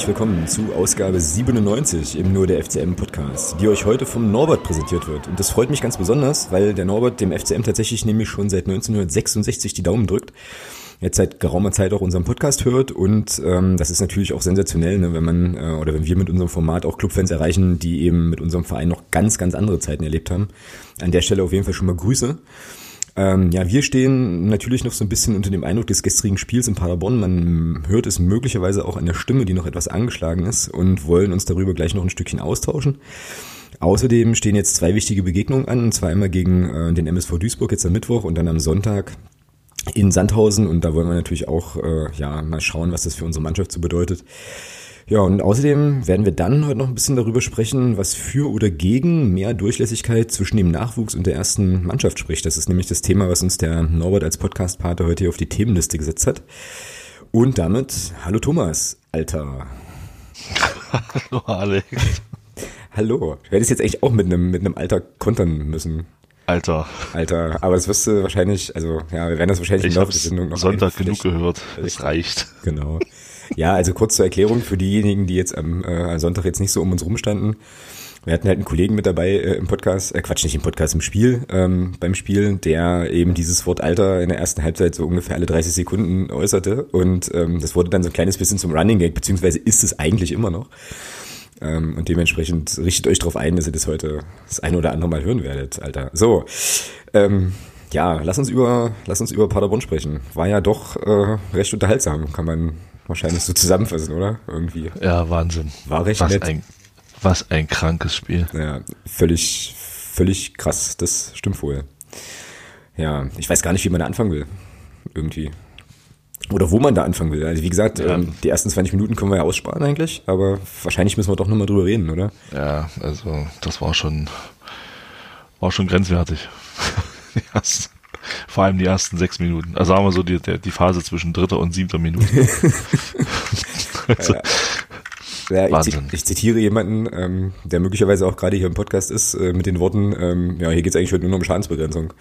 herzlich willkommen zu Ausgabe 97 im Nur der FCM Podcast, die euch heute vom Norbert präsentiert wird. Und das freut mich ganz besonders, weil der Norbert dem FCM tatsächlich nämlich schon seit 1966 die Daumen drückt. Jetzt seit geraumer Zeit auch unseren Podcast hört und ähm, das ist natürlich auch sensationell, ne, wenn man äh, oder wenn wir mit unserem Format auch Clubfans erreichen, die eben mit unserem Verein noch ganz, ganz andere Zeiten erlebt haben. An der Stelle auf jeden Fall schon mal Grüße. Ähm, ja, wir stehen natürlich noch so ein bisschen unter dem Eindruck des gestrigen Spiels in Paderborn. Man hört es möglicherweise auch an der Stimme, die noch etwas angeschlagen ist und wollen uns darüber gleich noch ein Stückchen austauschen. Außerdem stehen jetzt zwei wichtige Begegnungen an, und zwar einmal gegen äh, den MSV Duisburg jetzt am Mittwoch und dann am Sonntag in Sandhausen und da wollen wir natürlich auch äh, ja mal schauen, was das für unsere Mannschaft so bedeutet. Ja, und außerdem werden wir dann heute noch ein bisschen darüber sprechen, was für oder gegen mehr Durchlässigkeit zwischen dem Nachwuchs und der ersten Mannschaft spricht. Das ist nämlich das Thema, was uns der Norbert als Podcast-Pater heute hier auf die Themenliste gesetzt hat. Und damit, hallo Thomas, Alter. hallo Alex. hallo. Du hättest jetzt eigentlich auch mit einem, mit einem Alter kontern müssen. Alter. Alter, aber das wirst du wahrscheinlich, also ja, wir werden das wahrscheinlich ich im Laufe der Sendung noch Sonntag genug gehört. Es reicht. Genau. Ja, also kurz zur Erklärung für diejenigen, die jetzt am äh, Sonntag jetzt nicht so um uns rumstanden. Wir hatten halt einen Kollegen mit dabei äh, im Podcast, äh, Quatsch, nicht im Podcast, im Spiel, ähm, beim Spiel, der eben dieses Wort Alter in der ersten Halbzeit so ungefähr alle 30 Sekunden äußerte. Und ähm, das wurde dann so ein kleines bisschen zum Running Gag, beziehungsweise ist es eigentlich immer noch. Ähm, und dementsprechend richtet euch darauf ein, dass ihr das heute das ein oder andere Mal hören werdet, Alter. So, ähm, ja, lass uns über, lass uns über Paderborn sprechen. War ja doch äh, recht unterhaltsam, kann man wahrscheinlich so zusammenfassen, oder? Irgendwie. Ja, Wahnsinn. War recht was nett. Ein, was ein krankes Spiel. Ja, völlig, völlig krass. Das stimmt wohl. Ja, ich weiß gar nicht, wie man da anfangen will. Irgendwie. Oder wo man da anfangen will. Also wie gesagt, ja. ähm, die ersten 20 Minuten können wir ja aussparen eigentlich, aber wahrscheinlich müssen wir doch nochmal drüber reden, oder? Ja, also das war schon, war schon grenzwertig. Vor allem die ersten sechs Minuten. Also sagen wir so, die, die Phase zwischen dritter und siebter Minute. also, ja. ja ich, ich, zitiere jemanden, ähm, der möglicherweise auch gerade hier im Podcast ist, äh, mit den Worten, ähm, ja, hier geht es eigentlich heute nur um Schadensbegrenzung.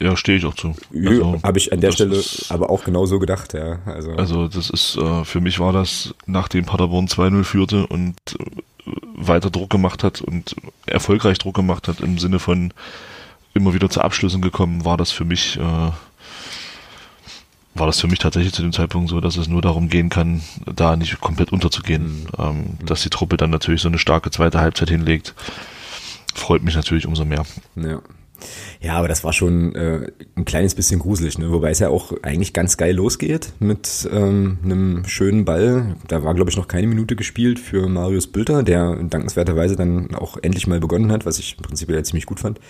Ja, stehe ich auch zu. Also, Habe ich an der Stelle ist, aber auch genau so gedacht, ja. Also, also das ist, äh, für mich war das, nachdem Paderborn 2-0 führte und äh, weiter Druck gemacht hat und erfolgreich Druck gemacht hat im Sinne von immer wieder zu Abschlüssen gekommen, war das für mich, äh, war das für mich tatsächlich zu dem Zeitpunkt so, dass es nur darum gehen kann, da nicht komplett unterzugehen. Mhm. Ähm, dass die Truppe dann natürlich so eine starke zweite Halbzeit hinlegt, freut mich natürlich umso mehr. Ja. Ja, aber das war schon äh, ein kleines bisschen gruselig, ne? wobei es ja auch eigentlich ganz geil losgeht mit ähm, einem schönen Ball. Da war, glaube ich, noch keine Minute gespielt für Marius Bülter, der dankenswerterweise dann auch endlich mal begonnen hat, was ich im Prinzip ja ziemlich gut fand.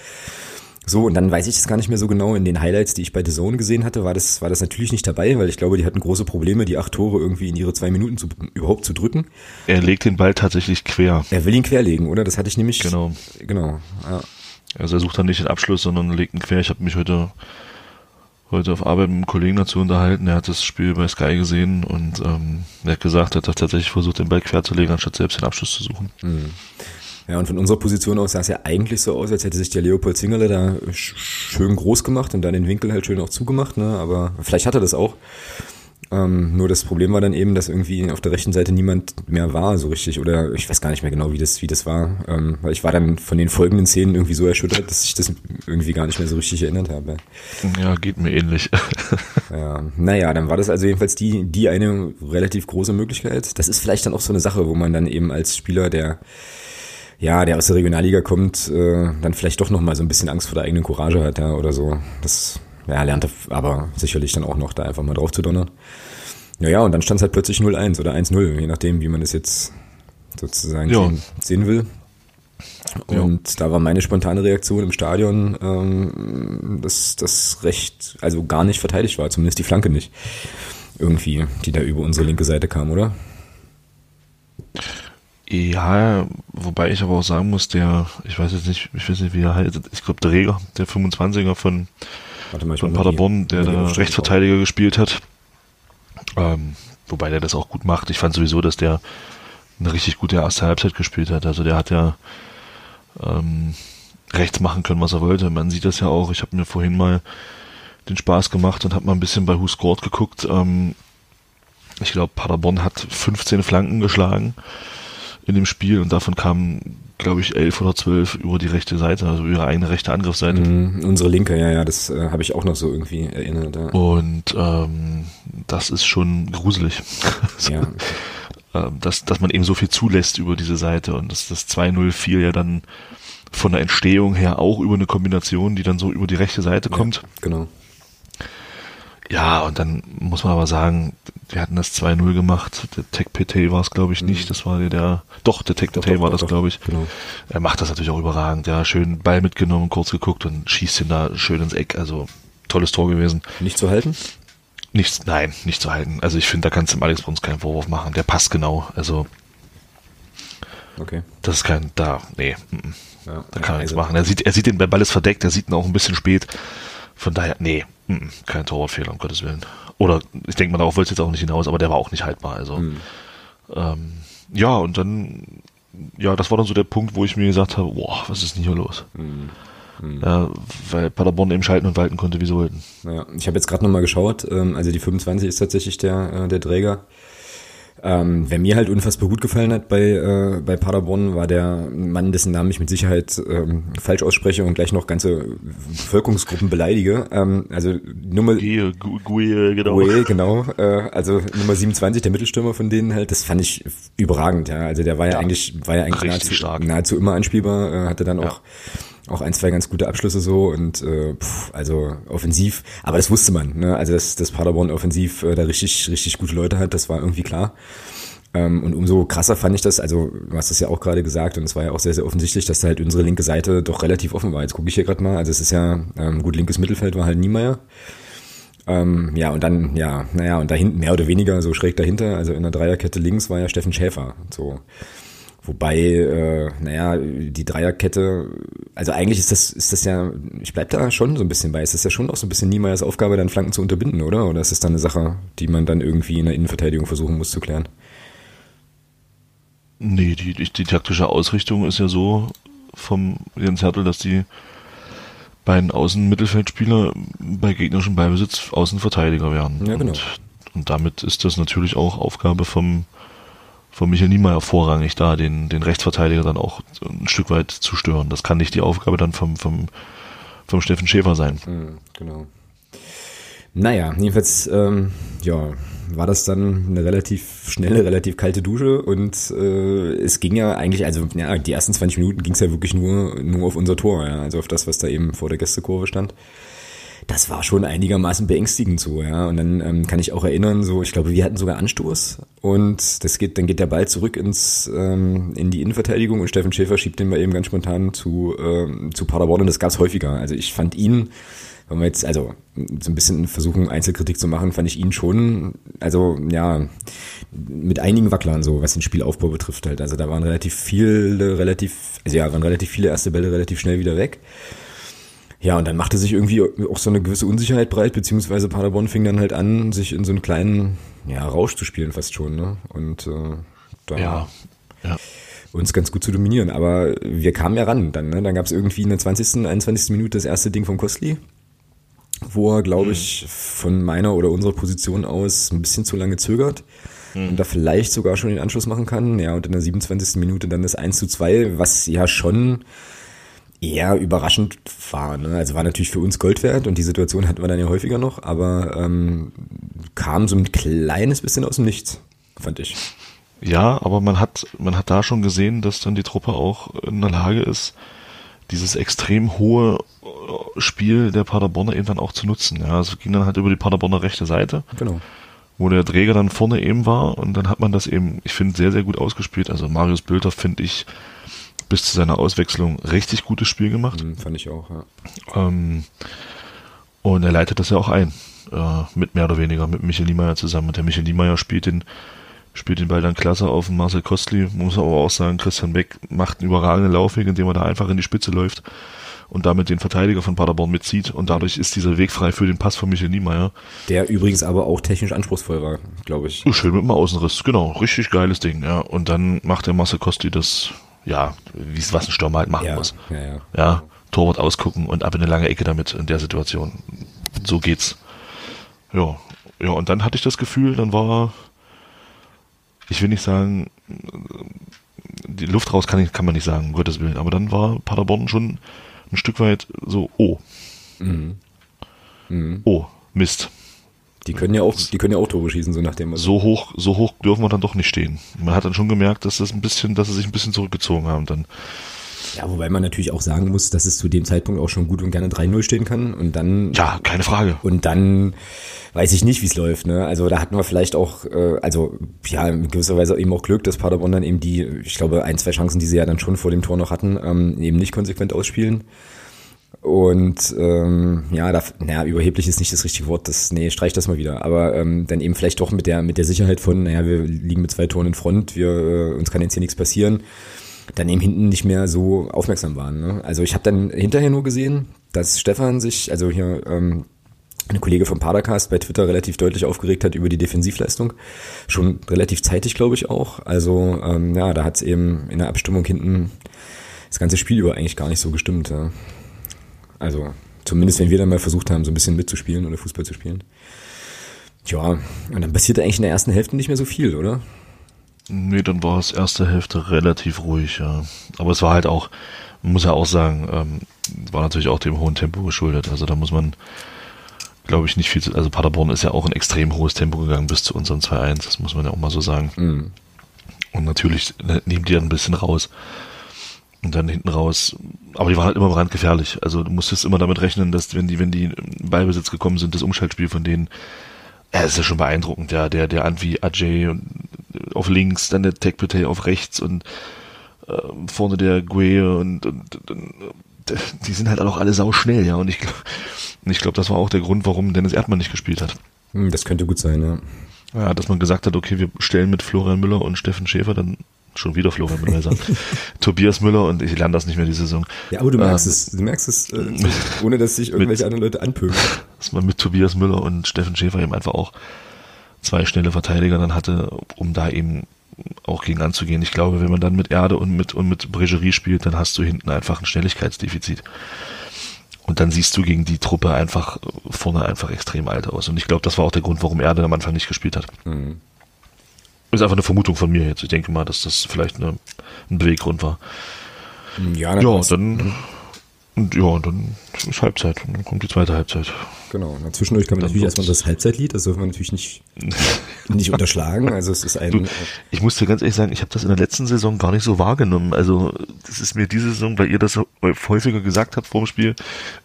So, und dann weiß ich es gar nicht mehr so genau. In den Highlights, die ich bei The Zone gesehen hatte, war das, war das natürlich nicht dabei, weil ich glaube, die hatten große Probleme, die acht Tore irgendwie in ihre zwei Minuten zu, überhaupt zu drücken. Er legt den Ball tatsächlich quer. Er will ihn querlegen, oder? Das hatte ich nämlich. Genau. Genau. Ja. Also er sucht dann nicht den Abschluss, sondern legt ihn quer. Ich habe mich heute heute auf Arbeit mit einem Kollegen dazu unterhalten. Er hat das Spiel bei Sky gesehen und ähm, er hat gesagt, er hat tatsächlich versucht, den Ball quer zu legen, anstatt selbst den Abschluss zu suchen. Mhm. Ja, und von unserer Position aus sah es ja eigentlich so aus, als hätte sich der Leopold Zingerle da schön groß gemacht und dann den Winkel halt schön auch zugemacht, ne? Aber vielleicht hat er das auch. Ähm, nur das Problem war dann eben, dass irgendwie auf der rechten Seite niemand mehr war, so richtig. Oder ich weiß gar nicht mehr genau, wie das, wie das war. Ähm, weil ich war dann von den folgenden Szenen irgendwie so erschüttert, dass ich das irgendwie gar nicht mehr so richtig erinnert habe. Ja, geht mir ähnlich. ja, naja, dann war das also jedenfalls die, die eine relativ große Möglichkeit. Das ist vielleicht dann auch so eine Sache, wo man dann eben als Spieler, der ja, der aus der Regionalliga kommt, äh, dann vielleicht doch noch mal so ein bisschen Angst vor der eigenen Courage hat, ja, oder so. Das ja, lernt er aber sicherlich dann auch noch, da einfach mal drauf zu donnern. Ja, ja, und dann stand es halt plötzlich 0-1 oder 1-0, je nachdem, wie man das jetzt sozusagen ja. sehen, sehen, will. Und ja. da war meine spontane Reaktion im Stadion, ähm, dass das recht, also gar nicht verteidigt war, zumindest die Flanke nicht. Irgendwie, die da über unsere linke Seite kam, oder? Ja, wobei ich aber auch sagen muss, der, ich weiß jetzt nicht, ich weiß nicht, wie er heißt, ich glaube der Reger, der 25er von, mal, von Paderborn, der da Rechtsverteidiger auch. gespielt hat. Ähm, wobei der das auch gut macht. Ich fand sowieso, dass der eine richtig gute erste Halbzeit gespielt hat. Also der hat ja ähm, rechts machen können, was er wollte. Man sieht das ja auch. Ich habe mir vorhin mal den Spaß gemacht und habe mal ein bisschen bei Who Scored geguckt. Ähm, ich glaube, Paderborn hat 15 Flanken geschlagen in dem Spiel und davon kamen, glaube ich, 11 oder 12 über die rechte Seite, also über eine rechte Angriffsseite. Mm, unsere linke, ja, ja, das äh, habe ich auch noch so irgendwie erinnert. Ja. Und ähm, das ist schon gruselig. ja. Ähm, dass, dass man eben so viel zulässt über diese Seite und dass das 2-0-4 ja dann von der Entstehung her auch über eine Kombination, die dann so über die rechte Seite kommt. Ja, genau. Ja, und dann muss man aber sagen, wir hatten das 2-0 gemacht. Der Tech PT war es, glaube ich, nicht. Mhm. Das war der, doch, der Tech PT war das, glaube ich. Genau. Er macht das natürlich auch überragend. Ja, schön Ball mitgenommen, kurz geguckt und schießt ihn da schön ins Eck. Also, tolles Tor gewesen. Nicht zu halten? Nichts, nein, nicht zu halten. Also, ich finde, da kannst du dem Alex Bruns keinen Vorwurf machen. Der passt genau. Also, okay. Das ist kein, da, nee, m ja, da kann er nichts machen. Er sieht, er sieht den Ball ist verdeckt, er sieht ihn auch ein bisschen spät. Von daher, nee, m kein Torwartfehler, um Gottes Willen. Oder ich denke mal, darauf wollte es jetzt auch nicht hinaus, aber der war auch nicht haltbar. Also mhm. ähm, ja, und dann, ja, das war dann so der Punkt, wo ich mir gesagt habe, boah, was ist denn hier los? Mhm. Mhm. Ja, weil Paderborn eben schalten und walten konnte, wie sie wollten. Ja, ich habe jetzt gerade nochmal geschaut, ähm, also die 25 ist tatsächlich der, äh, der Träger. Ähm, wer mir halt unfassbar gut gefallen hat bei, äh, bei Paderborn, war der Mann, dessen Namen ich mit Sicherheit ähm, falsch ausspreche und gleich noch ganze Bevölkerungsgruppen beleidige. Ähm, also Nummer Guille, Guille, genau. Genau. Äh, also Nummer 27, der Mittelstürmer von denen halt, das fand ich überragend, ja. Also der war ja, ja eigentlich, war ja eigentlich nahezu, nahezu, immer anspielbar, äh, hatte dann auch ja auch ein, zwei ganz gute Abschlüsse so und äh, pff, also offensiv, aber das wusste man, ne? Also dass, dass Paderborn offensiv äh, da richtig, richtig gute Leute hat, das war irgendwie klar. Ähm, und umso krasser fand ich das, also du hast das ja auch gerade gesagt und es war ja auch sehr, sehr offensichtlich, dass halt unsere linke Seite doch relativ offen war. Jetzt gucke ich hier gerade mal, also es ist ja, ähm, gut, linkes Mittelfeld war halt Niemeyer. Ähm, ja, und dann, ja, naja, und da hinten mehr oder weniger so schräg dahinter, also in der Dreierkette links war ja Steffen Schäfer. So. Wobei, äh, naja, die Dreierkette, also eigentlich ist das, ist das ja, ich bleib da schon so ein bisschen bei, ist das ja schon auch so ein bisschen Niemeyers Aufgabe, dann Flanken zu unterbinden, oder? Oder ist das dann eine Sache, die man dann irgendwie in der Innenverteidigung versuchen muss zu klären? Nee, die, die, die taktische Ausrichtung ist ja so vom Jens Hertel, dass die beiden Außenmittelfeldspieler bei gegnerischem Beibesitz Außenverteidiger werden. Ja, genau. Und, und damit ist das natürlich auch Aufgabe vom von Michael Niemeyer vorrangig da, den, den Rechtsverteidiger dann auch ein Stück weit zu stören. Das kann nicht die Aufgabe dann vom, vom, vom Steffen Schäfer sein. Mhm, genau. Naja, jedenfalls, ähm, ja, war das dann eine relativ schnelle, relativ kalte Dusche und äh, es ging ja eigentlich, also ja, die ersten 20 Minuten ging es ja wirklich nur, nur auf unser Tor, ja, also auf das, was da eben vor der Gästekurve stand das war schon einigermaßen beängstigend so, ja. Und dann ähm, kann ich auch erinnern, so, ich glaube, wir hatten sogar Anstoß und das geht, dann geht der Ball zurück ins ähm, in die Innenverteidigung und Steffen Schäfer schiebt den mal eben ganz spontan zu ähm, zu Paderborn und das gab's häufiger. Also ich fand ihn, wenn wir jetzt also so ein bisschen versuchen Einzelkritik zu machen, fand ich ihn schon, also ja, mit einigen Wacklern so, was den Spielaufbau betrifft halt. Also da waren relativ viele, relativ, also ja, waren relativ viele erste Bälle relativ schnell wieder weg. Ja, und dann machte sich irgendwie auch so eine gewisse Unsicherheit breit, beziehungsweise Paderborn fing dann halt an, sich in so einen kleinen ja, Rausch zu spielen fast schon. Ne? Und äh, da ja, ja. uns ganz gut zu dominieren. Aber wir kamen ja ran dann. Ne? Dann gab es irgendwie in der 20., 21. Minute das erste Ding von Kostli, wo er, glaube ich, von meiner oder unserer Position aus ein bisschen zu lange zögert mhm. und da vielleicht sogar schon den Anschluss machen kann. Ja, und in der 27. Minute dann das 1 zu 2, was ja schon eher überraschend war. Ne? Also war natürlich für uns Gold wert und die Situation hatten wir dann ja häufiger noch, aber ähm, kam so ein kleines bisschen aus dem Nichts, fand ich. Ja, aber man hat, man hat da schon gesehen, dass dann die Truppe auch in der Lage ist, dieses extrem hohe äh, Spiel der Paderborner eben dann auch zu nutzen. Ja, es ging dann halt über die Paderborner rechte Seite. Genau. Wo der Träger dann vorne eben war und dann hat man das eben, ich finde, sehr, sehr gut ausgespielt. Also Marius Bülter finde ich, bis zu seiner Auswechslung richtig gutes Spiel gemacht. Mhm, fand ich auch, ja. Ähm, und er leitet das ja auch ein, äh, mit mehr oder weniger, mit Michael Niemeyer zusammen. Und der Michael Niemeyer spielt den, spielt den Ball dann klasse auf Marcel Kostli. Muss aber auch sagen, Christian Beck macht einen überragenden Laufweg, indem er da einfach in die Spitze läuft und damit den Verteidiger von Paderborn mitzieht. Und dadurch ist dieser Weg frei für den Pass von Michael Niemeyer. Der übrigens aber auch technisch anspruchsvoll war, glaube ich. Schön mit dem Außenriss, genau. Richtig geiles Ding, ja. Und dann macht der Marcel Kostli das ja, wie es was ein Stürmer halt machen ja, muss. Ja, ja. ja, Torwart ausgucken und ab in eine lange Ecke damit in der Situation. So geht's. Ja, ja, und dann hatte ich das Gefühl, dann war ich will nicht sagen, die Luft raus kann, ich, kann man nicht sagen, um Gottes Willen. Aber dann war Paderborn schon ein Stück weit so, oh. Mhm. Mhm. Oh, Mist. Die können ja auch, die können ja auch Tore schießen, so nach dem. So hoch, so hoch dürfen wir dann doch nicht stehen. Man hat dann schon gemerkt, dass das ein bisschen, dass sie sich ein bisschen zurückgezogen haben dann. Ja, wobei man natürlich auch sagen muss, dass es zu dem Zeitpunkt auch schon gut und gerne 3-0 stehen kann und dann. Ja, keine Frage. Und dann weiß ich nicht, wie es läuft. Ne? Also da hatten wir vielleicht auch, äh, also ja, in gewisser Weise eben auch Glück, dass Paderborn dann eben die, ich glaube, ein, zwei Chancen, die sie ja dann schon vor dem Tor noch hatten, ähm, eben nicht konsequent ausspielen. Und ähm, ja, da, naja, überheblich ist nicht das richtige Wort, das, nee, streich das mal wieder. Aber ähm, dann eben vielleicht doch mit der, mit der Sicherheit von, naja, wir liegen mit zwei Toren in Front, wir, äh, uns kann jetzt hier nichts passieren, dann eben hinten nicht mehr so aufmerksam waren. Ne? Also ich habe dann hinterher nur gesehen, dass Stefan sich, also hier ähm, eine Kollege vom Padercast bei Twitter relativ deutlich aufgeregt hat über die Defensivleistung. Schon relativ zeitig, glaube ich, auch. Also ähm, ja, da hat es eben in der Abstimmung hinten das ganze Spiel über eigentlich gar nicht so gestimmt. Ja. Also zumindest, wenn wir dann mal versucht haben, so ein bisschen mitzuspielen oder Fußball zu spielen. Ja, und dann passierte eigentlich in der ersten Hälfte nicht mehr so viel, oder? Nee, dann war es erste Hälfte relativ ruhig, ja. Aber es war halt auch, man muss ja auch sagen, ähm, war natürlich auch dem hohen Tempo geschuldet. Also da muss man, glaube ich, nicht viel zu, also Paderborn ist ja auch ein extrem hohes Tempo gegangen bis zu unseren 2-1, das muss man ja auch mal so sagen. Mhm. Und natürlich ne, nehmen die dann ein bisschen raus. Und dann hinten raus, aber die waren halt immer brandgefährlich. Also du musstest immer damit rechnen, dass wenn die, wenn die in Ballbesitz gekommen sind, das Umschaltspiel von denen, ja, ist ja schon beeindruckend, ja, der, der Anvi Ajay und auf links, dann der Tekpete auf rechts und äh, vorne der Gue und, und, und, die sind halt auch alle sau schnell, ja, und ich glaube, ich glaube, das war auch der Grund, warum Dennis Erdmann nicht gespielt hat. Hm, das könnte gut sein, ja. Ja, dass man gesagt hat, okay, wir stellen mit Florian Müller und Steffen Schäfer dann schon wieder Florian Müller sagt. Tobias Müller und ich lerne das nicht mehr die Saison. Ja, aber du merkst ähm, es, du merkst es, äh, ohne dass sich irgendwelche mit, anderen Leute anpöbeln. Dass man mit Tobias Müller und Steffen Schäfer eben einfach auch zwei schnelle Verteidiger dann hatte, um da eben auch gegen anzugehen. Ich glaube, wenn man dann mit Erde und mit, und mit Bregerie spielt, dann hast du hinten einfach ein Schnelligkeitsdefizit. Und dann siehst du gegen die Truppe einfach vorne einfach extrem alt aus. Und ich glaube, das war auch der Grund, warum Erde am Anfang nicht gespielt hat. Mhm. Ist einfach eine Vermutung von mir jetzt. Ich denke mal, dass das vielleicht eine, ein Beweggrund war. Ja, ja dann, und ja, dann ist Halbzeit. Und dann kommt die zweite Halbzeit. Genau. Und zwischendurch kann man natürlich erstmal das Halbzeitlied, das dürfen wir natürlich nicht, nicht unterschlagen. Also es ist ein. Du, ich muss dir ganz ehrlich sagen, ich habe das in der letzten Saison gar nicht so wahrgenommen. Also das ist mir diese Saison, weil ihr das häufiger gesagt habt vor dem Spiel,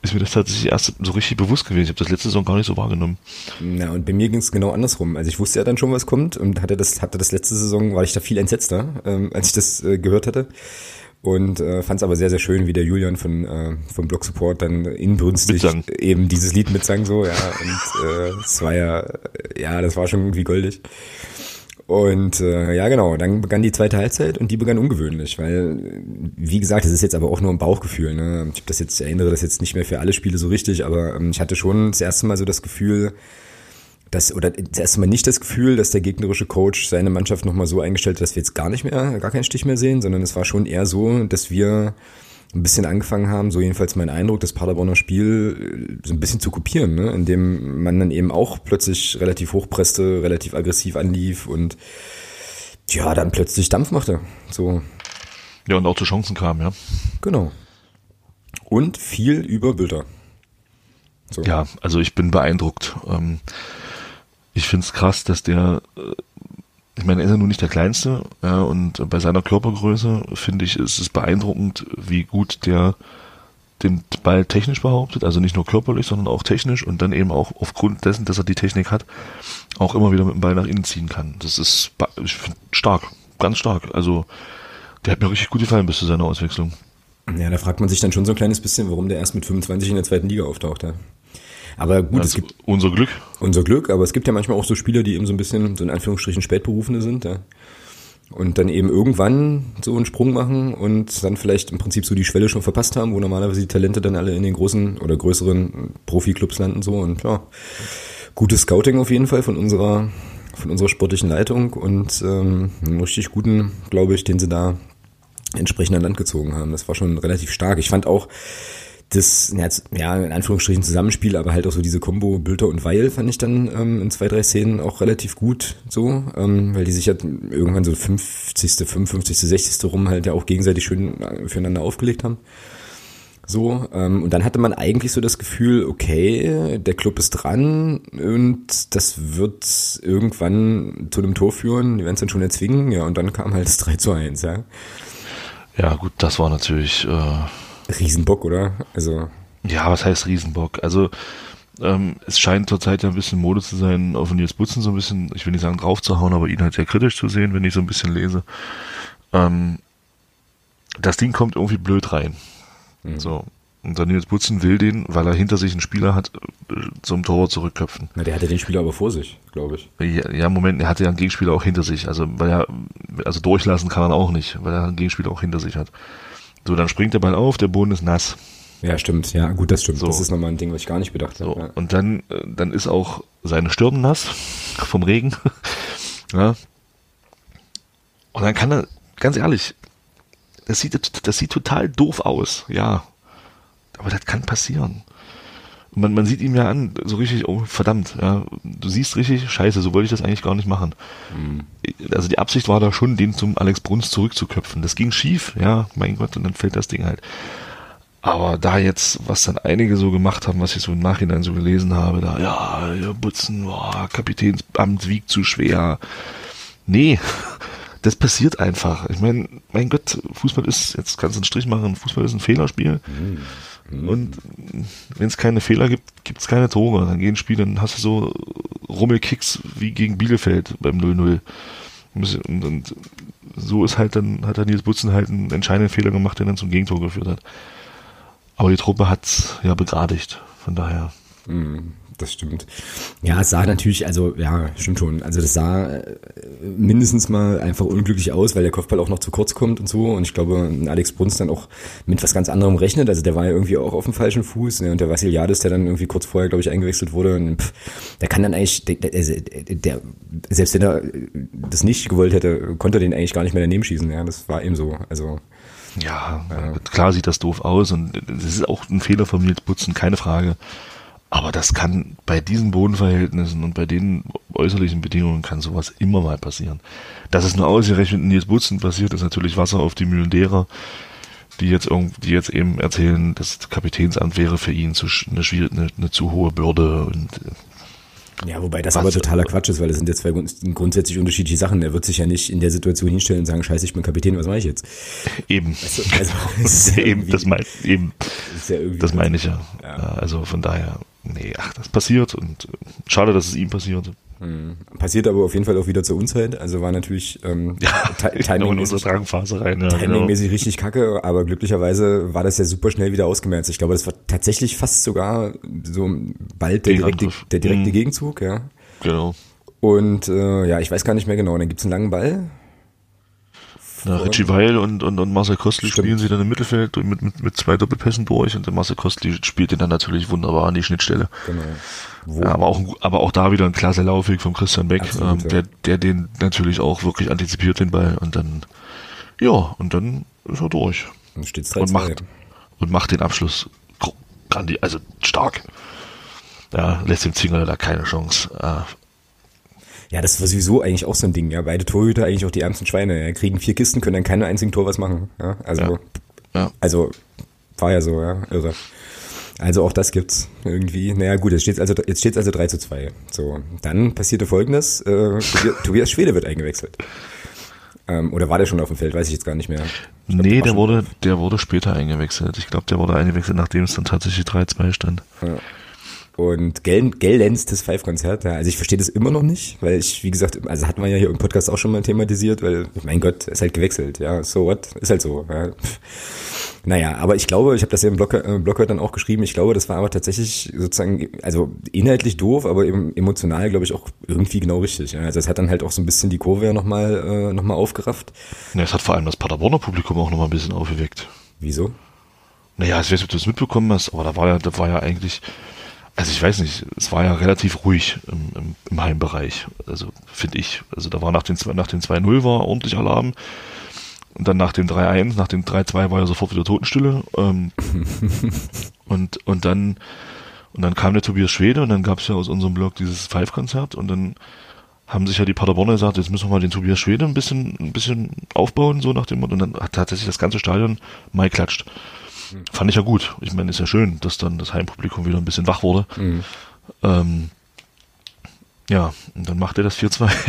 ist mir das tatsächlich erst so richtig bewusst gewesen. Ich habe das letzte Saison gar nicht so wahrgenommen. Na, und bei mir ging es genau andersrum. Also ich wusste ja dann schon, was kommt und hatte das, hatte das letzte Saison, war ich da viel entsetzter, ähm, als ich das äh, gehört hatte und äh, fand es aber sehr, sehr schön, wie der Julian von, äh, vom Blog Support dann inbrünstig mitsang. eben dieses Lied mitsang so, ja, und äh, es war ja, ja, das war schon irgendwie goldig. Und äh, ja, genau, dann begann die zweite Halbzeit und die begann ungewöhnlich, weil, wie gesagt, das ist jetzt aber auch nur ein Bauchgefühl. Ne? Ich habe das jetzt, erinnere das jetzt nicht mehr für alle Spiele so richtig, aber ähm, ich hatte schon das erste Mal so das Gefühl, das, oder das erste Mal nicht das Gefühl, dass der gegnerische Coach seine Mannschaft nochmal so eingestellt hat, dass wir jetzt gar nicht mehr, gar keinen Stich mehr sehen, sondern es war schon eher so, dass wir ein bisschen angefangen haben, so jedenfalls mein Eindruck, das Paderborner Spiel äh, so ein bisschen zu kopieren, ne? indem man dann eben auch plötzlich relativ hochpresste, relativ aggressiv anlief und ja, dann plötzlich Dampf machte. So. Ja, und auch zu Chancen kam, ja. Genau. Und viel über Bilder. So. Ja, also ich bin beeindruckt. Ähm, ich finde es krass, dass der, äh, ich meine, er ist ja nun nicht der Kleinste, ja, und bei seiner Körpergröße finde ich, ist es beeindruckend, wie gut der den Ball technisch behauptet, also nicht nur körperlich, sondern auch technisch und dann eben auch aufgrund dessen, dass er die Technik hat, auch immer wieder mit dem Ball nach innen ziehen kann. Das ist ich stark, ganz stark. Also der hat mir richtig gut gefallen bis zu seiner Auswechslung. Ja, da fragt man sich dann schon so ein kleines bisschen, warum der erst mit 25 in der zweiten Liga auftaucht. Ja. Aber gut, das es gibt unser Glück. Unser Glück, aber es gibt ja manchmal auch so Spieler, die eben so ein bisschen, so in Anführungsstrichen, Spätberufene sind, ja. Und dann eben irgendwann so einen Sprung machen und dann vielleicht im Prinzip so die Schwelle schon verpasst haben, wo normalerweise die Talente dann alle in den großen oder größeren Profiklubs landen so und ja. Gutes Scouting auf jeden Fall von unserer von unserer sportlichen Leitung und ähm, einen richtig guten, glaube ich, den sie da entsprechend an Land gezogen haben. Das war schon relativ stark. Ich fand auch, das, ja, in Anführungsstrichen Zusammenspiel, aber halt auch so diese Combo Bülter und Weil fand ich dann ähm, in zwei, drei Szenen auch relativ gut so, ähm, weil die sich ja irgendwann so 50., 55., 60. rum halt ja auch gegenseitig schön äh, füreinander aufgelegt haben. So, ähm, und dann hatte man eigentlich so das Gefühl, okay, der Club ist dran und das wird irgendwann zu einem Tor führen, die werden es dann schon erzwingen, ja, und dann kam halt das 3 zu 1, ja. Ja, gut, das war natürlich äh, Riesenbock, oder? Also. Ja, was heißt Riesenbock? Also ähm, es scheint zurzeit ja ein bisschen Mode zu sein, auf Nils Butzen so ein bisschen, ich will nicht sagen draufzuhauen, aber ihn halt sehr kritisch zu sehen, wenn ich so ein bisschen lese. Ähm, das Ding kommt irgendwie blöd rein. Mhm. So. Und dann Nils Butzen will den, weil er hinter sich einen Spieler hat, äh, zum Torwart zurückköpfen. Na, der hatte den Spieler aber vor sich, glaube ich. Ja, ja, Moment, er hatte ja einen Gegenspieler auch hinter sich. Also, weil er, also durchlassen kann er auch nicht, weil er einen Gegenspieler auch hinter sich hat. So, dann springt der Ball auf, der Boden ist nass. Ja, stimmt. Ja, gut, das stimmt. So. Das ist nochmal ein Ding, was ich gar nicht bedacht habe. So. Ja. Und dann, äh, dann ist auch seine Stirn nass vom Regen. ja. Und dann kann er, ganz ehrlich, das sieht, das sieht total doof aus, ja. Aber das kann passieren. Man, man sieht ihm ja an, so richtig, oh verdammt, ja, du siehst richtig, scheiße, so wollte ich das eigentlich gar nicht machen. Mhm. Also die Absicht war da schon, den zum Alex Bruns zurückzuköpfen. Das ging schief, ja, mein Gott, und dann fällt das Ding halt. Aber da jetzt, was dann einige so gemacht haben, was ich so im Nachhinein so gelesen habe, da, ja, ja Butzen, boah, Kapitänsamt wiegt zu schwer. Nee, das passiert einfach. Ich meine, mein Gott, Fußball ist, jetzt kannst du einen Strich machen, Fußball ist ein Fehlerspiel. Mhm. Und wenn es keine Fehler gibt, gibt es keine Tore. Dann gehen Spiele, dann hast du so Rummelkicks wie gegen Bielefeld beim 0-0. Und, und, so ist halt dann, hat der Nils Butzen halt einen entscheidenden Fehler gemacht, der dann zum Gegentor geführt hat. Aber die Truppe hat's ja begradigt, von daher. Mhm das stimmt. Ja, es sah natürlich, also ja, stimmt schon. Also das sah äh, mindestens mal einfach unglücklich aus, weil der Kopfball auch noch zu kurz kommt und so. Und ich glaube, Alex Bruns dann auch mit was ganz anderem rechnet. Also der war ja irgendwie auch auf dem falschen Fuß. Ne? Und der Vassiliadis, der dann irgendwie kurz vorher, glaube ich, eingewechselt wurde, und, pff, der kann dann eigentlich, der, der, der, selbst wenn er das nicht gewollt hätte, konnte er den eigentlich gar nicht mehr daneben schießen. Ja, das war eben so. Also ja, ja, klar sieht das doof aus und das ist auch ein Fehler von Nils Butzen, keine Frage. Aber das kann bei diesen Bodenverhältnissen und bei den äußerlichen Bedingungen kann sowas immer mal passieren. Dass es nur ausgerechnet in Nils Butzen passiert, ist natürlich Wasser auf die Mühlen derer, die jetzt die jetzt eben erzählen, das Kapitänsamt wäre für ihn zu, eine, eine, eine zu hohe Bürde und ja, wobei das aber totaler Quatsch ist, weil das sind ja zwei grundsätzlich unterschiedliche Sachen. Er wird sich ja nicht in der Situation hinstellen und sagen, scheiße, ich bin Kapitän, was mache ich jetzt? Eben. Weißt du, also, ja eben, das mein, eben. Das, ja das meine ich ja. ja. Also von daher, nee, ach, das passiert und äh, schade, dass es ihm passiert. Mhm. Passiert aber auf jeden Fall auch wieder zur Unzeit. Also war natürlich ähm, ja, timingmäßig, rein, ja, timingmäßig genau. richtig kacke, aber glücklicherweise war das ja super schnell wieder ausgemerzt. Ich glaube, das war tatsächlich fast sogar so bald der direkte, der direkte mhm. Gegenzug, ja. Genau. Und äh, ja, ich weiß gar nicht mehr genau. Dann gibt's einen langen Ball na, Richie Weil und, und, und Marcel Kostli Stimmt. spielen sie dann im Mittelfeld mit, mit, mit zwei Doppelpässen durch und der Marcel Kostli spielt den dann natürlich wunderbar an die Schnittstelle. Genau. Ja, aber auch, aber auch da wieder ein klasse Laufweg von Christian Beck, ähm, der, der den natürlich auch wirklich antizipiert, den Ball, und dann, ja, und dann ist er durch. Und, steht's und macht, und macht den Abschluss also stark. Ja, lässt dem Zingler da keine Chance. Ja, das war sowieso eigentlich auch so ein Ding, ja. Beide Torhüter eigentlich auch die ärmsten Schweine. Ja. Kriegen vier Kisten, können dann keine einzigen Tor was machen. Ja, also, ja. also war ja so, ja, irre. Also auch das gibt's irgendwie. Naja, gut, jetzt steht's also, jetzt steht's also 3 zu 2. So, dann passierte folgendes, äh, Tobias Schwede wird eingewechselt. Ähm, oder war der schon auf dem Feld? Weiß ich jetzt gar nicht mehr. Ich glaub, nee, der, der wurde, der wurde später eingewechselt. Ich glaube, der wurde eingewechselt, nachdem es dann tatsächlich 3-2 stand. Ja. Und Gell, Gellenstes Five-Konzert, ja. Also ich verstehe das immer noch nicht, weil ich, wie gesagt, also hatten wir ja hier im Podcast auch schon mal thematisiert, weil, mein Gott, ist halt gewechselt, ja. So what? Ist halt so. Ja. Naja, aber ich glaube, ich habe das ja im Blog, äh, Blog dann auch geschrieben, ich glaube, das war aber tatsächlich sozusagen, also inhaltlich doof, aber eben emotional, glaube ich, auch irgendwie genau richtig. Ja. Also es hat dann halt auch so ein bisschen die Kurve ja nochmal äh, noch aufgerafft. Ja, es hat vor allem das Paderborner Publikum auch nochmal ein bisschen aufgeweckt. Wieso? Naja, ich weiß nicht, ob du das mitbekommen hast, aber da war ja, da war ja eigentlich, also ich weiß nicht, es war ja relativ ruhig im, im, im Heimbereich, also finde ich. Also da war nach den, nach den 2-0 war ordentlich Alarm. und dann nach dem 3-1, nach dem 3-2 war ja sofort wieder Totenstille. Ähm, und, und dann und dann kam der Tobias Schwede und dann gab es ja aus unserem Blog dieses Five-Konzert und dann haben sich ja die Paderborner gesagt, jetzt müssen wir mal den Tobias Schwede ein bisschen, ein bisschen aufbauen, so nach dem Motto. Und dann hat tatsächlich das ganze Stadion mal klatscht. Mhm. Fand ich ja gut. Ich meine, ist ja schön, dass dann das Heimpublikum wieder ein bisschen wach wurde. Mhm. Ähm, ja, und dann macht er das 4-2.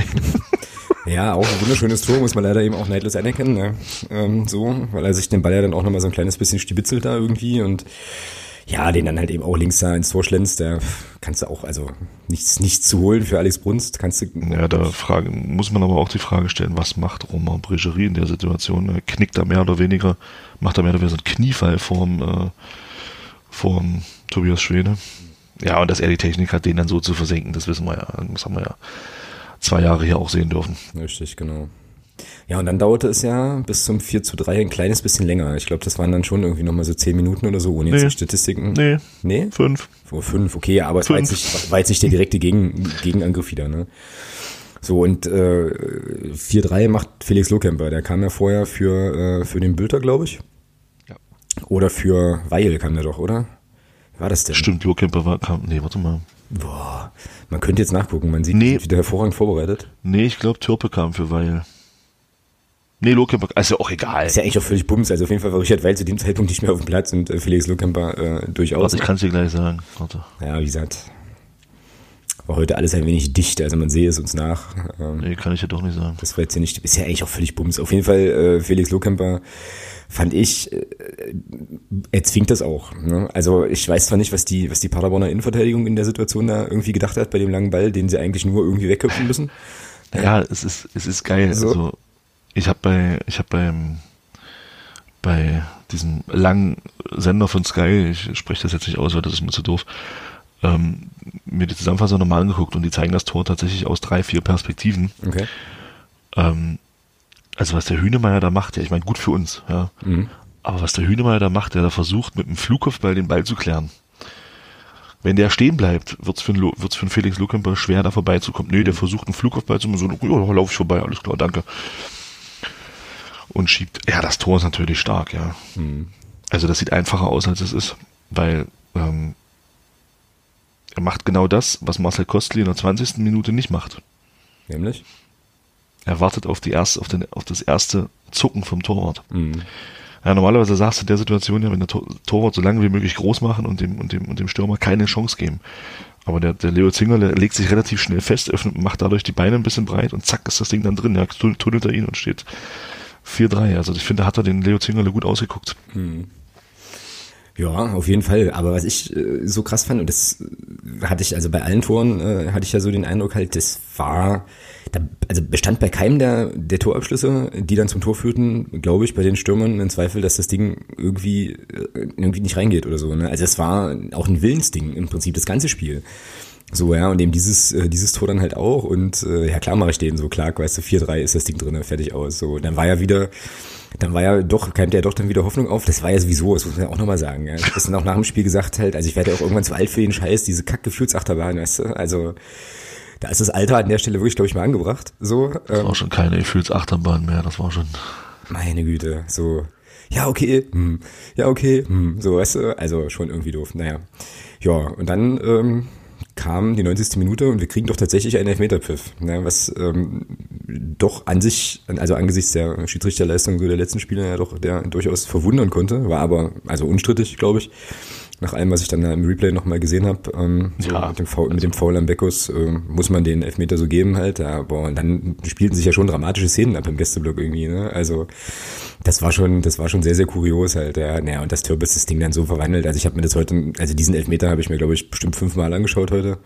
Ja, auch ein wunderschönes Tor, muss man leider eben auch neidlos anerkennen, ne? ähm, so, weil er sich den Ball ja dann auch nochmal so ein kleines bisschen stibitzelt da irgendwie und ja, den dann halt eben auch links da ins Tor schlänzt, da kannst du auch, also nichts, nichts zu holen für Alex Brunst, kannst du. Ja, da Frage, muss man aber auch die Frage stellen, was macht Romain Bregerie in der Situation? Er knickt da mehr oder weniger, macht da mehr oder weniger so einen Kniefall vorm, äh, vorm Tobias Schwede. Ja, und dass er die Technik hat, den dann so zu versenken, das wissen wir ja. Das haben wir ja zwei Jahre hier auch sehen dürfen. Richtig, genau. Ja, und dann dauerte es ja bis zum 4 zu 3 ein kleines bisschen länger. Ich glaube, das waren dann schon irgendwie nochmal so 10 Minuten oder so, ohne nee. jetzt die Statistiken. Nee. Nee? Fünf. Vor fünf, okay, aber es war jetzt, nicht, war jetzt nicht der direkte Gegen, Gegenangriff wieder, ne? So, und äh, 4-3 macht Felix Lohkemper. Der kam ja vorher für, äh, für den Bülter, glaube ich. Oder für Weil kam der doch, oder? Wie war das denn? Stimmt, Lohkemper war, kam, nee, warte mal. Boah, man könnte jetzt nachgucken, man sieht, nee. wieder hervorragend vorbereitet. Nee, ich glaube, Türpe kam für Weil. Nee, Lohkemper, also auch egal. Ist ja eigentlich auch völlig bums. Also auf jeden Fall war Richard Weil zu dem Zeitpunkt nicht mehr auf dem Platz und äh, Felix Lohkemper äh, durchaus. Warte, ich kann es dir gleich sagen. Warte. Ja, wie gesagt, war heute alles ein wenig dicht, also man sehe es uns nach. Ähm, nee, kann ich ja doch nicht sagen. Das war jetzt ja nicht, ist ja eigentlich auch völlig bums. Auf jeden Fall, äh, Felix Lohkemper fand ich, äh, er zwingt das auch. Ne? Also ich weiß zwar nicht, was die, was die Paderborner Innenverteidigung in der Situation da irgendwie gedacht hat bei dem langen Ball, den sie eigentlich nur irgendwie wegköpfen müssen. Ja, es ist, es ist geil. So. Also ich habe bei, ich habe beim bei diesem langen Sender von Sky, ich spreche das jetzt nicht aus, weil das ist mir zu doof, ähm, mir die Zusammenfassung nochmal angeguckt und die zeigen das Tor tatsächlich aus drei, vier Perspektiven. Okay. Ähm, also was der Hühnemeier da macht, ja, ich meine, gut für uns, ja. Mhm. Aber was der Hühnemeier da macht, der da versucht, mit dem Flugkopfball den Ball zu klären. Wenn der stehen bleibt, wird's für, einen, wird's für einen Felix Lukemper schwer, da vorbeizukommen. Nö, der mhm. versucht einen Flugkopfball zu machen, so, ja, lauf ich vorbei, alles klar, danke und schiebt. Ja, das Tor ist natürlich stark, ja. Mhm. Also das sieht einfacher aus, als es ist, weil ähm, er macht genau das, was Marcel Kostli in der 20. Minute nicht macht. Nämlich? Er wartet auf, die erste, auf, den, auf das erste Zucken vom Torwart. Mhm. Ja, normalerweise sagst du in der Situation ja, wenn der Torwart so lange wie möglich groß machen und dem, und dem, und dem Stürmer keine Chance geben. Aber der, der Leo Zinger der legt sich relativ schnell fest, öffnet, macht dadurch die Beine ein bisschen breit und zack ist das Ding dann drin. Ja, tunnelt er ihn und steht 4-3. Also ich finde, da hat er den Leo Zingerle gut ausgeguckt. Hm. Ja, auf jeden Fall. Aber was ich äh, so krass fand, und das hatte ich, also bei allen Toren äh, hatte ich ja so den Eindruck halt, das war, da, also bestand bei keinem der, der Torabschlüsse, die dann zum Tor führten, glaube ich, bei den Stürmern in Zweifel, dass das Ding irgendwie, äh, irgendwie nicht reingeht oder so. Ne? Also es war auch ein Willensding im Prinzip, das ganze Spiel. So, ja, und eben dieses, äh, dieses Tor dann halt auch. Und äh, ja, klar mache ich den so, klar, weißt du, 4-3 ist das Ding drin, fertig aus. So, dann war ja wieder, dann war ja doch, keimte ja doch dann wieder Hoffnung auf. Das war ja sowieso, das muss man ja auch nochmal sagen. Ja. Das dann auch nach dem Spiel gesagt halt, also ich werde ja auch irgendwann zu alt für den Scheiß, diese Kack-Gefühlsachterbahn, weißt du, also da ist das Alter an der Stelle wirklich, glaube ich, mal angebracht. So, das ähm, war schon keine Gefühlsachterbahn mehr, das war schon... Meine Güte, so, ja, okay, hm, ja, okay, hm, so, weißt du, also schon irgendwie doof, naja. Ja, und dann, ähm, kam die 90. Minute und wir kriegen doch tatsächlich einen Elfmeterpfiff, ne, was ähm, doch an sich, also angesichts der Schiedsrichterleistung so der letzten Spiele ja doch der durchaus verwundern konnte, war aber also unstrittig, glaube ich. Nach allem, was ich dann im Replay nochmal gesehen habe, ähm, so ja, mit dem Foul, mit dem also Foul am Beckus, äh, muss man den Elfmeter so geben halt. Ja, boah, und dann spielten sich ja schon dramatische Szenen ab im Gästeblock irgendwie, ne? Also das war schon, das war schon sehr, sehr kurios halt. Ja, naja, und das Türbis das Ding dann so verwandelt. Also ich habe mir das heute, also diesen Elfmeter habe ich mir, glaube ich, bestimmt fünfmal angeschaut heute.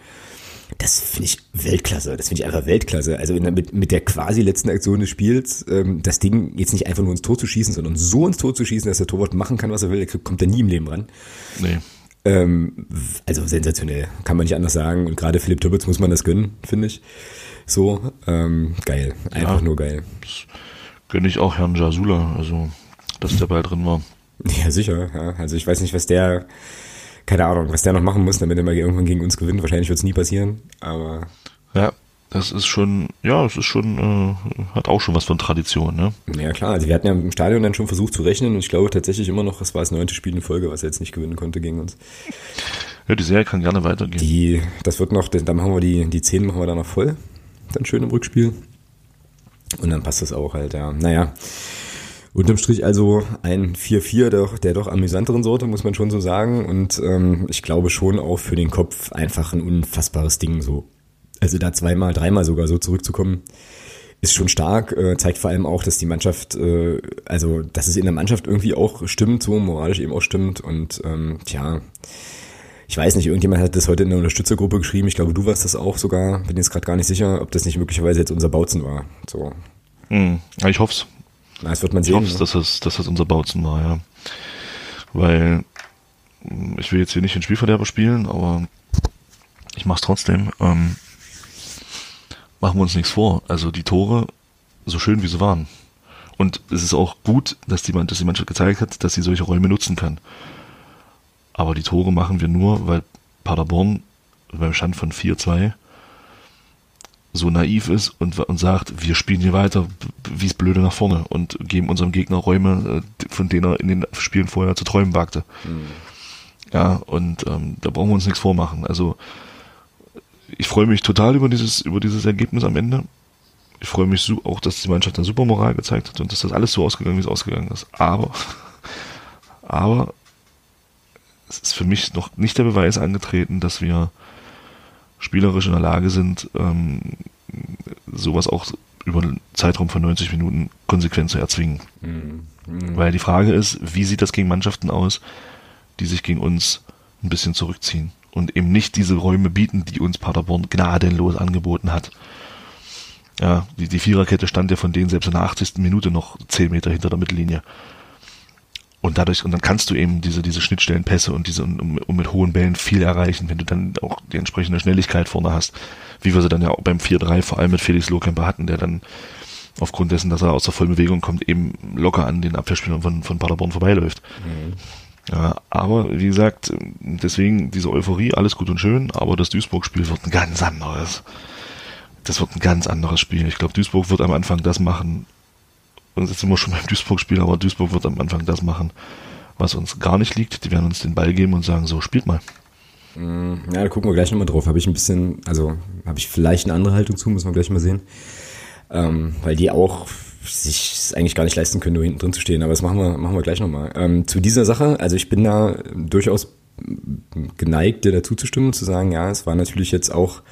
Das finde ich Weltklasse. Das finde ich einfach Weltklasse. Also in, mit, mit der quasi letzten Aktion des Spiels, ähm, das Ding jetzt nicht einfach nur ins Tor zu schießen, sondern so ins Tor zu schießen, dass der Torwart machen kann, was er will. Der kommt da nie im Leben ran. Nee. Ähm, also sensationell, kann man nicht anders sagen. Und gerade Philipp Türbitz muss man das gönnen, finde ich. So, ähm, geil. Einfach ja, nur geil. Gönne ich auch Herrn Jasula, also, dass der Ball drin war. Ja, sicher. Ja. Also ich weiß nicht, was der keine Ahnung, was der noch machen muss, damit er mal irgendwann gegen uns gewinnt. Wahrscheinlich wird es nie passieren, aber. Ja, das ist schon, ja, es ist schon, äh, hat auch schon was von Tradition, ne? Ja klar, also wir hatten ja im Stadion dann schon versucht zu rechnen und ich glaube tatsächlich immer noch, es war das neunte Spiel in Folge, was er jetzt nicht gewinnen konnte gegen uns. Ja, die Serie kann gerne weitergehen. Die, das wird noch, dann machen wir die, die zehn machen wir dann noch voll, dann schön im Rückspiel. Und dann passt das auch halt, ja. Naja, Unterm Strich also ein 4-4 der, der doch amüsanteren Sorte, muss man schon so sagen. Und ähm, ich glaube schon auch für den Kopf einfach ein unfassbares Ding so. Also da zweimal, dreimal sogar so zurückzukommen, ist schon stark, äh, zeigt vor allem auch, dass die Mannschaft, äh, also dass es in der Mannschaft irgendwie auch stimmt, so moralisch eben auch stimmt. Und ähm, tja, ich weiß nicht, irgendjemand hat das heute in der Unterstützergruppe geschrieben, ich glaube, du warst das auch sogar, bin jetzt gerade gar nicht sicher, ob das nicht möglicherweise jetzt unser Bautzen war. So. Hm, ich hoff's. Na, das wird man ich sehen. Ich hoffe, ne? dass, das, dass das unser Bautzen war, ja. Weil hm, ich will jetzt hier nicht den Spielverderber spielen, aber ich mach's trotzdem. Ähm, machen wir uns nichts vor. Also die Tore, so schön wie sie waren. Und es ist auch gut, dass die, dass die Mannschaft gezeigt hat, dass sie solche Räume nutzen kann. Aber die Tore machen wir nur, weil Paderborn beim Stand von 4-2 so naiv ist und, und sagt, wir spielen hier weiter, wie es blöde nach vorne und geben unserem Gegner Räume, äh, von denen er in den Spielen vorher zu träumen wagte. Mhm. Ja, und ähm, da brauchen wir uns nichts vormachen. Also ich freue mich total über dieses, über dieses Ergebnis am Ende. Ich freue mich so, auch, dass die Mannschaft eine super Moral gezeigt hat und dass das alles so ausgegangen, wie es ausgegangen ist. Aber, aber es ist für mich noch nicht der Beweis angetreten, dass wir spielerisch in der Lage sind, ähm, sowas auch über einen Zeitraum von 90 Minuten konsequent zu erzwingen. Mhm. Mhm. Weil die Frage ist, wie sieht das gegen Mannschaften aus, die sich gegen uns ein bisschen zurückziehen? und eben nicht diese Räume bieten, die uns Paderborn gnadenlos angeboten hat. Ja, die, die Viererkette stand ja von denen selbst in der 80. Minute noch 10 Meter hinter der Mittellinie. Und dadurch, und dann kannst du eben diese, diese Schnittstellenpässe und diese, um, um mit hohen Bällen viel erreichen, wenn du dann auch die entsprechende Schnelligkeit vorne hast. Wie wir sie dann ja auch beim 4-3 vor allem mit Felix Lohkemper hatten, der dann aufgrund dessen, dass er aus der Vollbewegung kommt, eben locker an den Abwehrspielern von, von Paderborn vorbeiläuft. Mhm. Ja, aber wie gesagt, deswegen diese Euphorie, alles gut und schön, aber das Duisburg-Spiel wird ein ganz anderes. Das wird ein ganz anderes Spiel. Ich glaube, Duisburg wird am Anfang das machen, und jetzt sind wir schon beim Duisburg-Spiel, aber Duisburg wird am Anfang das machen, was uns gar nicht liegt. Die werden uns den Ball geben und sagen, so, spielt mal. Mm, ja, da gucken wir gleich nochmal drauf. Habe ich ein bisschen, also habe ich vielleicht eine andere Haltung zu, müssen wir gleich mal sehen. Ähm, weil die auch sich es eigentlich gar nicht leisten können, nur hinten drin zu stehen. Aber das machen wir, machen wir gleich nochmal. Ähm, zu dieser Sache, also ich bin da durchaus geneigt, dir dazu zu stimmen, zu sagen, ja, es war natürlich jetzt auch,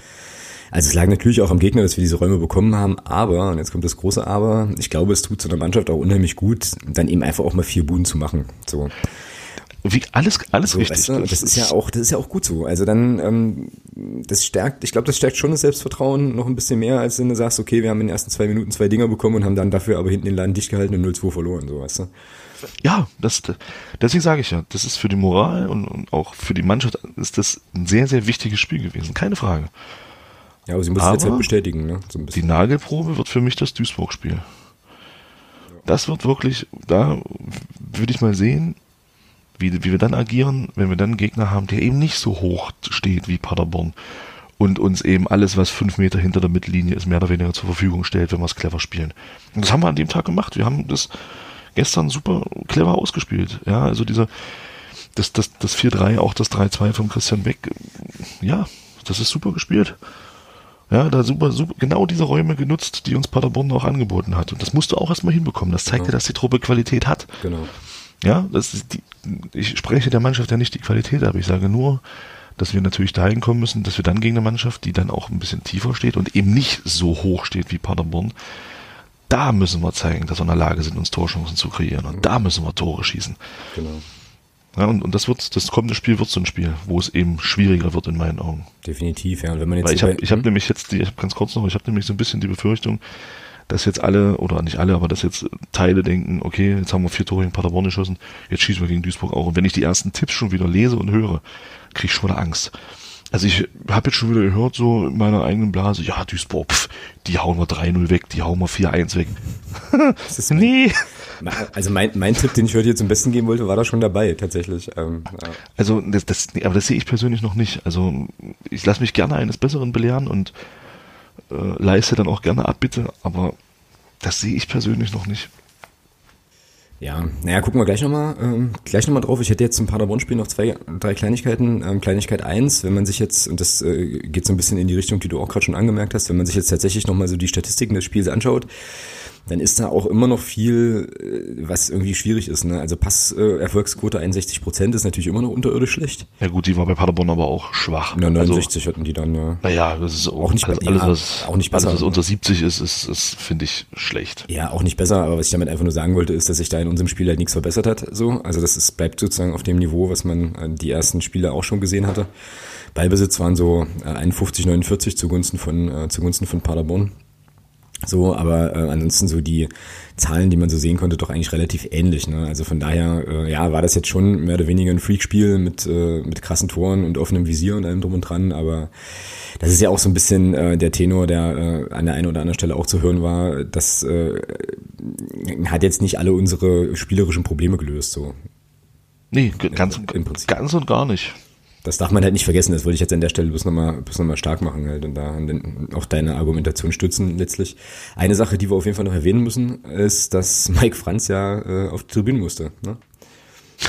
also es lag natürlich auch am Gegner, dass wir diese Räume bekommen haben, aber, und jetzt kommt das große Aber, ich glaube, es tut zu einer Mannschaft auch unheimlich gut, dann eben einfach auch mal vier Buden zu machen. So. Wie alles, alles so, richtig. Weißt du, das ist ja auch, das ist ja auch gut so. Also dann, ähm, das stärkt, ich glaube, das stärkt schon das Selbstvertrauen noch ein bisschen mehr, als wenn du sagst, okay, wir haben in den ersten zwei Minuten zwei Dinger bekommen und haben dann dafür aber hinten den Laden dicht gehalten und 0-2 verloren, so weißt du. Ja, das, deswegen sage ich ja, das ist für die Moral und, und auch für die Mannschaft ist das ein sehr, sehr wichtiges Spiel gewesen, keine Frage. Ja, aber sie muss es jetzt halt bestätigen, ne? So die Nagelprobe wird für mich das Duisburg-Spiel. Das wird wirklich, da würde ich mal sehen, wie, wie wir dann agieren, wenn wir dann einen Gegner haben, der eben nicht so hoch steht wie Paderborn und uns eben alles, was fünf Meter hinter der Mittellinie ist, mehr oder weniger zur Verfügung stellt, wenn wir es clever spielen. Und das haben wir an dem Tag gemacht. Wir haben das gestern super clever ausgespielt. Ja, also dieser, das, das, das 4-3, auch das 3-2 von Christian Beck, ja, das ist super gespielt. Ja, da super, super, genau diese Räume genutzt, die uns Paderborn auch angeboten hat. Und das musst du auch erstmal hinbekommen. Das zeigt ja, dass die Truppe Qualität hat. Genau. Ja, das ist die, ich spreche der Mannschaft ja nicht die Qualität ab. Ich sage nur, dass wir natürlich dahin kommen müssen, dass wir dann gegen eine Mannschaft, die dann auch ein bisschen tiefer steht und eben nicht so hoch steht wie Paderborn, da müssen wir zeigen, dass wir in der Lage sind, uns Torchancen zu kreieren. Und da müssen wir Tore schießen. Genau. Ja, und, und das wird, das kommende Spiel wird so ein Spiel, wo es eben schwieriger wird in meinen Augen. Definitiv, ja. Und wenn man jetzt Weil ich habe ich hab nämlich jetzt, die, ich hab ganz kurz noch, ich habe nämlich so ein bisschen die Befürchtung, dass jetzt alle, oder nicht alle, aber dass jetzt Teile denken, okay, jetzt haben wir vier Tore gegen Paderborn geschossen, jetzt schießen wir gegen Duisburg auch. Und wenn ich die ersten Tipps schon wieder lese und höre, kriege ich schon wieder Angst. Also ich habe jetzt schon wieder gehört, so in meiner eigenen Blase, ja, Duisburg, pff, die hauen wir 3-0 weg, die hauen wir 4-1 weg. das ist nee. Also mein, mein Tipp, den ich heute hier zum Besten geben wollte, war da schon dabei, tatsächlich. Ähm, ja. Also das, das, aber das sehe ich persönlich noch nicht. Also ich lasse mich gerne eines Besseren belehren und äh, leiste dann auch gerne ab, bitte, aber das sehe ich persönlich noch nicht. Ja, naja, gucken wir gleich nochmal ähm, gleich noch drauf. Ich hätte jetzt zum Paderborn-Spiel noch zwei, drei Kleinigkeiten. Ähm, Kleinigkeit eins, wenn man sich jetzt, und das äh, geht so ein bisschen in die Richtung, die du auch gerade schon angemerkt hast, wenn man sich jetzt tatsächlich nochmal so die Statistiken des Spiels anschaut, dann ist da auch immer noch viel, äh, was irgendwie schwierig ist. Ne? Also Passerfolgsquote 61 Prozent ist natürlich immer noch unterirdisch schlecht. Ja gut, die war bei Paderborn aber auch schwach. Na, 69 also, hatten die dann, ja. Naja, das ist auch, auch nicht, alles, alles, was, auch nicht besser. Alles, was unter 70 ist, ist, ist finde ich, schlecht. Ja, auch nicht besser, aber was ich damit einfach nur sagen wollte, ist, dass sich da in unserem Spiel halt nichts verbessert hat. So. Also das ist, bleibt sozusagen auf dem Niveau, was man äh, die ersten Spiele auch schon gesehen hatte. Ballbesitz waren so 51, äh, 49 zugunsten von, äh, zugunsten von Paderborn. So, aber äh, ansonsten so die Zahlen, die man so sehen konnte, doch eigentlich relativ ähnlich. Ne? Also von daher, äh, ja, war das jetzt schon mehr oder weniger ein Freakspiel mit, äh, mit krassen Toren und offenem Visier und allem drum und dran, aber das ist ja auch so ein bisschen äh, der Tenor, der äh, an der einen oder anderen Stelle auch zu hören war. Das äh, hat jetzt nicht alle unsere spielerischen Probleme gelöst. So. Nee, ganz, ganz und gar nicht das darf man halt nicht vergessen. Das wollte ich jetzt an der Stelle bloß nochmal bloß noch mal stark machen halt und da auch deine Argumentation stützen letztlich. Eine Sache, die wir auf jeden Fall noch erwähnen müssen, ist, dass Mike Franz ja äh, auf die Tribüne musste. Ne?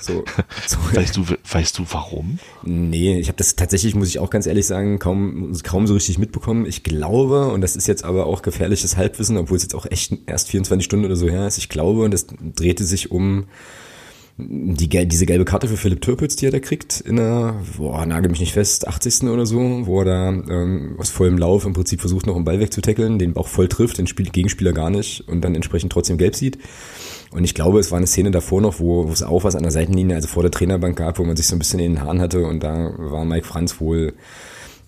So, so. Weißt du, weißt du warum? Nee, ich habe das tatsächlich, muss ich auch ganz ehrlich sagen, kaum, kaum so richtig mitbekommen. Ich glaube, und das ist jetzt aber auch gefährliches Halbwissen, obwohl es jetzt auch echt erst 24 Stunden oder so her ist, ich glaube, und das drehte sich um die, diese gelbe Karte für Philipp Türpitz, die er da kriegt, in der, boah, nagel mich nicht fest, 80. oder so, wo er da ähm, aus vollem Lauf im Prinzip versucht, noch einen Ball wegzutackeln, den Bauch voll trifft, den Spiel, Gegenspieler gar nicht und dann entsprechend trotzdem gelb sieht. Und ich glaube, es war eine Szene davor noch, wo, wo es auch was an der Seitenlinie, also vor der Trainerbank gab, wo man sich so ein bisschen in den Haaren hatte und da war Mike Franz wohl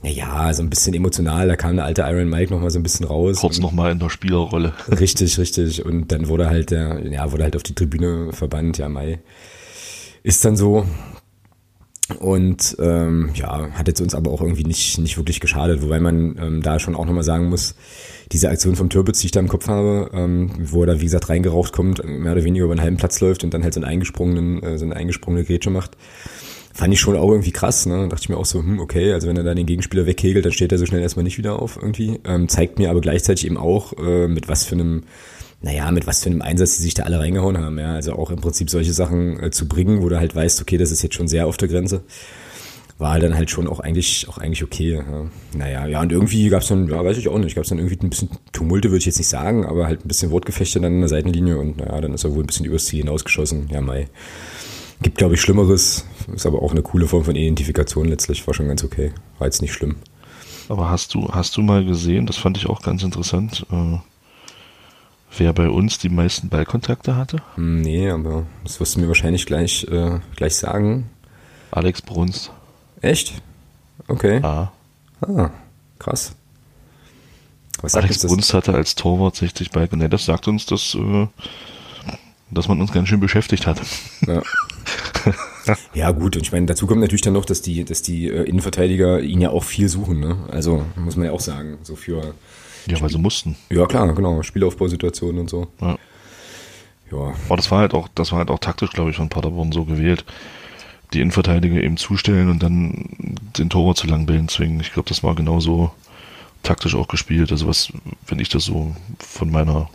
naja, so ein bisschen emotional, da kam der alte Iron Mike nochmal so ein bisschen raus. Kurz nochmal in der Spielerrolle. Richtig, richtig. Und dann wurde halt der, ja, wurde halt auf die Tribüne verbannt, ja, Mai. Ist dann so. Und ähm, ja, hat jetzt uns aber auch irgendwie nicht, nicht wirklich geschadet, wobei man ähm, da schon auch nochmal sagen muss, diese Aktion vom Türbitz, die ich da im Kopf habe, ähm, wo er da, wie gesagt, reingeraucht kommt, mehr oder weniger über einen halben Platz läuft und dann halt so einen eingesprungenen, äh, so eine eingesprungene Grätsche macht fand ich schon auch irgendwie krass. Ne? dachte ich mir auch so, hm, okay, also wenn er da den Gegenspieler wegkegelt, dann steht er so schnell erstmal nicht wieder auf irgendwie. Ähm, zeigt mir aber gleichzeitig eben auch, äh, mit was für einem, naja, mit was für einem Einsatz die sich da alle reingehauen haben. Ja? Also auch im Prinzip solche Sachen äh, zu bringen, wo du halt weißt, okay, das ist jetzt schon sehr auf der Grenze. War dann halt schon auch eigentlich, auch eigentlich okay. Ja. Naja, ja, und irgendwie gab es dann, ja, weiß ich auch nicht, gab es dann irgendwie ein bisschen Tumulte, würde ich jetzt nicht sagen, aber halt ein bisschen Wortgefechte dann an der Seitenlinie und naja, dann ist er wohl ein bisschen übers Ziel hinausgeschossen. Ja, Mai. Gibt, glaube ich, Schlimmeres. Ist aber auch eine coole Form von Identifikation letztlich. War schon ganz okay. War jetzt nicht schlimm. Aber hast du, hast du mal gesehen, das fand ich auch ganz interessant, äh, wer bei uns die meisten Ballkontakte hatte? Hm, nee, aber das wirst du mir wahrscheinlich gleich, äh, gleich sagen. Alex Brunst. Echt? Okay. Ah. Ah, krass. Was Alex Brunst hatte als Torwart 60 Ballkontakte. Das sagt uns, dass äh, dass man uns ganz schön beschäftigt hat. Ja. ja, gut, und ich meine, dazu kommt natürlich dann noch, dass die, dass die äh, Innenverteidiger ihn ja auch viel suchen, ne? Also, muss man ja auch sagen, so für. Ja, weil sie mussten. Ja, klar, genau. Spielaufbausituationen und so. Ja. Ja. Aber das war halt auch, das war halt auch taktisch, glaube ich, von Paderborn so gewählt. Die Innenverteidiger eben zustellen und dann den Tore zu lang bilden zwingen. Ich glaube, das war genauso taktisch auch gespielt. Also was, wenn ich das so von meiner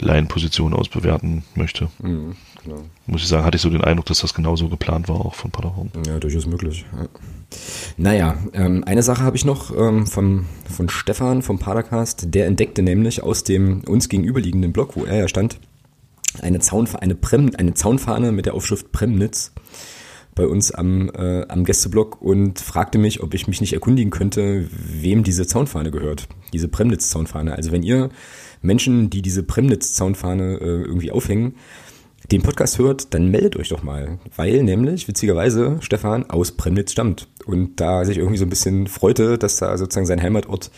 Laienposition aus bewerten möchte. Mhm, genau. Muss ich sagen, hatte ich so den Eindruck, dass das genauso geplant war, auch von Paderborn. Ja, durchaus möglich. Ja. Naja, ähm, eine Sache habe ich noch ähm, vom, von Stefan vom Padercast. Der entdeckte nämlich aus dem uns gegenüberliegenden Block, wo er ja stand, eine, Zaun, eine, Prem, eine Zaunfahne mit der Aufschrift Premnitz bei uns am, äh, am Gästeblock und fragte mich, ob ich mich nicht erkundigen könnte, wem diese Zaunfahne gehört. Diese Premnitz-Zaunfahne. Also wenn ihr Menschen, die diese Premnitz-Zaunfahne äh, irgendwie aufhängen, den Podcast hört, dann meldet euch doch mal. Weil nämlich, witzigerweise, Stefan aus Premnitz stammt. Und da sich irgendwie so ein bisschen freute, dass da sozusagen sein Heimatort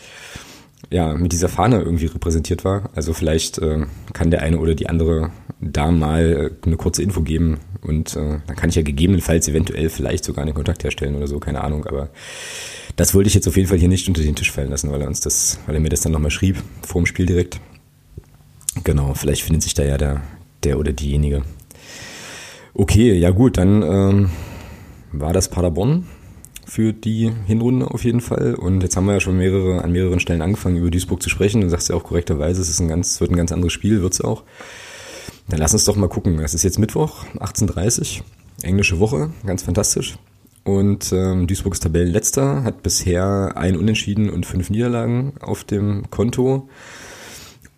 ja, mit dieser Fahne irgendwie repräsentiert war. Also vielleicht äh, kann der eine oder die andere da mal äh, eine kurze Info geben und äh, dann kann ich ja gegebenenfalls eventuell vielleicht sogar einen Kontakt herstellen oder so, keine Ahnung. Aber das wollte ich jetzt auf jeden Fall hier nicht unter den Tisch fallen lassen, weil er uns das, weil er mir das dann nochmal schrieb, vor dem Spiel direkt. Genau, vielleicht findet sich da ja der, der oder diejenige. Okay, ja gut, dann ähm, war das Paderborn für die Hinrunde auf jeden Fall. Und jetzt haben wir ja schon mehrere, an mehreren Stellen angefangen, über Duisburg zu sprechen. Du sagst ja auch korrekterweise, es ist ein ganz, wird ein ganz anderes Spiel, wird's auch. Dann lass uns doch mal gucken. Es ist jetzt Mittwoch, 18.30 englische Woche, ganz fantastisch. Und ähm, Duisburg ist Tabellenletzter, hat bisher ein Unentschieden und fünf Niederlagen auf dem Konto.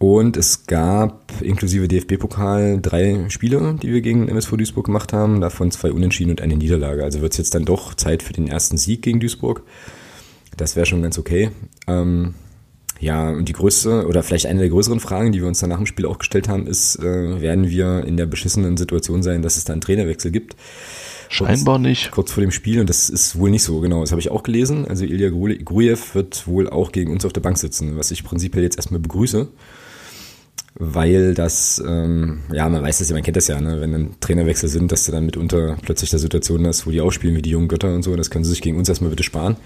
Und es gab inklusive DFB-Pokal drei Spiele, die wir gegen MSV Duisburg gemacht haben, davon zwei Unentschieden und eine Niederlage. Also wird es jetzt dann doch Zeit für den ersten Sieg gegen Duisburg. Das wäre schon ganz okay. Ähm, ja, und die größte oder vielleicht eine der größeren Fragen, die wir uns dann nach dem Spiel auch gestellt haben, ist, äh, werden wir in der beschissenen Situation sein, dass es da einen Trainerwechsel gibt? Scheinbar kurz, nicht. Kurz vor dem Spiel und das ist wohl nicht so, genau. Das habe ich auch gelesen. Also Ilya Grujew wird wohl auch gegen uns auf der Bank sitzen, was ich prinzipiell jetzt erstmal begrüße weil das, ähm, ja, man weiß das ja, man kennt das ja, ne? wenn dann Trainerwechsel sind, dass du dann mitunter plötzlich der Situation hast, wo die ausspielen wie die jungen Götter und so, das können sie sich gegen uns erstmal bitte sparen.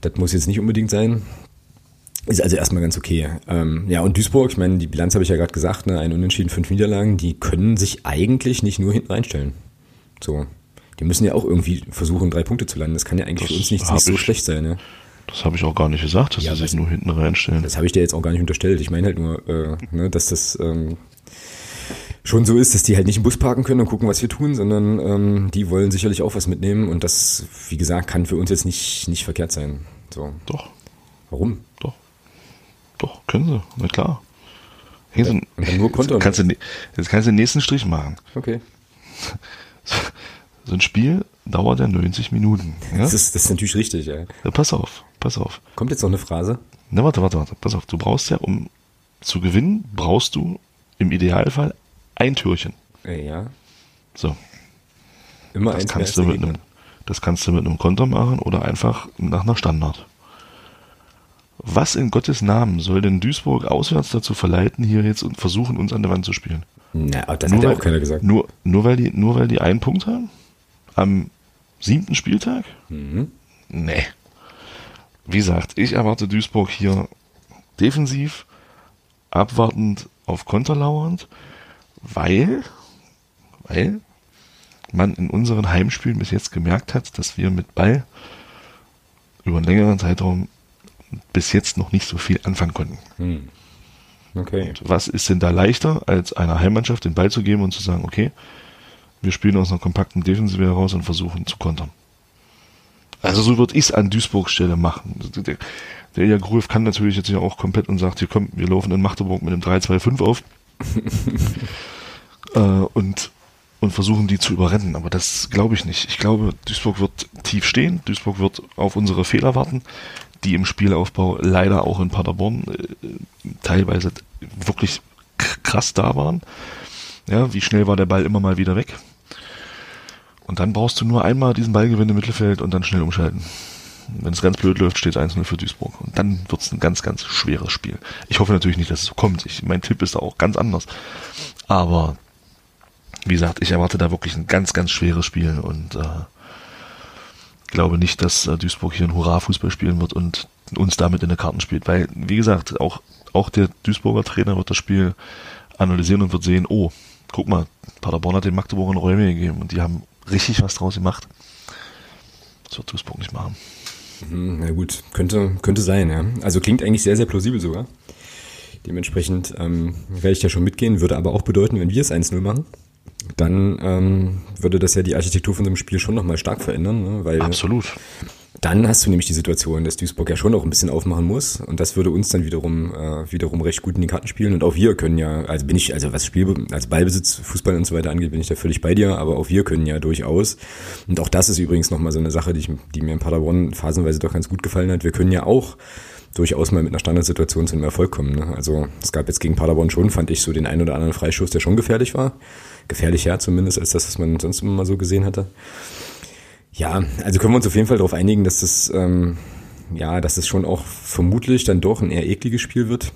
Das muss jetzt nicht unbedingt sein. Ist also erstmal ganz okay. Ähm, ja, und Duisburg, ich meine, die Bilanz habe ich ja gerade gesagt, ne? ein Unentschieden, fünf Niederlagen, die können sich eigentlich nicht nur hinten reinstellen. So. Die müssen ja auch irgendwie versuchen, drei Punkte zu landen. Das kann ja eigentlich das für uns nicht, nicht so schlecht sein. Ne? Das habe ich auch gar nicht gesagt, dass ja, sie sich nur hinten reinstellen. Das habe ich dir jetzt auch gar nicht unterstellt. Ich meine halt nur, äh, ne, dass das ähm, schon so ist, dass die halt nicht im Bus parken können und gucken, was wir tun, sondern ähm, die wollen sicherlich auch was mitnehmen und das, wie gesagt, kann für uns jetzt nicht, nicht verkehrt sein. So. Doch. Warum? Doch. Doch, können sie, na klar. Ja, und dann nur Konto. Jetzt kannst, du, jetzt kannst du den nächsten Strich machen. Okay. So ein Spiel dauert ja 90 Minuten. Ja? Das, ist, das ist natürlich richtig, ja. ja. Pass auf, pass auf. Kommt jetzt noch eine Phrase? Na, warte, warte, warte. Pass auf, du brauchst ja, um zu gewinnen, brauchst du im Idealfall ein Türchen. Ja. So. Immer das kannst du mit einem, Das kannst du mit einem Konter machen oder einfach nach einer Standard. Was in Gottes Namen soll denn Duisburg auswärts dazu verleiten, hier jetzt und versuchen, uns an der Wand zu spielen? Na, das nur hat ja auch keiner gesagt. Nur, nur, weil die, nur weil die einen Punkt haben? Am siebten Spieltag? Mhm. Nee. Wie gesagt, ich erwarte Duisburg hier defensiv, abwartend auf Konter lauernd, weil, weil man in unseren Heimspielen bis jetzt gemerkt hat, dass wir mit Ball über einen längeren Zeitraum bis jetzt noch nicht so viel anfangen konnten. Hm. Okay. Und was ist denn da leichter, als einer Heimmannschaft den Ball zu geben und zu sagen, okay, wir spielen aus einer kompakten Defensive heraus und versuchen zu kontern. Also so würde ich es an Duisburg Stelle machen. Der, der Ilja Gruev kann natürlich jetzt ja auch komplett und sagt, hier komm, wir laufen in Magdeburg mit einem 3-2-5 auf äh, und, und versuchen die zu überrennen. Aber das glaube ich nicht. Ich glaube, Duisburg wird tief stehen. Duisburg wird auf unsere Fehler warten, die im Spielaufbau leider auch in Paderborn äh, teilweise wirklich krass da waren. Ja, wie schnell war der Ball immer mal wieder weg? Und dann brauchst du nur einmal diesen Ballgewinn im Mittelfeld und dann schnell umschalten. Wenn es ganz blöd läuft, steht es 1-0 für Duisburg. Und dann wird es ein ganz, ganz schweres Spiel. Ich hoffe natürlich nicht, dass es so kommt. Ich, mein Tipp ist da auch ganz anders. Aber wie gesagt, ich erwarte da wirklich ein ganz, ganz schweres Spiel und äh, glaube nicht, dass äh, Duisburg hier ein Hurra-Fußball spielen wird und uns damit in der Karten spielt. Weil, wie gesagt, auch, auch der Duisburger Trainer wird das Spiel analysieren und wird sehen, oh, guck mal, Paderborn hat den Magdeburgern Räume gegeben und die haben richtig was draus gemacht. Das wird Duisburg nicht machen. Mhm, na gut, könnte, könnte sein, ja. Also klingt eigentlich sehr, sehr plausibel sogar. Dementsprechend ähm, werde ich da schon mitgehen, würde aber auch bedeuten, wenn wir es 1-0 machen, dann ähm, würde das ja die Architektur von so einem Spiel schon nochmal stark verändern. Ne? Weil Absolut. Dann hast du nämlich die Situation, dass Duisburg ja schon auch ein bisschen aufmachen muss und das würde uns dann wiederum äh, wiederum recht gut in die Karten spielen und auch wir können ja, also bin ich, also was Spiel, als Ballbesitz, Fußball und so weiter angeht, bin ich da völlig bei dir, aber auch wir können ja durchaus und auch das ist übrigens nochmal so eine Sache, die, ich, die mir in Paderborn phasenweise doch ganz gut gefallen hat. Wir können ja auch durchaus mal mit einer Standardsituation zu einem Erfolg kommen. Ne? Also es gab jetzt gegen Paderborn schon, fand ich, so den einen oder anderen Freischuss, der schon gefährlich war. Gefährlicher zumindest als das, was man sonst immer mal so gesehen hatte. Ja, also können wir uns auf jeden Fall darauf einigen, dass das, ähm, ja, dass das schon auch vermutlich dann doch ein eher ekliges Spiel wird,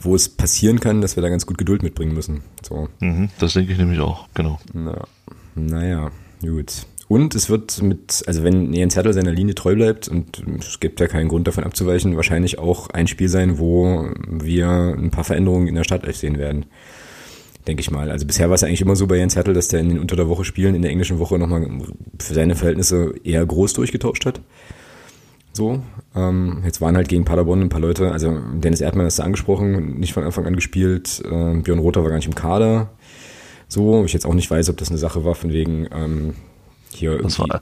wo es passieren kann, dass wir da ganz gut Geduld mitbringen müssen. So. Mhm, das denke ich nämlich auch, genau. Na, naja, gut. Und es wird mit, also wenn Jens Hertel seiner Linie treu bleibt, und es gibt ja keinen Grund davon abzuweichen, wahrscheinlich auch ein Spiel sein, wo wir ein paar Veränderungen in der Stadt sehen werden. Denke ich mal. Also bisher war es eigentlich immer so bei Jens Hertel, dass der in den unter der Woche Spielen in der englischen Woche nochmal für seine Verhältnisse eher groß durchgetauscht hat. So, ähm, jetzt waren halt gegen Paderborn ein paar Leute, also Dennis Erdmann ist da angesprochen, nicht von Anfang an gespielt, äh, Björn Rother war gar nicht im Kader. So, ich jetzt auch nicht weiß, ob das eine Sache war, von wegen ähm, hier das war,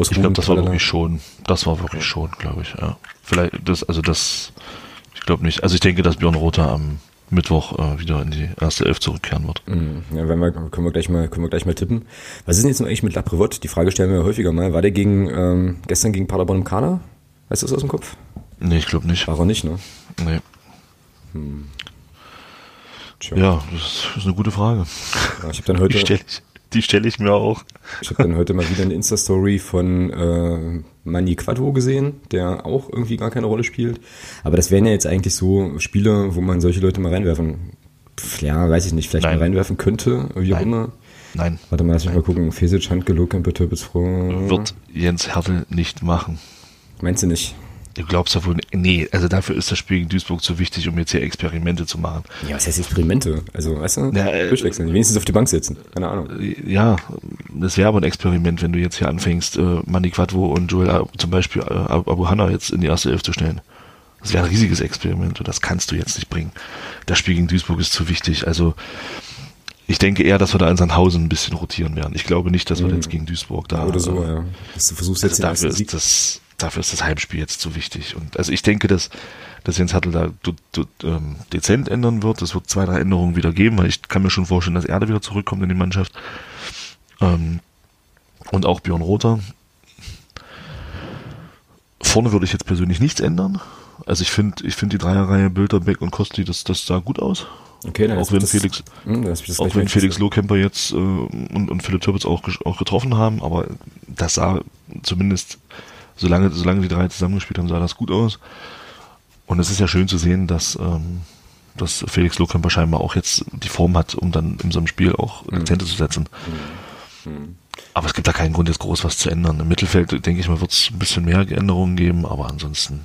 Ich glaube, das war wirklich schon, das war wirklich schon, glaube ich, ja. Vielleicht, das, also das, ich glaube nicht. Also ich denke, dass Björn Rother am Mittwoch äh, wieder in die erste Elf zurückkehren wird. Mhm. Ja, wenn wir, können wir gleich mal, können wir gleich mal tippen. Was ist denn jetzt noch eigentlich mit Laprevot? Die Frage stellen wir häufiger mal. War der gegen, ähm, gestern gegen Paderborn im Kader? Weißt du das aus dem Kopf? Nee, ich glaube nicht. War er nicht, ne? Nee. Hm. Ja, das ist eine gute Frage. Ja, ich habe dann heute. Die stelle ich, stell ich mir auch. Ich habe dann heute mal wieder eine Insta-Story von äh, Mani Quadro gesehen, der auch irgendwie gar keine Rolle spielt. Aber das wären ja jetzt eigentlich so Spiele, wo man solche Leute mal reinwerfen. Ja, weiß ich nicht, vielleicht Nein. mal reinwerfen könnte, wie auch immer. Nein. Warte mal, lass mich mal gucken. Fesic, Handgelog, Kemper, Froh. Wird Jens Hertel nicht machen. Meinst du nicht? Du glaubst ja wohl, nee, also dafür ist das Spiel gegen Duisburg zu wichtig, um jetzt hier Experimente zu machen. Ja, was heißt Experimente? Also, weißt du, ja, äh, durchwechseln, wenigstens auf die Bank sitzen, keine Ahnung. Ja, das wäre aber ein Experiment, wenn du jetzt hier anfängst, äh, Mani Quadvo und Joel äh, zum Beispiel äh, Abu Hanna jetzt in die erste Elf zu stellen. Das wäre ein riesiges Experiment und das kannst du jetzt nicht bringen. Das Spiel gegen Duisburg ist zu wichtig, also ich denke eher, dass wir da in Sandhausen ein bisschen rotieren werden. Ich glaube nicht, dass wir mhm. jetzt gegen Duisburg da. Oder so, ja. Dass du versuchst jetzt also dafür ist das dafür ist das Heimspiel jetzt zu wichtig. Und also ich denke, dass, dass Jens Hattel da du, du, ähm, dezent ändern wird. Es wird zwei, drei Änderungen wieder geben, weil ich kann mir schon vorstellen, dass Erde wieder zurückkommt in die Mannschaft. Ähm, und auch Björn Rother. Vorne würde ich jetzt persönlich nichts ändern. Also ich finde, ich finde die Dreierreihe Bilderbeck und Kosti, das, das sah gut aus. Okay, dann auch wenn das, Felix, mh, hm, auch wenn Felix Lohkemper jetzt äh, und, und Philipp Türpitz auch, auch getroffen haben, aber das sah zumindest solange, solange die drei zusammengespielt haben, sah das gut aus. Und es ist ja schön zu sehen, dass, ähm, dass Felix Lohkemper scheinbar auch jetzt die Form hat, um dann in so einem Spiel auch mhm. Akzente zu setzen. Mhm. Mhm. Aber es gibt da keinen Grund, jetzt groß was zu ändern. Im Mittelfeld, denke ich mal, wird es ein bisschen mehr Änderungen geben, aber ansonsten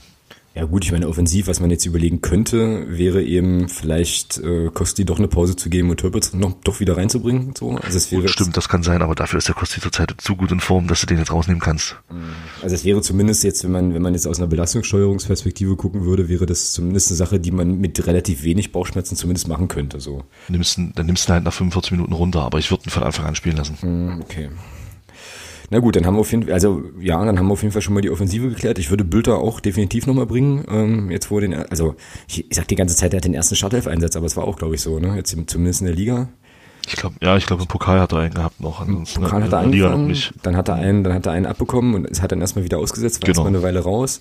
ja gut, ich meine, offensiv, was man jetzt überlegen könnte, wäre eben vielleicht äh, Kosti doch eine Pause zu geben und Türpitz noch doch wieder reinzubringen. So. Also es wäre Stimmt, das kann sein, aber dafür ist der Kosti zurzeit zu gut in Form, dass du den jetzt rausnehmen kannst. Mhm. Also es wäre zumindest jetzt, wenn man, wenn man jetzt aus einer Belastungssteuerungsperspektive gucken würde, wäre das zumindest eine Sache, die man mit relativ wenig Bauchschmerzen zumindest machen könnte. So. Nimmst, dann nimmst du halt nach 45 Minuten runter, aber ich würde ihn von Anfang an spielen lassen. Mhm, okay. Na gut, dann haben wir auf jeden Fall, also ja, dann haben wir auf jeden Fall schon mal die Offensive geklärt. Ich würde Bülter auch definitiv nochmal bringen. Ähm, jetzt wo den, also ich, ich sag die ganze Zeit, er hat den ersten Startelf-Einsatz, aber es war auch, glaube ich, so, ne? Jetzt zumindest in der Liga. Ich glaube, ja, ich glaube, im Pokal hat er einen gehabt noch. Ansonsten Pokal hat er angefangen, dann hat er einen, dann hat er einen abbekommen und es hat dann erstmal wieder ausgesetzt, war genau. erstmal eine Weile raus.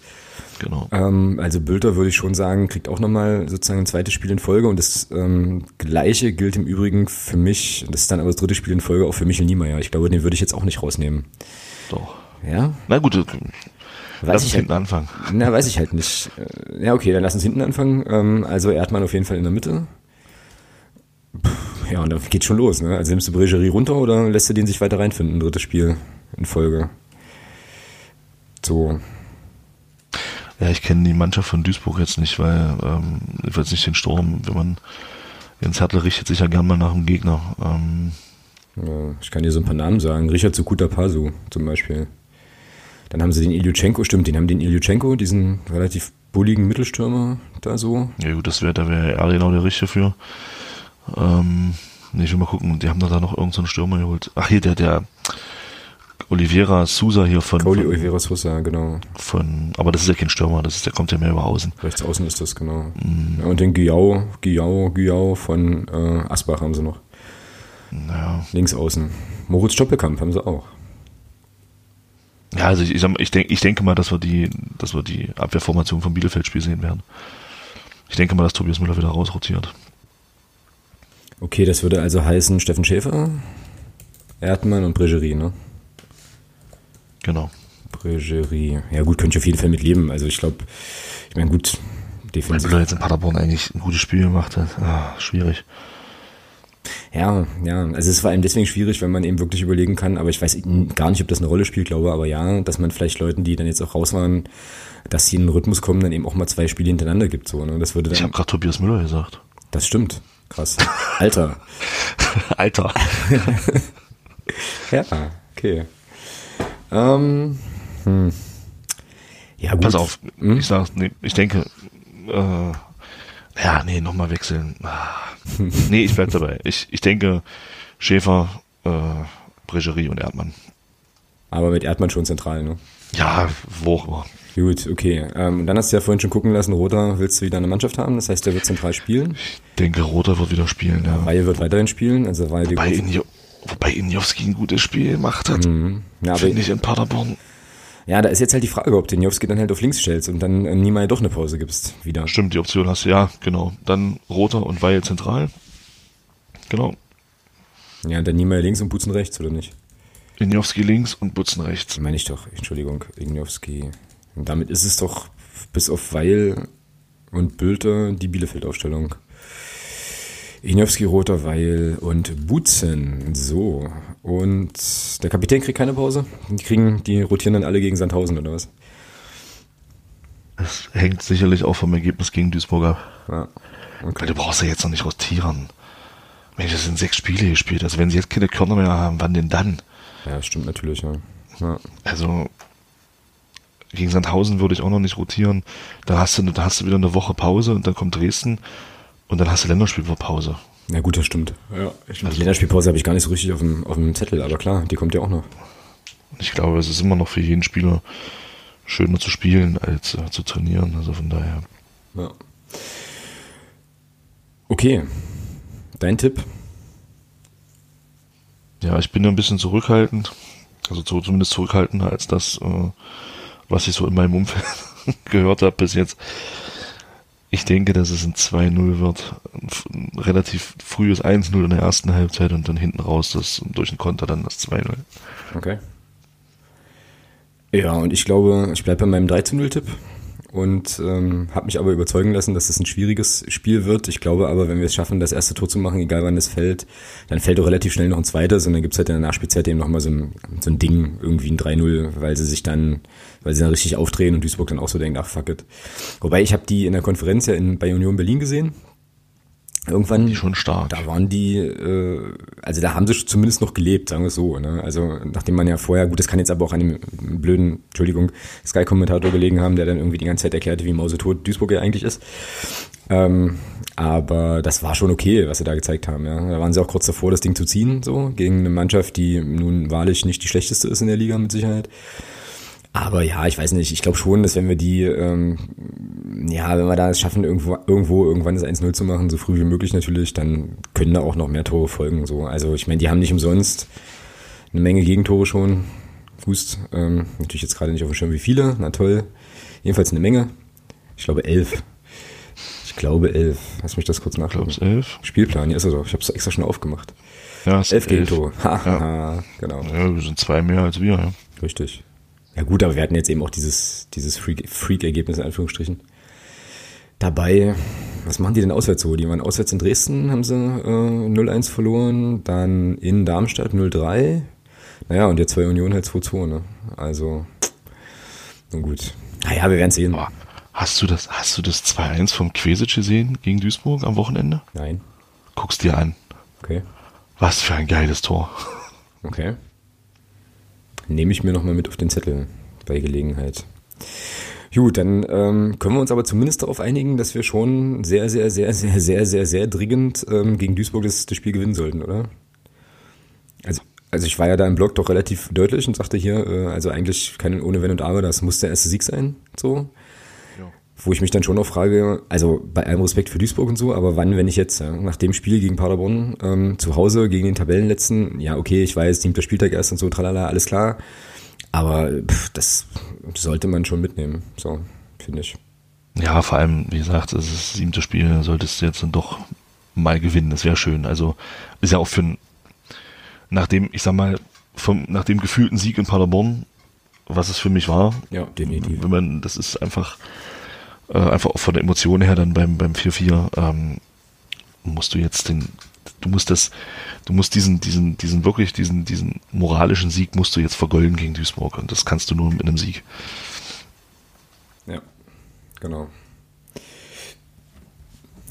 Genau. Ähm, also Bülter würde ich schon sagen, kriegt auch nochmal sozusagen ein zweites Spiel in Folge und das ähm, gleiche gilt im Übrigen für mich, das ist dann aber das dritte Spiel in Folge auch für Michel Niemeyer. Ich glaube, den würde ich jetzt auch nicht rausnehmen. Doch. Ja? Na gut, äh, lass uns hinten halt, anfangen. Na, weiß ich halt nicht. Äh, ja, okay, dann lass uns hinten anfangen. Ähm, also Erdmann auf jeden Fall in der Mitte. Ja, und dann geht schon los. Ne? Also nimmst du Bregerie runter oder lässt du den sich weiter reinfinden, drittes Spiel in Folge? So. Ja, ich kenne die Mannschaft von Duisburg jetzt nicht, weil ähm, ich weiß nicht den Sturm, wenn man Jens Hertel richtet sich ja gern mal nach dem Gegner. Ähm, ja, ich kann dir so ein paar Namen sagen. Richard Sukuta Pasu zum Beispiel. Dann haben sie den Ilyuchenko, stimmt, den haben den Ilyuchenko, diesen relativ bulligen Mittelstürmer da so. Ja gut, das wäre, da wäre er genau der Richtige für. Ähm, nee, ich will mal gucken, die haben da noch irgendeinen so Stürmer geholt. Ach hier, der, der Oliveira Sousa hier von. Coli Oliveira Sousa, genau. Von, aber das ist ja kein Stürmer, das ist, der kommt ja mehr über außen. Rechts außen ist das, genau. Mm. Ja, und den Giau, Giau, Giau von äh, Asbach haben sie noch. Naja. Links außen. Moritz Stoppelkamp haben sie auch. Ja, also ich, ich, ich, denk, ich denke mal, dass wir die, dass wir die Abwehrformation vom Bielefeld-Spiel sehen werden. Ich denke mal, dass Tobias Müller wieder rausrotiert. Okay, das würde also heißen Steffen Schäfer, Erdmann und Bregerie, ne? Genau. Bregerie. Ja gut, könnte ich auf jeden Fall mit leben. Also ich glaube, ich meine gut, defensiv. Weil Müller jetzt in Paderborn eigentlich ein gutes Spiel gemacht hat. Ah, schwierig. Ja, ja. Also es ist vor allem deswegen schwierig, wenn man eben wirklich überlegen kann, aber ich weiß gar nicht, ob das eine Rolle spielt, glaube aber ja, dass man vielleicht Leuten, die dann jetzt auch raus waren, dass sie in den Rhythmus kommen, dann eben auch mal zwei Spiele hintereinander gibt. So, ne? das würde dann, ich habe gerade Tobias Müller gesagt. Das stimmt. Krass. Alter. Alter. ja, okay. Ähm, hm. Ja, gut. Pass auf, hm? ich sag's, nee, ich denke, äh, ja, nee, nochmal wechseln. Ah. nee, ich bleib dabei. Ich, ich denke, Schäfer, äh, Bregerie und Erdmann. Aber mit Erdmann schon zentral, ne? Ja, wo auch immer. Gut, okay. Ähm, dann hast du ja vorhin schon gucken lassen, Roter willst du wieder eine Mannschaft haben, das heißt, der wird zentral spielen. Ich denke, Roter wird wieder spielen, ja. Weihe wird weiterhin spielen, also Weihe wobei, Injo, wobei Injowski ein gutes Spiel gemacht hat. Mhm. Ja, Finde ich in Paderborn. Ja, da ist jetzt halt die Frage, ob du Injowski dann halt auf links stellst und dann äh, Niemeyer doch eine Pause gibst, wieder. Stimmt, die Option hast du, ja, genau. Dann Roter und Weihe zentral. Genau. Ja, dann Niemeyer links und Butzen rechts, oder nicht? Injowski links und Butzen rechts. Meine ich doch, Entschuldigung, Injowski. Und damit ist es doch bis auf Weil und Bülter die Bielefeld-Aufstellung. Injowski, Roter, Weil und Butzen. So. Und der Kapitän kriegt keine Pause. Die kriegen, die rotieren dann alle gegen Sandhausen, oder was? Es hängt sicherlich auch vom Ergebnis gegen Duisburg ab. Ja. Okay. Weil du brauchst ja jetzt noch nicht rotieren. Mensch, das sind sechs Spiele gespielt. Also wenn sie jetzt keine Körner mehr haben, wann denn dann? Ja, stimmt natürlich, ja. ja. Also gegen Sandhausen würde ich auch noch nicht rotieren. Da hast du, da hast du wieder eine Woche Pause und dann kommt Dresden und dann hast du Länderspielpause. Ja gut, das stimmt. Ja, also, die Länderspielpause habe ich gar nicht so richtig auf dem, auf dem Zettel, aber klar, die kommt ja auch noch. Ich glaube, es ist immer noch für jeden Spieler schöner zu spielen als äh, zu trainieren. Also von daher. Ja. Okay. Dein Tipp? Ja, ich bin ja ein bisschen zurückhaltend. Also zumindest zurückhaltender als das, äh, was ich so in meinem Umfeld gehört habe bis jetzt. Ich denke, dass es ein 2-0 wird. Ein relativ frühes 1-0 in der ersten Halbzeit und dann hinten raus das durch den Konter dann das 2-0. Okay. Ja, und ich glaube, ich bleibe bei meinem 13-0-Tipp und ähm, habe mich aber überzeugen lassen, dass es ein schwieriges Spiel wird. Ich glaube aber, wenn wir es schaffen, das erste Tor zu machen, egal wann es fällt, dann fällt auch relativ schnell noch ein zweites und dann gibt's halt in der Nachspielzeit eben nochmal so ein, so ein Ding, irgendwie ein 3-0, weil sie sich dann, weil sie dann richtig aufdrehen und Duisburg dann auch so denkt, ach fuck it. Wobei ich habe die in der Konferenz ja in, bei Union Berlin gesehen irgendwann die schon stark. Da waren die, äh, also da haben sie zumindest noch gelebt, sagen wir es so. Ne? Also nachdem man ja vorher, gut, das kann jetzt aber auch an dem blöden, Entschuldigung, Sky-Kommentator gelegen haben, der dann irgendwie die ganze Zeit erklärte, wie mausetot Duisburg ja eigentlich ist. Ähm, aber das war schon okay, was sie da gezeigt haben. Ja. Da waren sie auch kurz davor, das Ding zu ziehen, so gegen eine Mannschaft, die nun wahrlich nicht die schlechteste ist in der Liga mit Sicherheit. Aber ja, ich weiß nicht, ich glaube schon, dass wenn wir die, ähm, ja, wenn wir da es schaffen, irgendwo, irgendwo irgendwann das 1-0 zu machen, so früh wie möglich natürlich, dann können da auch noch mehr Tore folgen. So. Also ich meine, die haben nicht umsonst eine Menge Gegentore schon. Fußt, ähm, natürlich jetzt gerade nicht auf dem Schirm, wie viele, na toll. Jedenfalls eine Menge. Ich glaube elf. Ich glaube elf. Lass mich das kurz nachschauen. Ich glaube elf. Spielplan, ja ist er doch. Ich habe es extra schon aufgemacht. Ja, elf Gegentore. Ha, ja. genau. Ja, wir sind zwei mehr als wir, ja. Richtig. Ja gut, aber wir hatten jetzt eben auch dieses, dieses Freak-Ergebnis in Anführungsstrichen. Dabei, was machen die denn auswärts so? Die waren auswärts in Dresden, haben sie äh, 0-1 verloren, dann in Darmstadt 0-3. Naja, und jetzt bei Union halt 2-2, ne? Also, nun gut. Naja, wir werden sehen. Boah, hast du das, hast du das 2-1 vom Quesic gesehen gegen Duisburg am Wochenende? Nein. Guck's dir an. Okay. Was für ein geiles Tor. Okay nehme ich mir nochmal mit auf den Zettel bei Gelegenheit. Gut, dann ähm, können wir uns aber zumindest darauf einigen, dass wir schon sehr, sehr, sehr, sehr, sehr, sehr, sehr dringend ähm, gegen Duisburg das, das Spiel gewinnen sollten, oder? Also, also ich war ja da im Blog doch relativ deutlich und sagte hier, äh, also eigentlich kein ohne Wenn und Aber, das muss der erste Sieg sein, so wo ich mich dann schon noch frage, also bei allem Respekt für Duisburg und so, aber wann, wenn ich jetzt, ja, nach dem Spiel gegen Paderborn, ähm, zu Hause gegen den Tabellenletzten, ja, okay, ich weiß, siebter Spieltag erst und so, tralala, alles klar, aber pff, das sollte man schon mitnehmen, so, finde ich. Ja, vor allem, wie gesagt, es ist das siebte Spiel, solltest du jetzt dann doch mal gewinnen, das wäre schön, also ist ja auch für, nach dem, ich sag mal, vom, nach dem gefühlten Sieg in Paderborn, was es für mich war, ja, definitiv. Wenn man, das ist einfach, äh, einfach auch von der Emotion her dann beim, beim 4-4, ähm, musst du jetzt den, du musst das, du musst diesen, diesen, diesen wirklich, diesen, diesen moralischen Sieg musst du jetzt vergolden gegen Duisburg und das kannst du nur mit einem Sieg. Ja, genau.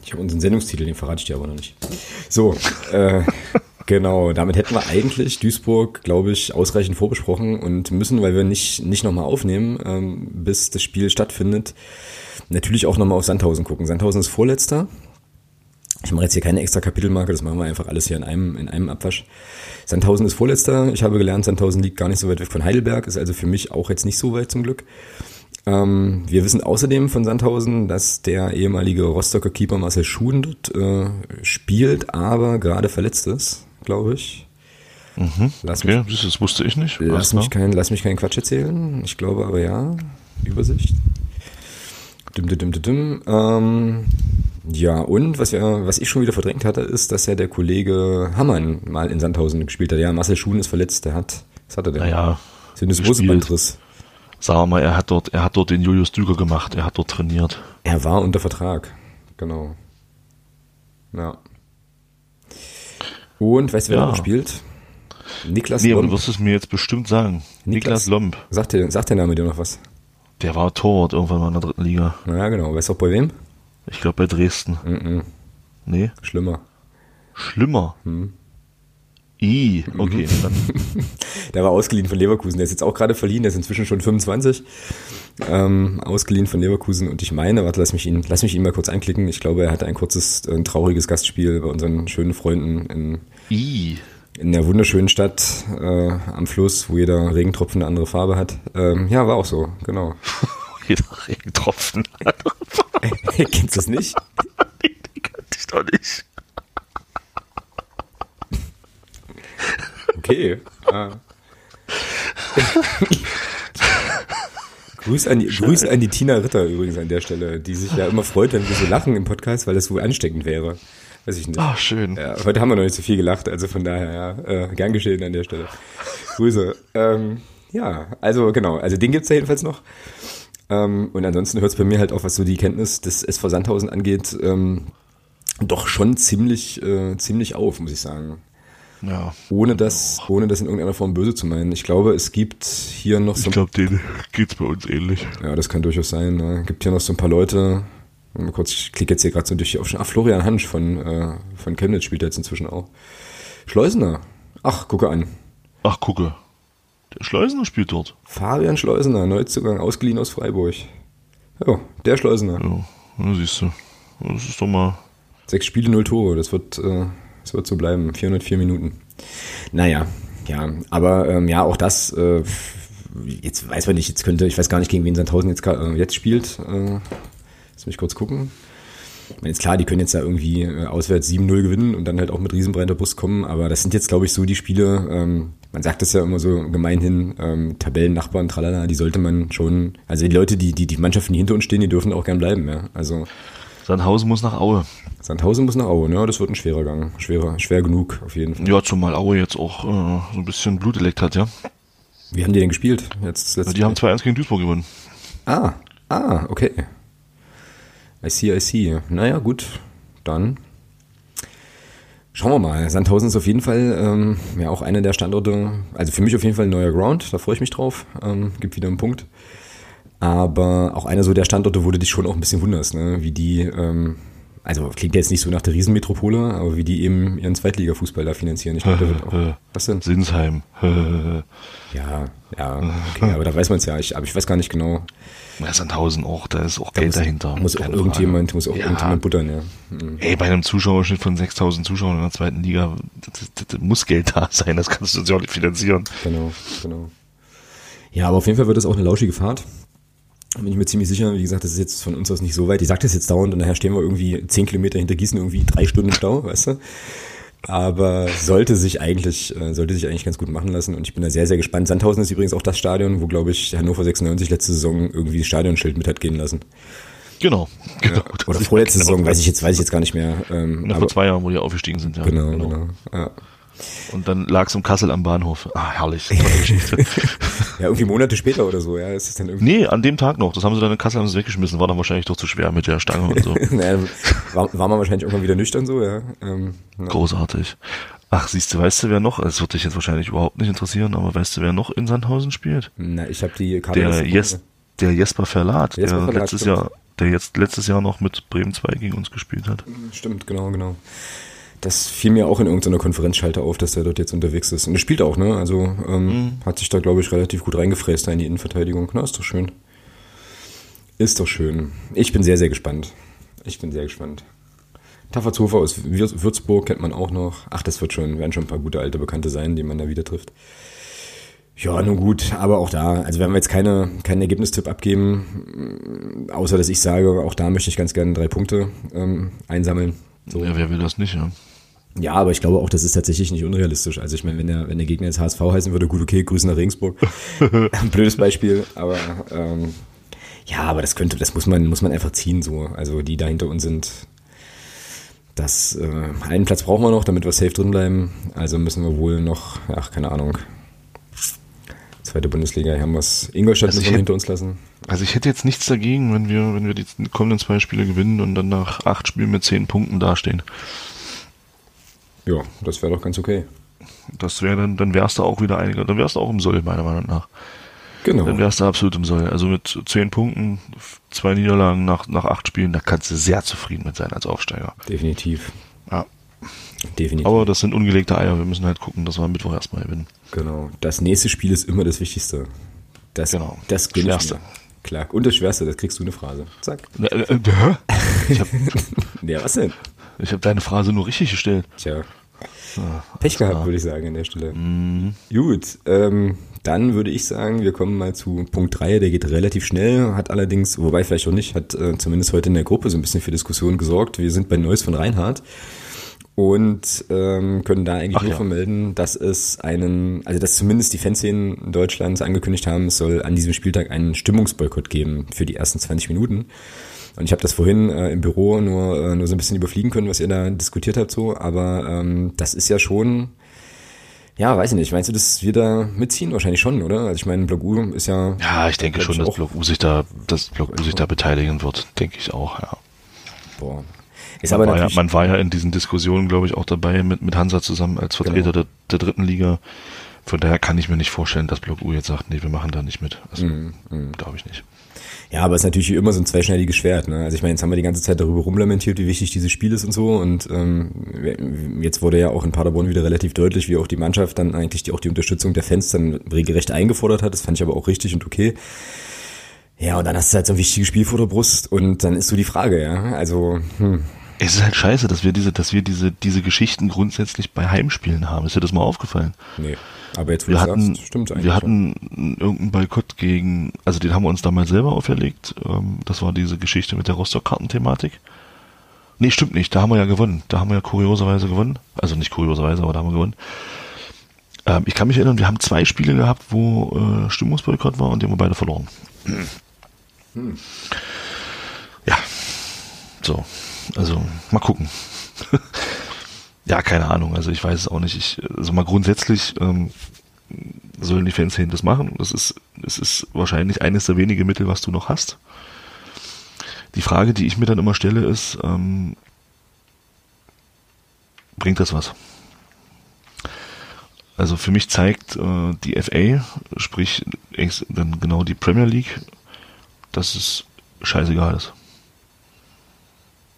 Ich habe unseren Sendungstitel, den verrate ich dir aber noch nicht. So, äh, genau, damit hätten wir eigentlich Duisburg, glaube ich, ausreichend vorbesprochen und müssen, weil wir nicht, nicht nochmal aufnehmen, ähm, bis das Spiel stattfindet, natürlich auch nochmal auf Sandhausen gucken. Sandhausen ist Vorletzter. Ich mache jetzt hier keine extra Kapitelmarke, das machen wir einfach alles hier in einem, in einem Abwasch. Sandhausen ist Vorletzter. Ich habe gelernt, Sandhausen liegt gar nicht so weit weg von Heidelberg, ist also für mich auch jetzt nicht so weit zum Glück. Ähm, wir wissen außerdem von Sandhausen, dass der ehemalige Rostocker Keeper Marcel Schuhen dort äh, spielt, aber gerade verletzt ist, glaube ich. Mhm. Lass okay, mich, das wusste ich nicht. Lass mich, kein, lass mich keinen Quatsch erzählen. Ich glaube aber ja. Übersicht. Dim, dim, dim, dim. Ähm, ja, und was, wir, was ich schon wieder verdrängt hatte, ist, dass ja der Kollege Hammann mal in Sandhausen gespielt hat. Ja, Marcel Schuhen ist verletzt, der hat, was hat er denn? Naja, Sinneswurzelbandriss sagen wir mal, er hat dort, er hat dort den Julius Düger gemacht, er hat dort trainiert. Er war unter Vertrag, genau. Ja. Und weißt du, wer ja. noch spielt? Niklas nee, Lomb. du wirst es mir jetzt bestimmt sagen. Niklas, Niklas Lomb. Sagt der, sagt der Name dir noch was? Der war Torwart irgendwann mal in der dritten Liga. Ja, genau. Weißt du auch bei wem? Ich glaube bei Dresden. Mm -mm. Nee? Schlimmer. Schlimmer? Hm. I, okay. Mhm. der war ausgeliehen von Leverkusen. Der ist jetzt auch gerade verliehen, der ist inzwischen schon 25. Ähm, ausgeliehen von Leverkusen und ich meine, warte, lass mich ihn, lass mich ihn mal kurz anklicken. Ich glaube, er hatte ein kurzes, ein trauriges Gastspiel bei unseren schönen Freunden in, I. in der wunderschönen Stadt äh, am Fluss, wo jeder Regentropfen eine andere Farbe hat. Ähm, ja, war auch so, genau. jeder Regentropfen eine andere Farbe. Kennst du das nicht? nee, die kannte ich doch nicht. Okay. Ah. Grüß an, die, Grüße an die Tina Ritter übrigens an der Stelle, die sich ja immer freut, wenn wir so lachen im Podcast, weil das wohl ansteckend wäre. Weiß ich nicht. Ach, schön. Ja, heute haben wir noch nicht so viel gelacht, also von daher, ja, äh, gern geschehen an der Stelle. Grüße. Ähm, ja, also genau, also den gibt's ja jedenfalls noch. Ähm, und ansonsten hört es bei mir halt auch, was so die Kenntnis des SV Sandhausen angeht, ähm, doch schon ziemlich, äh, ziemlich auf, muss ich sagen. Ja. Ohne das, ohne das in irgendeiner Form böse zu meinen. Ich glaube, es gibt hier noch so. Ich glaube, denen geht's bei uns ähnlich. Ja, das kann durchaus sein. Ne? Gibt hier noch so ein paar Leute. Mal kurz, ich klicke jetzt hier gerade so durch die Aufschnitt. Ach, Florian Hansch von, äh, von Chemnitz spielt jetzt inzwischen auch. Schleusener. Ach, gucke an. Ach, gucke. Der Schleusener spielt dort. Fabian Schleusener, Neuzugang, ausgeliehen aus Freiburg. Ja, der Schleusener. Ja, siehst du. Das ist doch mal. Sechs Spiele, null Tore. Das wird, äh, es wird so bleiben. 404 Minuten. Naja, ja, aber ähm, ja, auch das, äh, jetzt weiß man nicht, jetzt könnte, ich weiß gar nicht, gegen wen Sandhausen jetzt, äh, jetzt spielt. Äh, lass mich kurz gucken. Ich meine, jetzt klar, die können jetzt da irgendwie äh, auswärts 7-0 gewinnen und dann halt auch mit riesenbreiter Bus kommen, aber das sind jetzt, glaube ich, so die Spiele, ähm, man sagt das ja immer so gemeinhin, ähm, Tabellennachbarn, tralala, die sollte man schon, also die Leute, die, die, die Mannschaften, die hinter uns stehen, die dürfen auch gern bleiben, ja. Also Sandhausen muss nach Aue. Sandhausen muss nach Aue, ne? Das wird ein schwerer Gang. Schwerer, schwer genug, auf jeden Fall. Ja, zumal Aue jetzt auch äh, so ein bisschen Blut eleckt hat, ja. Wie haben die denn gespielt? Jetzt ja, die haben 2-1 gegen Duisburg gewonnen. Ah, ah, okay. I see, I see. Naja, gut. Dann schauen wir mal. Sandhausen ist auf jeden Fall ähm, ja auch einer der Standorte, also für mich auf jeden Fall ein neuer Ground, da freue ich mich drauf. Ähm, gibt wieder einen Punkt. Aber auch einer so der Standorte, wo du dich schon auch ein bisschen wunderst, ne? wie die, ähm, also klingt jetzt nicht so nach der Riesenmetropole, aber wie die eben ihren Zweitligafußball da finanzieren. Ich glaube, da wird auch, was denn? Sinsheim. ja, ja, okay, aber da weiß man es ja. Ich, aber ich weiß gar nicht genau. Ja, Sandhausen auch, da ist auch da Geld muss, dahinter. Muss auch irgendjemand, muss auch ja. irgendjemand buttern, ja. Mhm. Ey, bei einem Zuschauerschnitt von 6000 Zuschauern in der zweiten Liga, das, das, das muss Geld da sein, das kannst du ja auch nicht finanzieren. Genau, genau. Ja, aber auf jeden Fall wird es auch eine lauschige Fahrt bin ich mir ziemlich sicher. Wie gesagt, das ist jetzt von uns aus nicht so weit. Ich sage das jetzt dauernd und nachher stehen wir irgendwie zehn Kilometer hinter Gießen, irgendwie drei Stunden Stau, weißt du? Aber sollte sich eigentlich, äh, sollte sich eigentlich ganz gut machen lassen und ich bin da sehr, sehr gespannt. Sandhausen ist übrigens auch das Stadion, wo, glaube ich, Hannover 96 letzte Saison irgendwie das Stadionschild mit hat gehen lassen. Genau, genau. Oder vorletzte Saison, weiß ich jetzt, weiß ich jetzt gar nicht mehr. Ähm, ja, vor zwei Jahren, wo die aufgestiegen sind, ja. Genau, genau. genau. Ja. Und dann lag es um Kassel am Bahnhof. Ah, herrlich. Geschichte. ja, irgendwie Monate später oder so, ja. Ist das dann irgendwie nee, an dem Tag noch. Das haben sie dann in Kassel haben sie weggeschmissen. War dann wahrscheinlich doch zu schwer mit der Stange und so. naja, war, war man wahrscheinlich irgendwann wieder nüchtern so, ja. Ähm, ja. Großartig. Ach, siehst du, weißt du, wer noch? Das wird dich jetzt wahrscheinlich überhaupt nicht interessieren, aber weißt du, wer noch in Sandhausen spielt? Na, ich habe die Karte. Der Yes, der Jesper Verlat, Jesper der Verlat, letztes stimmt. Jahr, der jetzt letztes Jahr noch mit Bremen 2 gegen uns gespielt hat. Stimmt, genau, genau. Das fiel mir auch in irgendeiner Konferenzschalter auf, dass er dort jetzt unterwegs ist. Und er spielt auch, ne? Also ähm, mhm. hat sich da, glaube ich, relativ gut reingefräst in die Innenverteidigung. Na, ist doch schön. Ist doch schön. Ich bin sehr, sehr gespannt. Ich bin sehr gespannt. Taffertshofer aus Würzburg kennt man auch noch. Ach, das wird schon, werden schon ein paar gute alte Bekannte sein, die man da wieder trifft. Ja, nun gut, aber auch da, also wenn wir jetzt keine, keinen Ergebnistipp abgeben, außer dass ich sage, auch da möchte ich ganz gerne drei Punkte ähm, einsammeln. So. Ja, wer will das nicht, ja? Ja, aber ich glaube auch, das ist tatsächlich nicht unrealistisch. Also ich meine, wenn der, wenn der Gegner jetzt HSV heißen würde, gut, okay, Grüße nach Regensburg. Blödes Beispiel, aber ähm, ja, aber das könnte, das muss man, muss man einfach ziehen so. Also die da hinter uns sind, das äh, einen Platz brauchen wir noch, damit wir safe drin bleiben. Also müssen wir wohl noch, ach, keine Ahnung. Zweite Bundesliga, hier haben wir es Ingolstadt also hinter uns lassen. Also ich hätte jetzt nichts dagegen, wenn wir, wenn wir die kommenden zwei Spiele gewinnen und dann nach acht Spielen mit zehn Punkten dastehen. Ja, das wäre doch ganz okay. Das wäre dann, dann wärst du auch wieder einiger, dann wärst du auch im Soll, meiner Meinung nach. Genau. Dann wärst du absolut im Soll. Also mit zehn Punkten, zwei Niederlagen nach, nach acht Spielen, da kannst du sehr zufrieden mit sein als Aufsteiger. Definitiv. Ja. Definitiv. Aber das sind ungelegte Eier. Wir müssen halt gucken, dass wir am Mittwoch erstmal gewinnen. Genau. Das nächste Spiel ist immer das Wichtigste. Das, genau. Das Schwerste. Klar. Und das Schwerste, das kriegst du eine Phrase. Zack. Äh, äh, ich hab, ja, was denn? Ich habe deine Phrase nur richtig gestellt. Tja. Ah, Pech gehabt, würde ich sagen, an der Stelle. Mhm. Gut, ähm, dann würde ich sagen, wir kommen mal zu Punkt 3, der geht relativ schnell, hat allerdings, wobei vielleicht auch nicht, hat äh, zumindest heute in der Gruppe so ein bisschen für Diskussionen gesorgt. Wir sind bei Neues von Reinhardt und ähm, können da eigentlich Ach nur ja. vermelden, dass es einen, also dass zumindest die Fanszenen Deutschlands angekündigt haben, es soll an diesem Spieltag einen Stimmungsboykott geben für die ersten 20 Minuten. Und ich habe das vorhin äh, im Büro nur, äh, nur so ein bisschen überfliegen können, was ihr da diskutiert habt, so, aber ähm, das ist ja schon, ja, weiß ich nicht, meinst du, dass wir da mitziehen? Wahrscheinlich schon, oder? Also ich meine, Block U ist ja. Ja, ich denke schon, dass Block U sich da, dass Block U sich da beteiligen wird, denke ich auch, ja. Boah. Ist man, aber war ja, man war ja in diesen Diskussionen, glaube ich, auch dabei mit, mit Hansa zusammen als Vertreter genau. der, der dritten Liga. Von daher kann ich mir nicht vorstellen, dass Block U jetzt sagt, nee, wir machen da nicht mit. Also, mm, mm. glaube ich nicht. Ja, aber es ist natürlich immer so ein zweischneidiges Schwert. Ne? Also ich meine, jetzt haben wir die ganze Zeit darüber rumlamentiert, wie wichtig dieses Spiel ist und so. Und ähm, jetzt wurde ja auch in Paderborn wieder relativ deutlich, wie auch die Mannschaft dann eigentlich die, auch die Unterstützung der Fans dann regelrecht eingefordert hat. Das fand ich aber auch richtig und okay. Ja, und dann hast du halt so ein wichtiges Spiel vor der Brust und dann ist so die Frage, ja. Also, hm. Es ist halt scheiße, dass wir diese, dass wir diese, diese Geschichten grundsätzlich bei Heimspielen haben. Ist dir das mal aufgefallen? Nee. Aber jetzt, wo wir hatten, sagst, stimmt eigentlich. Wir hatten schon. irgendeinen Boykott gegen, also den haben wir uns damals selber auferlegt. Ähm, das war diese Geschichte mit der Rostock-Kartenthematik. Nee, stimmt nicht. Da haben wir ja gewonnen. Da haben wir ja kurioserweise gewonnen. Also nicht kurioserweise, aber da haben wir gewonnen. Ähm, ich kann mich erinnern, wir haben zwei Spiele gehabt, wo äh, Stimmungsboykott war und die haben wir beide verloren. Hm. Ja. So. Also, mal gucken. Ja, keine Ahnung. Also ich weiß es auch nicht. Ich, also mal grundsätzlich ähm, sollen die Fans das machen. Das ist, das ist wahrscheinlich eines der wenigen Mittel, was du noch hast. Die Frage, die ich mir dann immer stelle, ist, ähm, bringt das was? Also für mich zeigt äh, die FA, sprich dann genau die Premier League, dass es scheißegal ist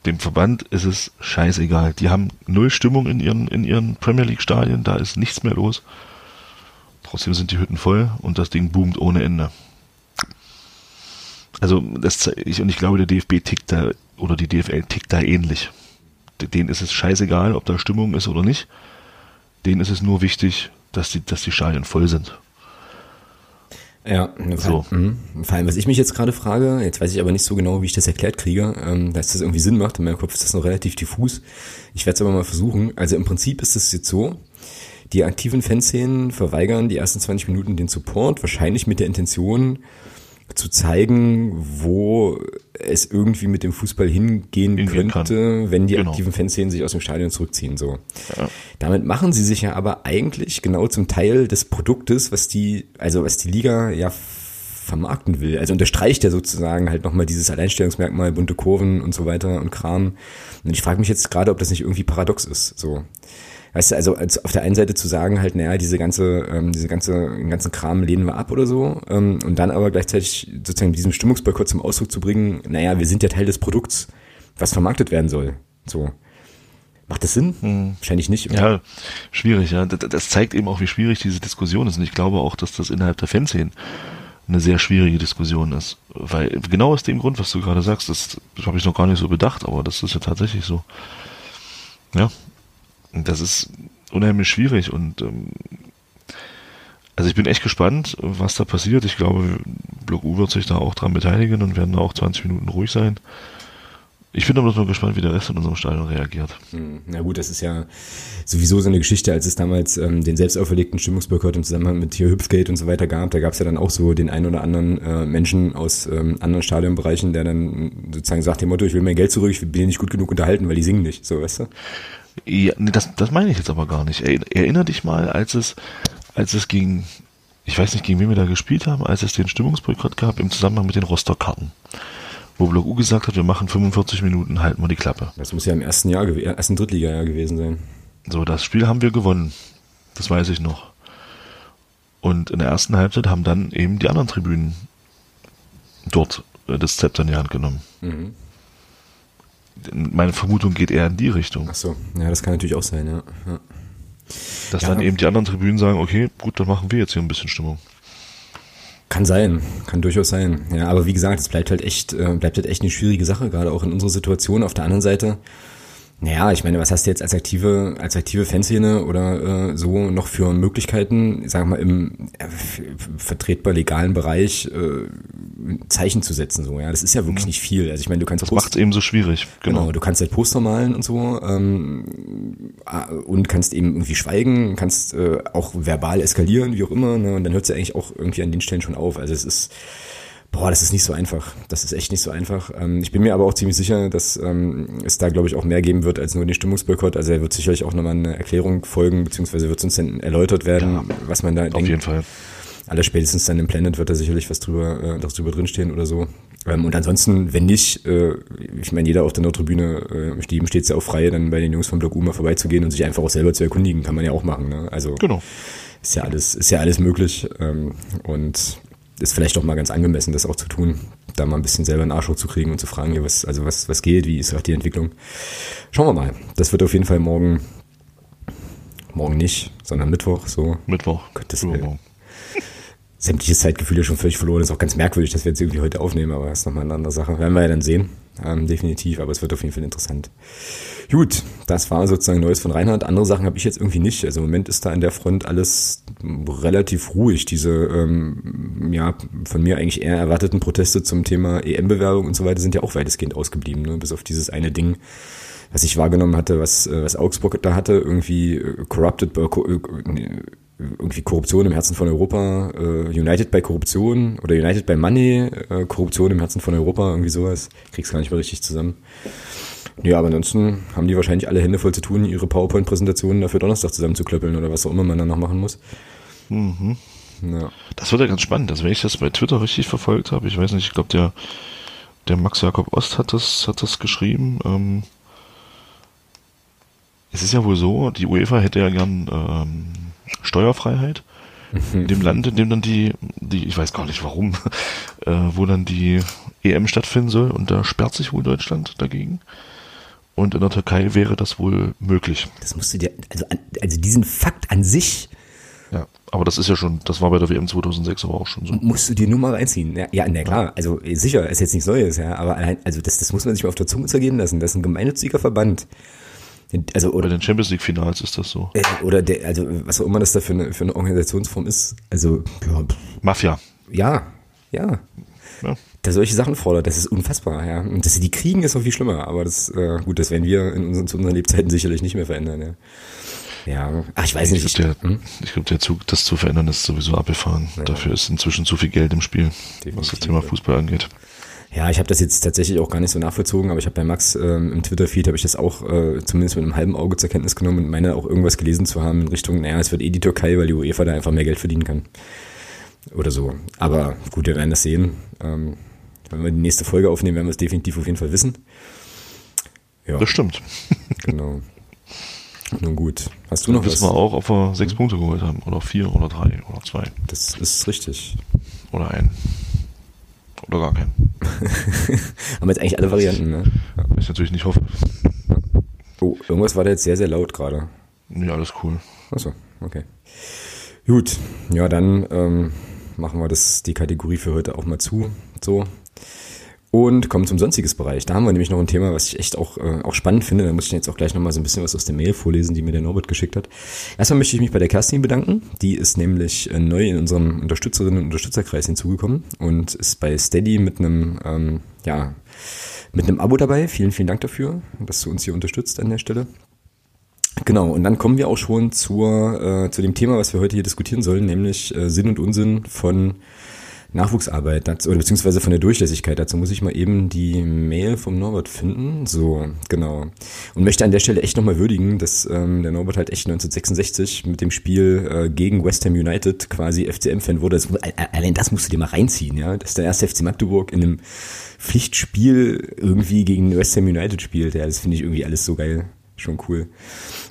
dem Verband ist es scheißegal. Die haben null Stimmung in ihren, in ihren Premier League Stadien, da ist nichts mehr los. Trotzdem sind die Hütten voll und das Ding boomt ohne Ende. Also, das, ich, und ich glaube, der DFB tickt da, oder die DFL tickt da ähnlich. Denen ist es scheißegal, ob da Stimmung ist oder nicht. Denen ist es nur wichtig, dass die, dass die Stadien voll sind. Ja, so. Mhm. Vor allem, was ich mich jetzt gerade frage, jetzt weiß ich aber nicht so genau, wie ich das erklärt kriege, ähm, dass das irgendwie Sinn macht. In meinem Kopf ist das noch relativ diffus. Ich werde es aber mal versuchen. Also im Prinzip ist es jetzt so, die aktiven Fanszenen verweigern die ersten 20 Minuten den Support, wahrscheinlich mit der Intention, zu zeigen, wo es irgendwie mit dem Fußball hingehen, hingehen könnte, kann. wenn die genau. aktiven Fanszenen sich aus dem Stadion zurückziehen. So. Ja. Damit machen sie sich ja aber eigentlich genau zum Teil des Produktes, was die, also was die Liga ja vermarkten will. Also unterstreicht ja sozusagen halt nochmal dieses Alleinstellungsmerkmal, bunte Kurven und so weiter und Kram. Und ich frage mich jetzt gerade, ob das nicht irgendwie paradox ist. So. Weißt du, also als auf der einen Seite zu sagen halt, naja, diese ganze, ähm, diese ganze, den ganzen Kram lehnen wir ab oder so, ähm, und dann aber gleichzeitig sozusagen diesen Stimmungsboykott zum Ausdruck zu bringen, naja, wir sind ja Teil des Produkts, was vermarktet werden soll. So. Macht das Sinn? Hm. Wahrscheinlich nicht. Oder? Ja, schwierig, ja. Das zeigt eben auch, wie schwierig diese Diskussion ist. Und ich glaube auch, dass das innerhalb der Fanszenen eine sehr schwierige Diskussion ist. Weil genau aus dem Grund, was du gerade sagst, das, das habe ich noch gar nicht so bedacht, aber das ist ja tatsächlich so. Ja, das ist unheimlich schwierig und ähm, also ich bin echt gespannt, was da passiert. Ich glaube, Block U wird sich da auch dran beteiligen und werden da auch 20 Minuten ruhig sein. Ich bin aber noch gespannt, wie der Rest in unserem Stadion reagiert. Hm, na gut, das ist ja sowieso so eine Geschichte, als es damals ähm, den selbst auferlegten Stimmungsboykott im Zusammenhang mit hier Hüpfgate und so weiter gab. Da gab es ja dann auch so den einen oder anderen äh, Menschen aus ähm, anderen Stadionbereichen, der dann sozusagen sagt dem Motto, ich will mein Geld zurück, ich bin nicht gut genug unterhalten, weil die singen nicht, so weißt du? Ja, nee, das, das meine ich jetzt aber gar nicht. Erinner dich mal, als es, als es gegen, ich weiß nicht, gegen wen wir da gespielt haben, als es den Stimmungsboykott gab im Zusammenhang mit den Rostock-Karten. Wo Block U gesagt hat, wir machen 45 Minuten, halten wir die Klappe. Das muss ja im ersten Jahr, ersten Drittliga-Jahr gewesen sein. So, das Spiel haben wir gewonnen. Das weiß ich noch. Und in der ersten Halbzeit haben dann eben die anderen Tribünen dort äh, das Zepter in die Hand genommen. Mhm meine Vermutung geht eher in die Richtung. Ach so, ja, das kann natürlich auch sein, ja. ja. Dass ja, dann eben die anderen Tribünen sagen, okay, gut, dann machen wir jetzt hier ein bisschen Stimmung. Kann sein, kann durchaus sein. Ja, aber wie gesagt, es bleibt halt echt, äh, bleibt halt echt eine schwierige Sache, gerade auch in unserer Situation. Auf der anderen Seite, naja, ich meine, was hast du jetzt als aktive, als aktive Fanszene oder äh, so noch für Möglichkeiten, sagen wir mal, im äh, vertretbar legalen Bereich äh, Zeichen zu setzen, so, ja. Das ist ja wirklich mhm. nicht viel. Also ich meine, du kannst. Das macht es eben so schwierig, genau. genau. Du kannst halt Poster malen und so, ähm, äh, und kannst eben irgendwie schweigen, kannst äh, auch verbal eskalieren, wie auch immer, ne? Und dann hört es ja eigentlich auch irgendwie an den Stellen schon auf. Also es ist Boah, das ist nicht so einfach. Das ist echt nicht so einfach. Ähm, ich bin mir aber auch ziemlich sicher, dass ähm, es da, glaube ich, auch mehr geben wird als nur den Stimmungsboykott. Also er wird sicherlich auch nochmal eine Erklärung folgen, beziehungsweise wird uns dann erläutert werden, ja, was man da auf denkt. Auf jeden Fall. Aller spätestens dann im Planet wird da sicherlich was drüber, äh, darüber drinstehen oder so. Ähm, und ansonsten, wenn nicht, äh, ich meine, jeder auf der Nordtribüne, äh, jedem steht es ja auch frei, dann bei den Jungs vom Block U mal vorbeizugehen und sich einfach auch selber zu erkundigen, kann man ja auch machen. Ne? Also genau. ist ja alles, ist ja alles möglich. Ähm, und ist vielleicht auch mal ganz angemessen, das auch zu tun, da mal ein bisschen selber einen Arsch zu kriegen und zu fragen, ja, was, also was, was geht, wie ist auch die Entwicklung. Schauen wir mal. Das wird auf jeden Fall morgen, morgen nicht, sondern Mittwoch, so. Mittwoch. Gottes Willen. Sämtliches Zeitgefühl ist schon völlig verloren. Ist auch ganz merkwürdig, dass wir jetzt irgendwie heute aufnehmen, aber das ist nochmal eine andere Sache. Werden wir ja dann sehen. Ähm, definitiv, aber es wird auf jeden Fall interessant. Gut, das war sozusagen Neues von Reinhard. Andere Sachen habe ich jetzt irgendwie nicht. Also im Moment ist da an der Front alles relativ ruhig. Diese ähm, ja von mir eigentlich eher erwarteten Proteste zum Thema EM-Bewerbung und so weiter sind ja auch weitestgehend ausgeblieben, ne? bis auf dieses eine Ding, was ich wahrgenommen hatte, was, äh, was Augsburg da hatte, irgendwie äh, corrupted by, äh, irgendwie Korruption im Herzen von Europa, United bei Korruption oder United by Money, Korruption im Herzen von Europa, irgendwie sowas. Krieg's gar nicht mehr richtig zusammen. Ja, aber ansonsten haben die wahrscheinlich alle Hände voll zu tun, ihre PowerPoint-Präsentationen dafür Donnerstag zusammenzuklöppeln oder was auch immer man dann noch machen muss. Mhm. Ja. Das wird ja ganz spannend. Also wenn ich das bei Twitter richtig verfolgt habe, ich weiß nicht, ich glaube der, der Max Jakob Ost hat das, hat das geschrieben. Ähm, es ist ja wohl so, die UEFA hätte ja gern ähm, Steuerfreiheit in dem Land, in dem dann die, die, ich weiß gar nicht warum, äh, wo dann die EM stattfinden soll und da sperrt sich wohl Deutschland dagegen. Und in der Türkei wäre das wohl möglich. Das musst du dir, also, also diesen Fakt an sich. Ja, aber das ist ja schon, das war bei der WM 2006 aber auch schon so. Musst du dir nur mal reinziehen. Ja, ja na klar, also sicher, ist jetzt nichts Neues, ja, aber allein, also das, das muss man sich mal auf der Zunge zergehen lassen. Das ist ein gemeinnütziger Verband. Also, oder, den Champions League Finals ist das so. Äh, oder der, also was auch immer das da für eine, für eine Organisationsform ist. Also, ja. Mafia. Ja, ja. ja der solche Sachen fordert. Das ist unfassbar, ja. Und dass sie die kriegen, ist noch viel schlimmer. Aber das, äh, gut, das werden wir in unseren, zu unseren Lebzeiten sicherlich nicht mehr verändern, ja. Ja, ach, ich weiß nicht. Ich glaube, der, hm? glaub, der Zug, das zu verändern, ist sowieso abgefahren. Dafür ist inzwischen zu viel Geld im Spiel, Definitiv, was das Thema Fußball angeht. Ja, ich habe das jetzt tatsächlich auch gar nicht so nachvollzogen, aber ich habe bei Max ähm, im Twitter-Feed habe ich das auch äh, zumindest mit einem halben Auge zur Kenntnis genommen und meine auch irgendwas gelesen zu haben in Richtung, naja, es wird eh die Türkei, weil die UEFA da einfach mehr Geld verdienen kann. Oder so. Aber gut, wir werden das sehen. Ähm, wenn wir die nächste Folge aufnehmen, werden wir es definitiv auf jeden Fall wissen. Ja. Das stimmt. genau. Nun gut. Hast du noch wissen was? wir auch, ob wir sechs Punkte geholt haben. Oder vier oder drei oder zwei. Das ist richtig. Oder ein. Oder gar keinen. haben wir jetzt eigentlich alle Varianten, ne? Ja. Ich natürlich nicht hoffe. Oh, irgendwas war da jetzt sehr, sehr laut gerade. Nee, alles cool. Achso, okay. Gut, ja, dann ähm, machen wir das, die Kategorie für heute auch mal zu. So, und kommen zum sonstiges Bereich. Da haben wir nämlich noch ein Thema, was ich echt auch, äh, auch spannend finde. Da muss ich jetzt auch gleich nochmal so ein bisschen was aus der Mail vorlesen, die mir der Norbert geschickt hat. Erstmal möchte ich mich bei der Kerstin bedanken. Die ist nämlich äh, neu in unserem Unterstützerinnen- und Unterstützerkreis hinzugekommen und ist bei Steady mit einem, ähm, ja, mit einem Abo dabei. Vielen, vielen Dank dafür, dass du uns hier unterstützt an der Stelle. Genau, und dann kommen wir auch schon zur, äh, zu dem Thema, was wir heute hier diskutieren sollen, nämlich äh, Sinn und Unsinn von Nachwuchsarbeit dazu, oder beziehungsweise von der Durchlässigkeit. Dazu muss ich mal eben die Mail vom Norbert finden. So, genau. Und möchte an der Stelle echt nochmal würdigen, dass ähm, der Norbert halt echt 1966 mit dem Spiel äh, gegen West Ham United quasi FCM-Fan wurde. Das, allein das musst du dir mal reinziehen, ja. Dass der erste FC Magdeburg in einem Pflichtspiel irgendwie gegen West Ham United spielt. Ja, das finde ich irgendwie alles so geil schon cool.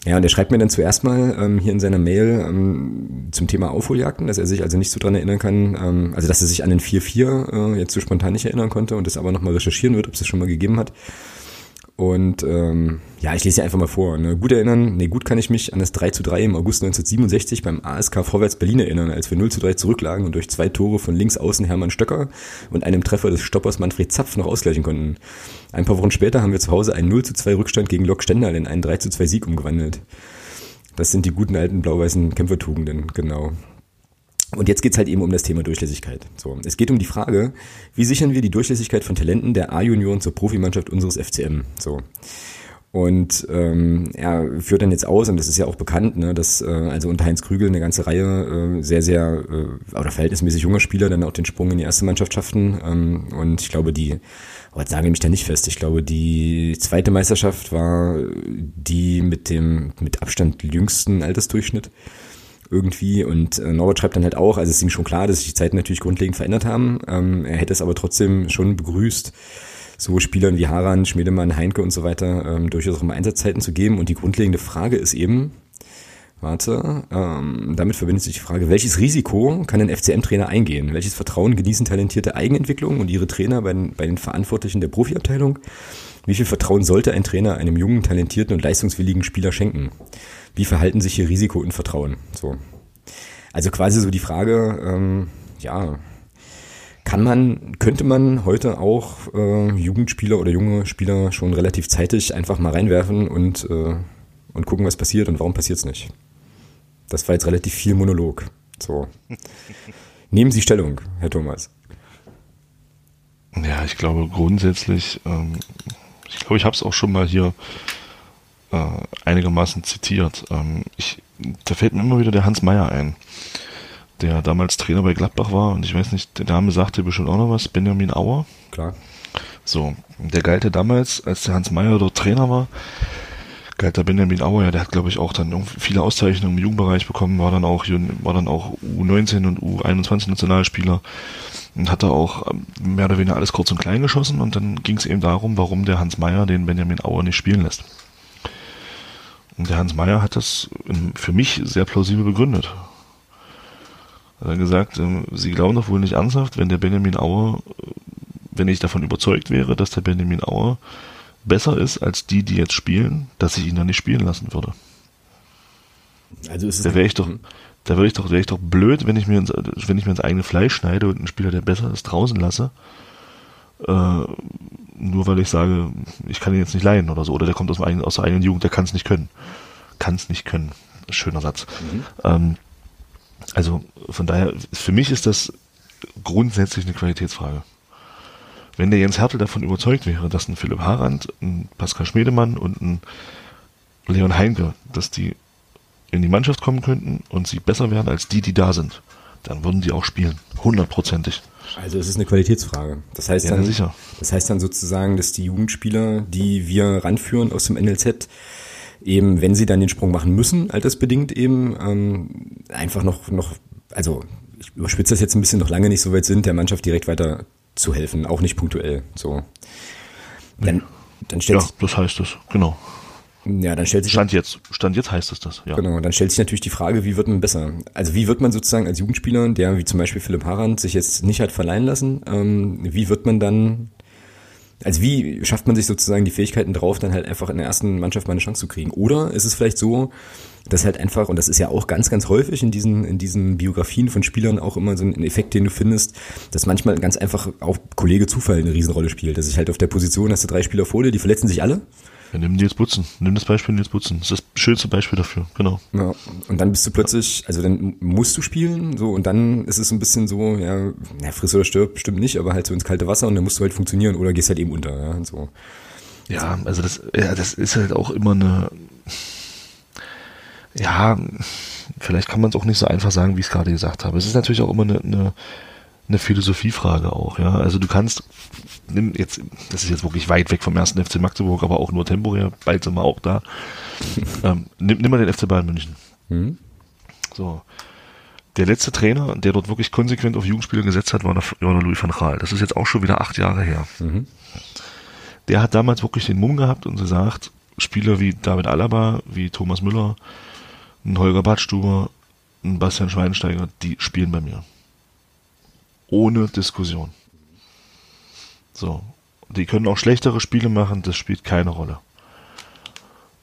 Ja, und er schreibt mir dann zuerst mal ähm, hier in seiner Mail ähm, zum Thema Aufholjagden, dass er sich also nicht so dran erinnern kann, ähm, also dass er sich an den 4-4 äh, jetzt so spontan nicht erinnern konnte und das aber nochmal recherchieren wird, ob es das schon mal gegeben hat. Und ähm, ja, ich lese hier einfach mal vor. Ne? Gut erinnern, nee, gut kann ich mich an das 3 zu 3 im August 1967 beim ASK Vorwärts Berlin erinnern, als wir 0 zu 3 zurücklagen und durch zwei Tore von links außen Hermann Stöcker und einem Treffer des Stoppers Manfred Zapf noch ausgleichen konnten. Ein paar Wochen später haben wir zu Hause einen 0 zu 2 Rückstand gegen Lok Stendal in einen 3 zu 2 Sieg umgewandelt. Das sind die guten alten blau-weißen Kämpfertugenden, genau. Und jetzt geht's halt eben um das Thema Durchlässigkeit. So, es geht um die Frage, wie sichern wir die Durchlässigkeit von Talenten der A-Junioren zur Profimannschaft unseres FCM? So. Und ähm, er führt dann jetzt aus, und das ist ja auch bekannt, ne, dass äh, also unter Heinz Krügel eine ganze Reihe äh, sehr, sehr äh, oder verhältnismäßig junger Spieler dann auch den Sprung in die erste Mannschaft schafften. Ähm, und ich glaube, die, aber jetzt sage ich mich da nicht fest, ich glaube, die zweite Meisterschaft war die mit dem mit Abstand jüngsten Altersdurchschnitt irgendwie. Und äh, Norbert schreibt dann halt auch, also es ist ihm schon klar, dass sich die Zeiten natürlich grundlegend verändert haben. Ähm, er hätte es aber trotzdem schon begrüßt, so Spielern wie Haran, Schmiedemann, Heinke und so weiter ähm, durchaus auch mal Einsatzzeiten zu geben. Und die grundlegende Frage ist eben, warte, ähm, damit verbindet sich die Frage, welches Risiko kann ein FCM-Trainer eingehen? Welches Vertrauen genießen talentierte Eigenentwicklung und ihre Trainer bei den, bei den Verantwortlichen der Profiabteilung? Wie viel Vertrauen sollte ein Trainer einem jungen, talentierten und leistungswilligen Spieler schenken? wie verhalten sich hier Risiko und Vertrauen? So. Also quasi so die Frage, ähm, ja, kann man, könnte man heute auch äh, Jugendspieler oder junge Spieler schon relativ zeitig einfach mal reinwerfen und, äh, und gucken, was passiert und warum passiert es nicht? Das war jetzt relativ viel Monolog. So. Nehmen Sie Stellung, Herr Thomas. Ja, ich glaube grundsätzlich, ähm, ich glaube, ich habe es auch schon mal hier äh, einigermaßen zitiert. Ähm, ich, da fällt mir immer wieder der Hans Meyer ein, der damals Trainer bei Gladbach war und ich weiß nicht, der Name sagte bestimmt auch noch was, Benjamin Auer. Klar. So, der galte damals, als der Hans Meyer dort Trainer war, galt der Benjamin Auer, ja, der hat glaube ich auch dann viele Auszeichnungen im Jugendbereich bekommen, war dann auch, war dann auch U19 und U21 Nationalspieler und hatte auch ähm, mehr oder weniger alles kurz und klein geschossen und dann ging es eben darum, warum der Hans Meyer den Benjamin Auer nicht spielen lässt. Und der Hans Meyer hat das für mich sehr plausibel begründet. Er hat gesagt, ähm, Sie glauben doch wohl nicht ernsthaft, wenn der Benjamin Auer, äh, wenn ich davon überzeugt wäre, dass der Benjamin Auer besser ist als die, die jetzt spielen, dass ich ihn dann nicht spielen lassen würde. Also ist es da wäre ich doch, da wäre ich doch, wäre ich doch blöd, wenn ich mir ins, wenn ich mir ins eigene Fleisch schneide und einen Spieler, der besser ist, draußen lasse. Äh, nur weil ich sage, ich kann ihn jetzt nicht leiden oder so, oder der kommt aus, eigenen, aus der eigenen Jugend, der kann es nicht können. Kann es nicht können. Schöner Satz. Mhm. Ähm, also von daher, für mich ist das grundsätzlich eine Qualitätsfrage. Wenn der Jens Hertel davon überzeugt wäre, dass ein Philipp Harand, ein Pascal Schmedemann und ein Leon Heinke, dass die in die Mannschaft kommen könnten und sie besser werden als die, die da sind, dann würden die auch spielen. Hundertprozentig. Also es ist eine Qualitätsfrage. Das heißt ja, dann, sicher. das heißt dann sozusagen, dass die Jugendspieler, die wir ranführen aus dem NLZ, eben, wenn sie dann den Sprung machen müssen, altersbedingt eben, ähm, einfach noch, noch, also ich überspitze das jetzt ein bisschen, noch lange nicht so weit sind, der Mannschaft direkt weiter zu helfen, auch nicht punktuell. So. Dann, dann stellt ja, das heißt es, genau. Ja, dann stellt sich Stand jetzt, Stand jetzt heißt es das, ja. Genau, dann stellt sich natürlich die Frage, wie wird man besser? Also wie wird man sozusagen als Jugendspieler, der wie zum Beispiel Philipp Harand sich jetzt nicht hat verleihen lassen, ähm, wie wird man dann, also wie schafft man sich sozusagen die Fähigkeiten drauf, dann halt einfach in der ersten Mannschaft mal eine Chance zu kriegen? Oder ist es vielleicht so, dass halt einfach, und das ist ja auch ganz, ganz häufig in diesen, in diesen Biografien von Spielern auch immer so ein Effekt, den du findest, dass manchmal ganz einfach auch Kollege Zufall eine Riesenrolle spielt. Dass ich halt auf der Position hast du drei Spieler vor dir, die verletzen sich alle. Ja, nimm Nils Butzen. Nimm das Beispiel Nils Butzen. Das ist das schönste Beispiel dafür, genau. Ja, und dann bist du plötzlich, also dann musst du spielen, so, und dann ist es ein bisschen so, ja, ja friss oder stirb, stimmt nicht, aber halt so ins kalte Wasser und dann musst du halt funktionieren oder gehst halt eben unter, ja, und so. Ja, also das, ja, das ist halt auch immer eine, ja, vielleicht kann man es auch nicht so einfach sagen, wie ich es gerade gesagt habe. Es ist natürlich auch immer eine, eine, eine Philosophiefrage auch, ja. Also du kannst, nimm jetzt, das ist jetzt wirklich weit weg vom ersten FC Magdeburg, aber auch nur temporär, bald sind wir auch da. ähm, nimm, nimm mal den FC Bayern München. Mhm. So. Der letzte Trainer, der dort wirklich konsequent auf Jugendspieler gesetzt hat, war der, war der Louis van Gaal. Das ist jetzt auch schon wieder acht Jahre her. Mhm. Der hat damals wirklich den Mumm gehabt und gesagt, Spieler wie David Alaba, wie Thomas Müller, ein Holger Badstuber, ein Bastian Schweinsteiger, die spielen bei mir. Ohne Diskussion. So. Die können auch schlechtere Spiele machen, das spielt keine Rolle.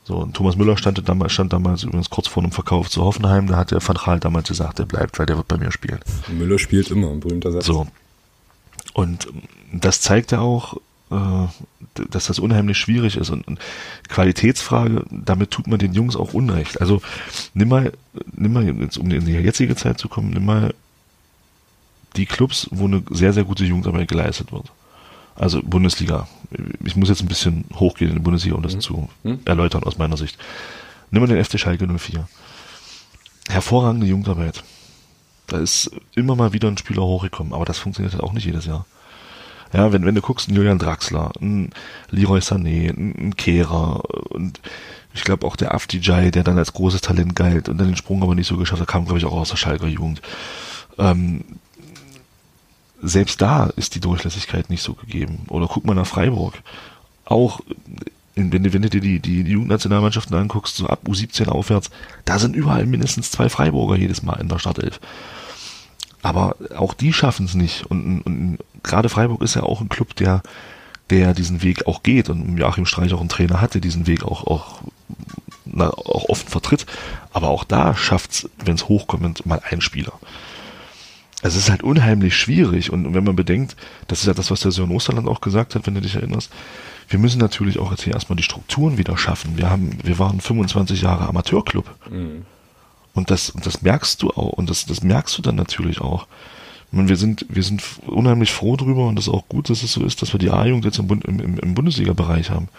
So, und Thomas Müller stand damals, stand damals übrigens kurz vor einem Verkauf zu Hoffenheim, da hat der Van Gaal damals gesagt, der bleibt, weil der wird bei mir spielen. Müller spielt immer, ein berühmter Satz. So. Und das zeigt ja auch, äh, dass das unheimlich schwierig ist. Und, und Qualitätsfrage, damit tut man den Jungs auch Unrecht. Also nimm mal, nimm mal jetzt, um in die jetzige Zeit zu kommen, nimm mal die Clubs, wo eine sehr, sehr gute Jugendarbeit geleistet wird. Also Bundesliga. Ich muss jetzt ein bisschen hochgehen in die Bundesliga, um das mhm. zu mhm. erläutern aus meiner Sicht. Nimm mal den FC Schalke 04. Hervorragende Jugendarbeit. Da ist immer mal wieder ein Spieler hochgekommen, aber das funktioniert halt auch nicht jedes Jahr. Ja, wenn, wenn du guckst, ein Julian Draxler, ein Leroy Sané, ein, Kehrer und ich glaube auch der Afdijay, der dann als großes Talent galt und dann den Sprung aber nicht so geschafft hat, kam glaube ich auch aus der Schalker Jugend. Ähm, selbst da ist die Durchlässigkeit nicht so gegeben. Oder guck mal nach Freiburg. Auch wenn wenn du dir die, die, Jugendnationalmannschaften anguckst, so ab U17 aufwärts, da sind überall mindestens zwei Freiburger jedes Mal in der Startelf. Aber auch die schaffen es nicht. Und, und, gerade Freiburg ist ja auch ein Club, der, der diesen Weg auch geht. Und Joachim Streich auch einen Trainer hat, der diesen Weg auch, auch, na, auch oft vertritt. Aber auch da schafft es, wenn es hochkommt, mal ein Spieler. Es ist halt unheimlich schwierig. Und wenn man bedenkt, das ist ja das, was der Sören Osterland auch gesagt hat, wenn du dich erinnerst, wir müssen natürlich auch jetzt hier erstmal die Strukturen wieder schaffen. Wir haben, wir waren 25 Jahre Amateurclub. Mhm. Und das, und das merkst du auch, und das, das merkst du dann natürlich auch. Meine, wir sind, wir sind unheimlich froh drüber und das ist auch gut, dass es so ist, dass wir die A-Jugend jetzt im, im, im Bundesliga-Bereich haben.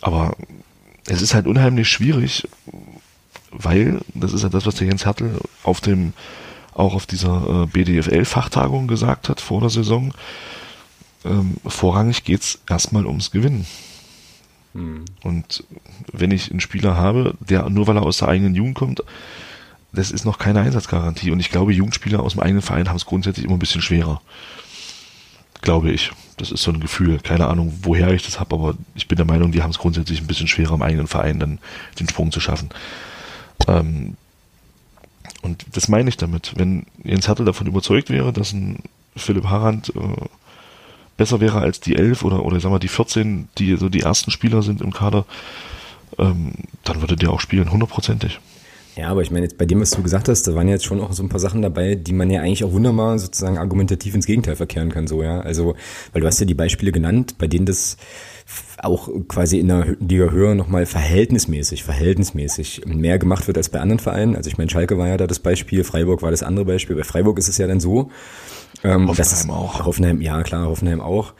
Aber es ist halt unheimlich schwierig, weil, das ist ja das, was der Jens Hertel auf dem auch auf dieser äh, BDFL-Fachtagung gesagt hat vor der Saison. Ähm, vorrangig geht's erstmal ums Gewinnen. Mhm. Und wenn ich einen Spieler habe, der nur weil er aus der eigenen Jugend kommt, das ist noch keine Einsatzgarantie. Und ich glaube, Jugendspieler aus dem eigenen Verein haben es grundsätzlich immer ein bisschen schwerer. Glaube ich. Das ist so ein Gefühl. Keine Ahnung, woher ich das habe, aber ich bin der Meinung, die haben es grundsätzlich ein bisschen schwerer im eigenen Verein, dann den Sprung zu schaffen. Ähm, und das meine ich damit. Wenn Jens Hertel davon überzeugt wäre, dass ein Philipp Harand äh, besser wäre als die elf oder, oder sagen wir die 14, die so die ersten Spieler sind im Kader, ähm, dann würde der auch spielen, hundertprozentig. Ja, aber ich meine, jetzt bei dem, was du gesagt hast, da waren jetzt schon auch so ein paar Sachen dabei, die man ja eigentlich auch wunderbar sozusagen argumentativ ins Gegenteil verkehren kann, so, ja. Also, weil du hast ja die Beispiele genannt, bei denen das auch quasi in der Liga höher nochmal verhältnismäßig, verhältnismäßig mehr gemacht wird als bei anderen Vereinen. Also ich meine, Schalke war ja da das Beispiel, Freiburg war das andere Beispiel. Bei Freiburg ist es ja dann so. Ähm, Hoffenheim ist, auch. Hoffenheim, ja klar, Hoffenheim auch.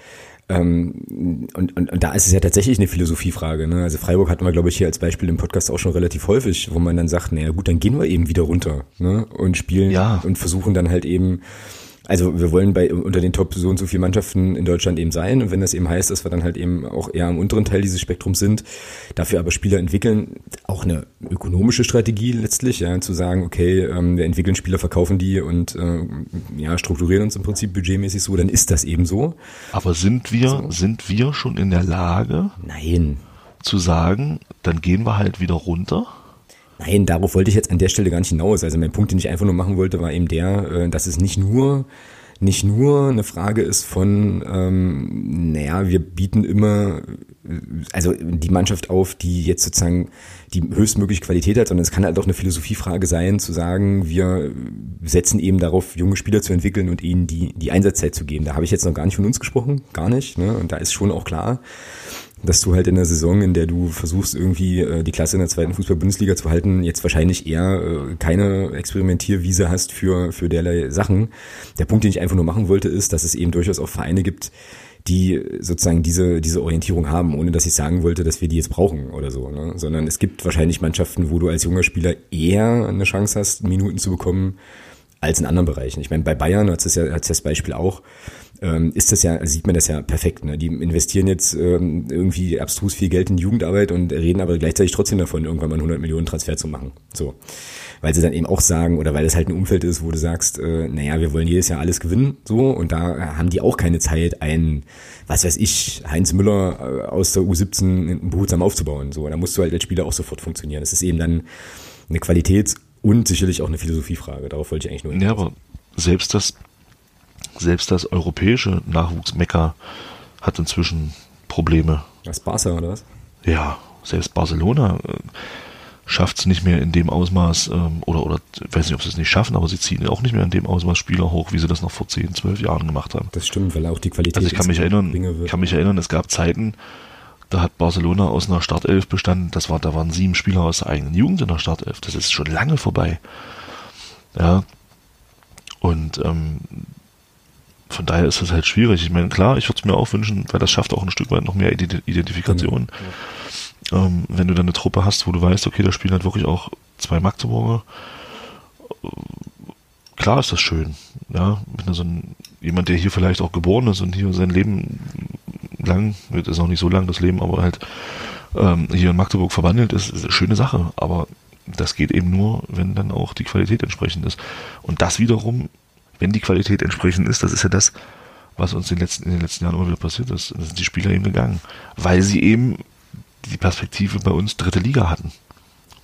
Ähm, und, und, und da ist es ja tatsächlich eine Philosophiefrage. Ne? Also Freiburg hatten wir, glaube ich, hier als Beispiel im Podcast auch schon relativ häufig, wo man dann sagt, naja gut, dann gehen wir eben wieder runter ne? und spielen ja. und versuchen dann halt eben also wir wollen bei unter den Top so und so viele Mannschaften in Deutschland eben sein und wenn das eben heißt, dass wir dann halt eben auch eher am unteren Teil dieses Spektrums sind, dafür aber Spieler entwickeln, auch eine ökonomische Strategie letztlich, ja, zu sagen, okay, ähm, wir entwickeln Spieler, verkaufen die und äh, ja, strukturieren uns im Prinzip budgetmäßig so, dann ist das eben so. Aber sind wir, so. sind wir schon in der Lage? Nein zu sagen, dann gehen wir halt wieder runter? Nein, darauf wollte ich jetzt an der Stelle gar nicht hinaus. Also mein Punkt, den ich einfach nur machen wollte, war eben der, äh, dass es nicht nur nicht nur eine Frage ist von, ähm, naja, wir bieten immer, also die Mannschaft auf, die jetzt sozusagen die höchstmögliche Qualität hat, sondern es kann halt auch eine Philosophiefrage sein, zu sagen, wir setzen eben darauf, junge Spieler zu entwickeln und ihnen die, die Einsatzzeit zu geben. Da habe ich jetzt noch gar nicht von uns gesprochen, gar nicht. Ne? Und da ist schon auch klar, dass du halt in der Saison, in der du versuchst, irgendwie äh, die Klasse in der zweiten Fußball-Bundesliga zu halten, jetzt wahrscheinlich eher äh, keine Experimentierwiese hast für, für derlei Sachen. Der Punkt, den ich einfach nur machen wollte, ist, dass es eben durchaus auch Vereine gibt, die sozusagen diese, diese Orientierung haben, ohne dass ich sagen wollte, dass wir die jetzt brauchen oder so, ne? sondern es gibt wahrscheinlich Mannschaften, wo du als junger Spieler eher eine Chance hast, Minuten zu bekommen, als in anderen Bereichen. Ich meine, bei Bayern hat es ja hat's das Beispiel auch, ähm, ist das ja, sieht man das ja perfekt. Ne? Die investieren jetzt ähm, irgendwie abstrus viel Geld in Jugendarbeit und reden aber gleichzeitig trotzdem davon, irgendwann mal einen 100 Millionen Transfer zu machen. So. Weil sie dann eben auch sagen, oder weil es halt ein Umfeld ist, wo du sagst, äh, naja, wir wollen jedes Jahr alles gewinnen, so, und da haben die auch keine Zeit, einen, was weiß ich, Heinz Müller äh, aus der U17 behutsam aufzubauen. So, da musst du halt als Spieler auch sofort funktionieren. Das ist eben dann eine Qualitäts- und sicherlich auch eine Philosophiefrage. Darauf wollte ich eigentlich nur hin. Ja, aber selbst das selbst das europäische Nachwuchsmecker hat inzwischen Probleme. Das Barca oder was? Ja, selbst Barcelona äh, schafft es nicht mehr in dem Ausmaß, ähm, oder, oder ich weiß nicht, ob sie es nicht schaffen, aber sie ziehen auch nicht mehr in dem Ausmaß Spieler hoch, wie sie das noch vor 10, 12 Jahren gemacht haben. Das stimmt, weil auch die Qualität. Also ich kann mich erinnern, kann mich erinnern, es gab Zeiten, da hat Barcelona aus einer Startelf bestanden, das war, da waren sieben Spieler aus der eigenen Jugend in der Startelf. Das ist schon lange vorbei. Ja. Und ähm, von daher ist es halt schwierig. Ich meine, klar, ich würde es mir auch wünschen, weil das schafft auch ein Stück weit noch mehr Identifikation. Genau. Ähm, wenn du dann eine Truppe hast, wo du weißt, okay, da spielen halt wirklich auch zwei Magdeburger. Äh, klar ist das schön. Ja, wenn so ein, jemand, der hier vielleicht auch geboren ist und hier sein Leben lang, das ist auch nicht so lang das Leben, aber halt ähm, hier in Magdeburg verwandelt ist, ist eine schöne Sache. Aber das geht eben nur, wenn dann auch die Qualität entsprechend ist. Und das wiederum wenn die Qualität entsprechend ist, das ist ja das, was uns in den letzten, in den letzten Jahren immer wieder passiert ist. Da sind die Spieler eben gegangen, weil sie eben die Perspektive bei uns dritte Liga hatten.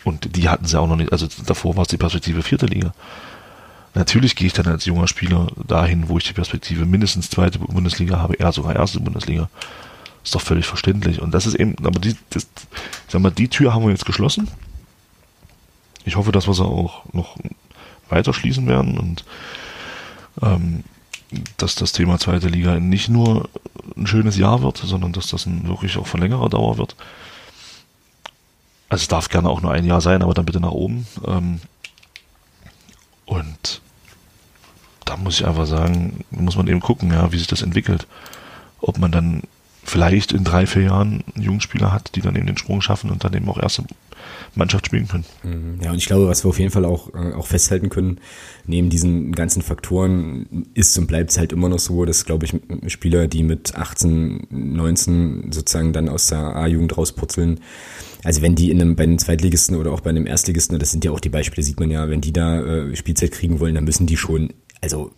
Und die hatten sie auch noch nicht, also davor war es die Perspektive vierte Liga. Natürlich gehe ich dann als junger Spieler dahin, wo ich die Perspektive mindestens zweite Bundesliga habe, eher sogar erste Bundesliga. Ist doch völlig verständlich. Und das ist eben, aber die, das, sag mal, die Tür haben wir jetzt geschlossen. Ich hoffe, dass wir sie auch noch weiter schließen werden und ähm, dass das Thema zweite Liga nicht nur ein schönes Jahr wird, sondern dass das ein, wirklich auch von längerer Dauer wird. Also es darf gerne auch nur ein Jahr sein, aber dann bitte nach oben. Ähm, und da muss ich einfach sagen, muss man eben gucken, ja, wie sich das entwickelt. Ob man dann vielleicht in drei, vier Jahren Jungspieler hat, die dann eben den Sprung schaffen und dann eben auch erste Mannschaft spielen können. Mhm. Ja, und ich glaube, was wir auf jeden Fall auch, äh, auch festhalten können, neben diesen ganzen Faktoren ist und bleibt es halt immer noch so, dass, glaube ich, Spieler, die mit 18, 19 sozusagen dann aus der A-Jugend rausputzeln, also wenn die in einem, bei einem Zweitligisten oder auch bei einem Erstligisten, das sind ja auch die Beispiele, sieht man ja, wenn die da äh, Spielzeit kriegen wollen, dann müssen die schon, also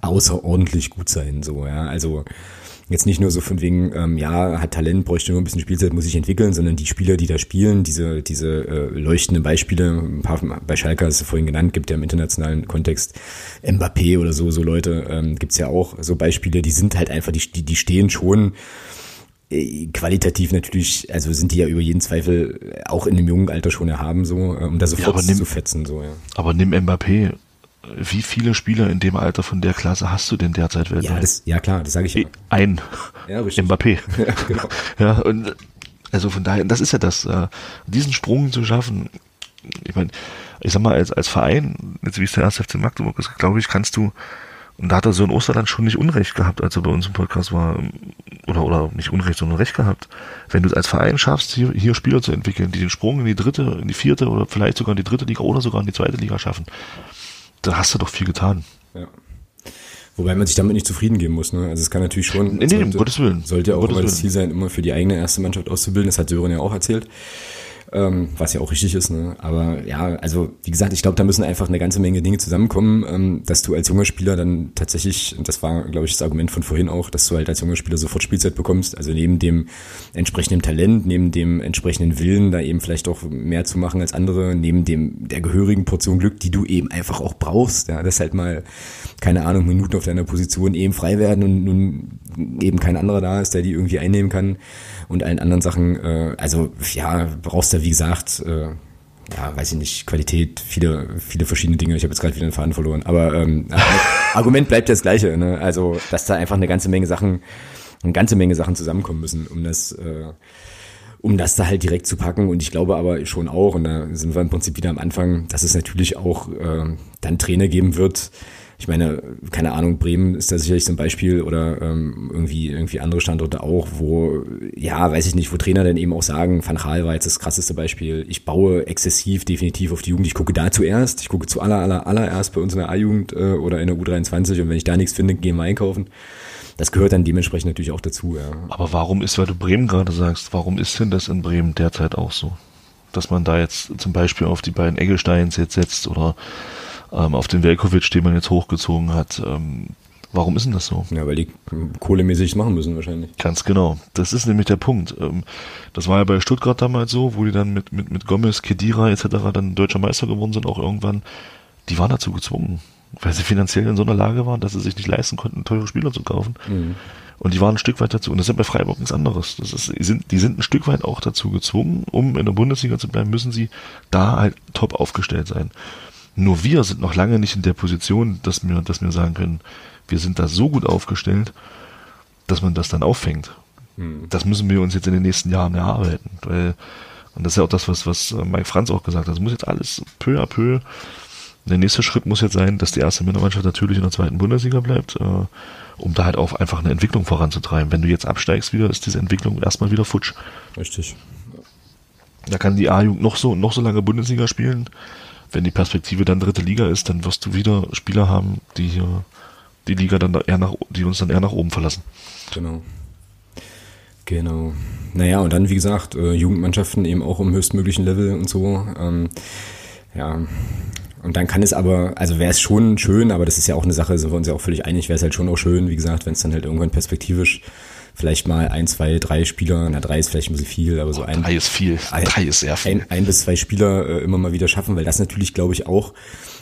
außerordentlich gut sein, so, ja, also Jetzt nicht nur so von wegen, ähm, ja, hat Talent, bräuchte nur ein bisschen Spielzeit, muss sich entwickeln, sondern die Spieler, die da spielen, diese, diese äh, leuchtenden Beispiele, ein paar bei Schalke hast du vorhin genannt, gibt ja im internationalen Kontext Mbappé oder so, so Leute, ähm, gibt's ja auch so Beispiele, die sind halt einfach, die, die, die stehen schon äh, qualitativ natürlich, also sind die ja über jeden Zweifel auch in dem jungen Alter schon erhaben, so, äh, um da sofort ja, nimm, zu fetzen, so, ja. Aber nimm Mbappé, wie viele Spieler in dem Alter von der Klasse hast du denn derzeit weltweit? Ja, das, ja klar, das sage ich ja. Ein. Ja, Mbappé. Ja, genau. ja, und also von daher, das ist ja das, äh, diesen Sprung zu schaffen. Ich meine, ich sag mal, als, als Verein, jetzt wie es der 1. FC Magdeburg ist, glaube ich, kannst du, und da hat er so in Osterland schon nicht Unrecht gehabt, als er bei uns im Podcast war, oder, oder nicht Unrecht, sondern Recht gehabt. Wenn du es als Verein schaffst, hier, hier Spieler zu entwickeln, die den Sprung in die dritte, in die vierte oder vielleicht sogar in die dritte Liga oder sogar in die zweite Liga schaffen, da hast du doch viel getan. Ja. Wobei man sich damit nicht zufrieden geben muss. Ne? Also es kann natürlich schon. Nee, nee, um Gottes Willen. Sollte ja auch immer das Ziel sein, immer für die eigene erste Mannschaft auszubilden. Das hat Sören ja auch erzählt. Ähm, was ja auch richtig ist. Ne? Aber ja, also wie gesagt, ich glaube, da müssen einfach eine ganze Menge Dinge zusammenkommen, ähm, dass du als junger Spieler dann tatsächlich, das war, glaube ich, das Argument von vorhin auch, dass du halt als junger Spieler sofort Spielzeit bekommst. Also neben dem entsprechenden Talent, neben dem entsprechenden Willen, da eben vielleicht auch mehr zu machen als andere, neben dem der gehörigen Portion Glück, die du eben einfach auch brauchst. Ja, dass halt mal, keine Ahnung, Minuten auf deiner Position eben frei werden und nun eben kein anderer da ist, der die irgendwie einnehmen kann und allen anderen Sachen. Äh, also ja, brauchst du wie gesagt, äh, ja, weiß ich nicht, Qualität, viele, viele verschiedene Dinge. Ich habe jetzt gerade wieder den Faden verloren. Aber ähm, Argument bleibt das gleiche. Ne? Also, dass da einfach eine ganze Menge Sachen, eine ganze Menge Sachen zusammenkommen müssen, um das, äh, um das da halt direkt zu packen. Und ich glaube aber schon auch, und da sind wir im Prinzip wieder am Anfang, dass es natürlich auch äh, dann Trainer geben wird, ich meine, keine Ahnung, Bremen ist da sicherlich so ein Beispiel oder ähm, irgendwie irgendwie andere Standorte auch, wo ja, weiß ich nicht, wo Trainer dann eben auch sagen, Van Gaal war jetzt das krasseste Beispiel. Ich baue exzessiv definitiv auf die Jugend. Ich gucke da zuerst. Ich gucke zu aller aller allererst bei uns in der A-Jugend äh, oder in der U23 und wenn ich da nichts finde, gehen wir einkaufen. Das gehört dann dementsprechend natürlich auch dazu. Ja. Aber warum ist, weil du Bremen gerade sagst, warum ist denn das in Bremen derzeit auch so? Dass man da jetzt zum Beispiel auf die beiden Eggesteins jetzt setzt oder ähm, auf den Velkovic, den man jetzt hochgezogen hat. Ähm, warum ist denn das so? Ja, weil die kohlemäßig machen müssen wahrscheinlich. Ganz genau. Das ist nämlich der Punkt. Ähm, das war ja bei Stuttgart damals so, wo die dann mit, mit, mit Gomez, Kedira etc. dann deutscher Meister geworden sind, auch irgendwann. Die waren dazu gezwungen, weil sie finanziell in so einer Lage waren, dass sie sich nicht leisten konnten, teure Spieler zu kaufen. Mhm. Und die waren ein Stück weit dazu. Und das ist bei Freiburg nichts anderes. Das ist, die, sind, die sind ein Stück weit auch dazu gezwungen, um in der Bundesliga zu bleiben, müssen sie da halt top aufgestellt sein. Nur wir sind noch lange nicht in der Position, dass wir, dass wir sagen können, wir sind da so gut aufgestellt, dass man das dann auffängt. Hm. Das müssen wir uns jetzt in den nächsten Jahren erarbeiten. Weil, und das ist ja auch das, was, was Mike Franz auch gesagt hat. Das muss jetzt alles peu à peu. Der nächste Schritt muss jetzt sein, dass die erste Männermannschaft natürlich in der zweiten Bundesliga bleibt, äh, um da halt auch einfach eine Entwicklung voranzutreiben. Wenn du jetzt absteigst wieder, ist diese Entwicklung erstmal wieder futsch. Richtig. Da kann die A-Jugend noch so, noch so lange Bundesliga spielen wenn die Perspektive dann dritte Liga ist, dann wirst du wieder Spieler haben, die hier die Liga dann eher nach, die uns dann eher nach oben verlassen. Genau. Genau. Naja, und dann, wie gesagt, äh, Jugendmannschaften eben auch im höchstmöglichen Level und so. Ähm, ja. Und dann kann es aber, also wäre es schon schön, aber das ist ja auch eine Sache, sind wir uns ja auch völlig einig, wäre es halt schon auch schön, wie gesagt, wenn es dann halt irgendwann perspektivisch vielleicht mal ein, zwei, drei Spieler, na drei ist vielleicht ein bisschen viel, aber so ein. Drei ist viel, ein, drei ist sehr viel. Ein, ein bis zwei Spieler äh, immer mal wieder schaffen, weil das natürlich, glaube ich, auch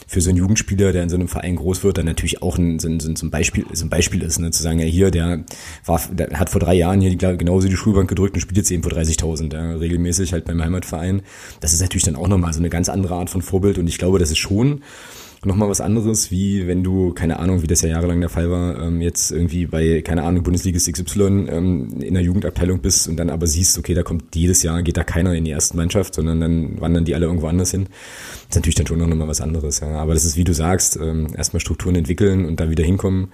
für so einen Jugendspieler, der in so einem Verein groß wird, dann natürlich auch ein, so, ein, so ein Beispiel, so ein Beispiel ist, ne, zu sagen, ja hier, der war, der hat vor drei Jahren hier die, genauso die Schulbank gedrückt und spielt jetzt eben vor 30.000, ja, regelmäßig halt beim Heimatverein. Das ist natürlich dann auch nochmal so eine ganz andere Art von Vorbild und ich glaube, das ist schon nochmal was anderes, wie wenn du, keine Ahnung, wie das ja jahrelang der Fall war, ähm, jetzt irgendwie bei, keine Ahnung, Bundesliga XY ähm, in der Jugendabteilung bist und dann aber siehst, okay, da kommt jedes Jahr, geht da keiner in die erste Mannschaft, sondern dann wandern die alle irgendwo anders hin. Das ist natürlich dann schon nochmal was anderes, ja. Aber das ist, wie du sagst, ähm, erstmal Strukturen entwickeln und dann wieder hinkommen.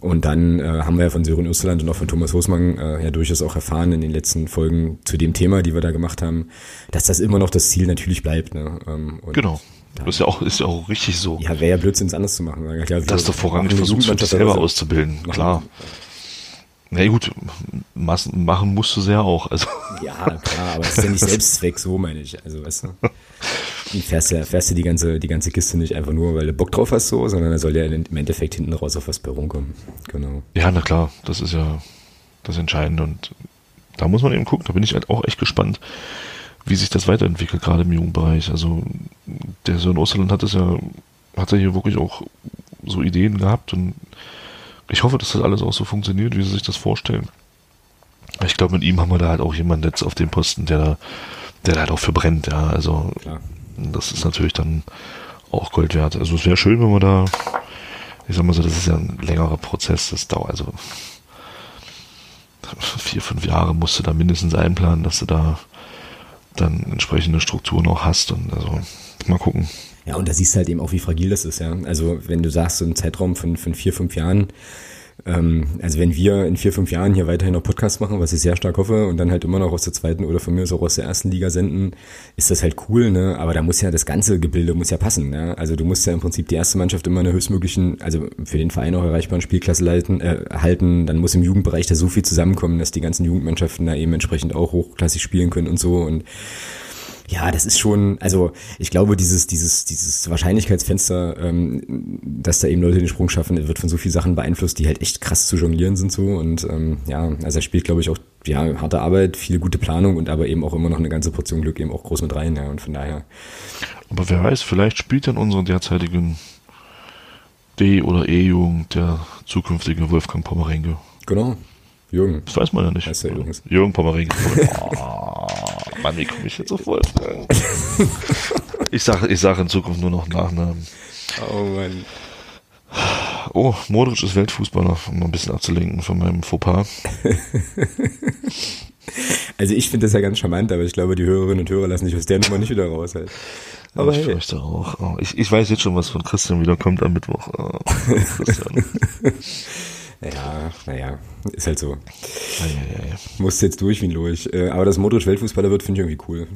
Und dann äh, haben wir ja von Sören Österland und auch von Thomas Hosmann äh, ja durchaus auch erfahren in den letzten Folgen zu dem Thema, die wir da gemacht haben, dass das immer noch das Ziel natürlich bleibt. Ne? Ähm, genau. Das ist ja auch, ist ja auch richtig so. Ja, wäre ja Blödsinn, es anders zu machen. Ja, Dass du vorrangig versuchst, dich selber auszubilden, machen. klar. Na ja, gut, machen musst du sehr auch. Also. Ja, klar, aber es ist ja nicht Selbstzweck, so meine ich. Also, weißt du, fährst du, fährst du die ganze, die ganze Kiste nicht einfach nur, weil du Bock drauf hast, so, sondern da soll ja im Endeffekt hinten raus auf was bei rumkommen. Genau. Ja, na klar, das ist ja das Entscheidende und da muss man eben gucken, da bin ich halt auch echt gespannt, wie sich das weiterentwickelt, gerade im Jugendbereich. Also der Sören Osterland hat es ja, hat er hier wirklich auch so Ideen gehabt und ich hoffe, dass das alles auch so funktioniert, wie sie sich das vorstellen. Ich glaube, mit ihm haben wir da halt auch jemanden jetzt auf dem Posten, der da, der da halt auch für brennt, ja. Also Klar. das ist natürlich dann auch Gold wert. Also es wäre schön, wenn wir da, ich sag mal so, das ist ja ein längerer Prozess, das dauert also vier, fünf Jahre musst du da mindestens einplanen, dass du da dann entsprechende Strukturen auch hast. Und also mal gucken. Ja, und da siehst du halt eben auch, wie fragil das ist, ja. Also wenn du sagst, so ein Zeitraum von, von vier, fünf Jahren, also wenn wir in vier, fünf Jahren hier weiterhin noch Podcasts machen, was ich sehr stark hoffe, und dann halt immer noch aus der zweiten oder von mir auch aus der ersten Liga senden, ist das halt cool, ne? Aber da muss ja das ganze Gebilde muss ja passen, ne? Also du musst ja im Prinzip die erste Mannschaft immer in der höchstmöglichen, also für den Verein auch erreichbaren Spielklasse leiten, äh, halten, dann muss im Jugendbereich da so viel zusammenkommen, dass die ganzen Jugendmannschaften da eben entsprechend auch hochklassig spielen können und so und Ja, das ist schon, also ich glaube, dieses, dieses, dieses Wahrscheinlichkeitsfenster, ähm, dass da eben Leute den Sprung schaffen, wird von so vielen Sachen beeinflusst, die halt echt krass zu jonglieren sind so. Und ähm, ja, also er spielt, glaube ich, auch ja, harte Arbeit, viel gute Planung und aber eben auch immer noch eine ganze Portion Glück eben auch groß mit rein, ja. Und von daher. Aber wer weiß, vielleicht spielt in unserer derzeitigen D- oder E-Jugend der zukünftige Wolfgang Pommerenke. Genau. Jürgen. Das weiß man ja nicht. Heißt ja übrigens. Jürgen Pommerenke. oh, Mann, wie komme ich jetzt so voll? ich sage ich sag in Zukunft nur noch Nachnamen. Oh Mann. Oh, Modric ist Weltfußballer, um mal ein bisschen abzulenken von meinem Fauxpas. Also ich finde das ja ganz charmant, aber ich glaube, die Hörerinnen und Hörer lassen sich aus der Nummer nicht wieder raus. Halt. Aber ich hey. fürchte auch. Oh, ich, ich weiß jetzt schon, was von Christian wieder kommt am Mittwoch. Oh, Christian. Ja, naja, ist halt so. Ja, ja, ja. Muss jetzt durch wie ein Lurch. Äh, aber dass Modric Weltfußballer wird, finde ich irgendwie cool.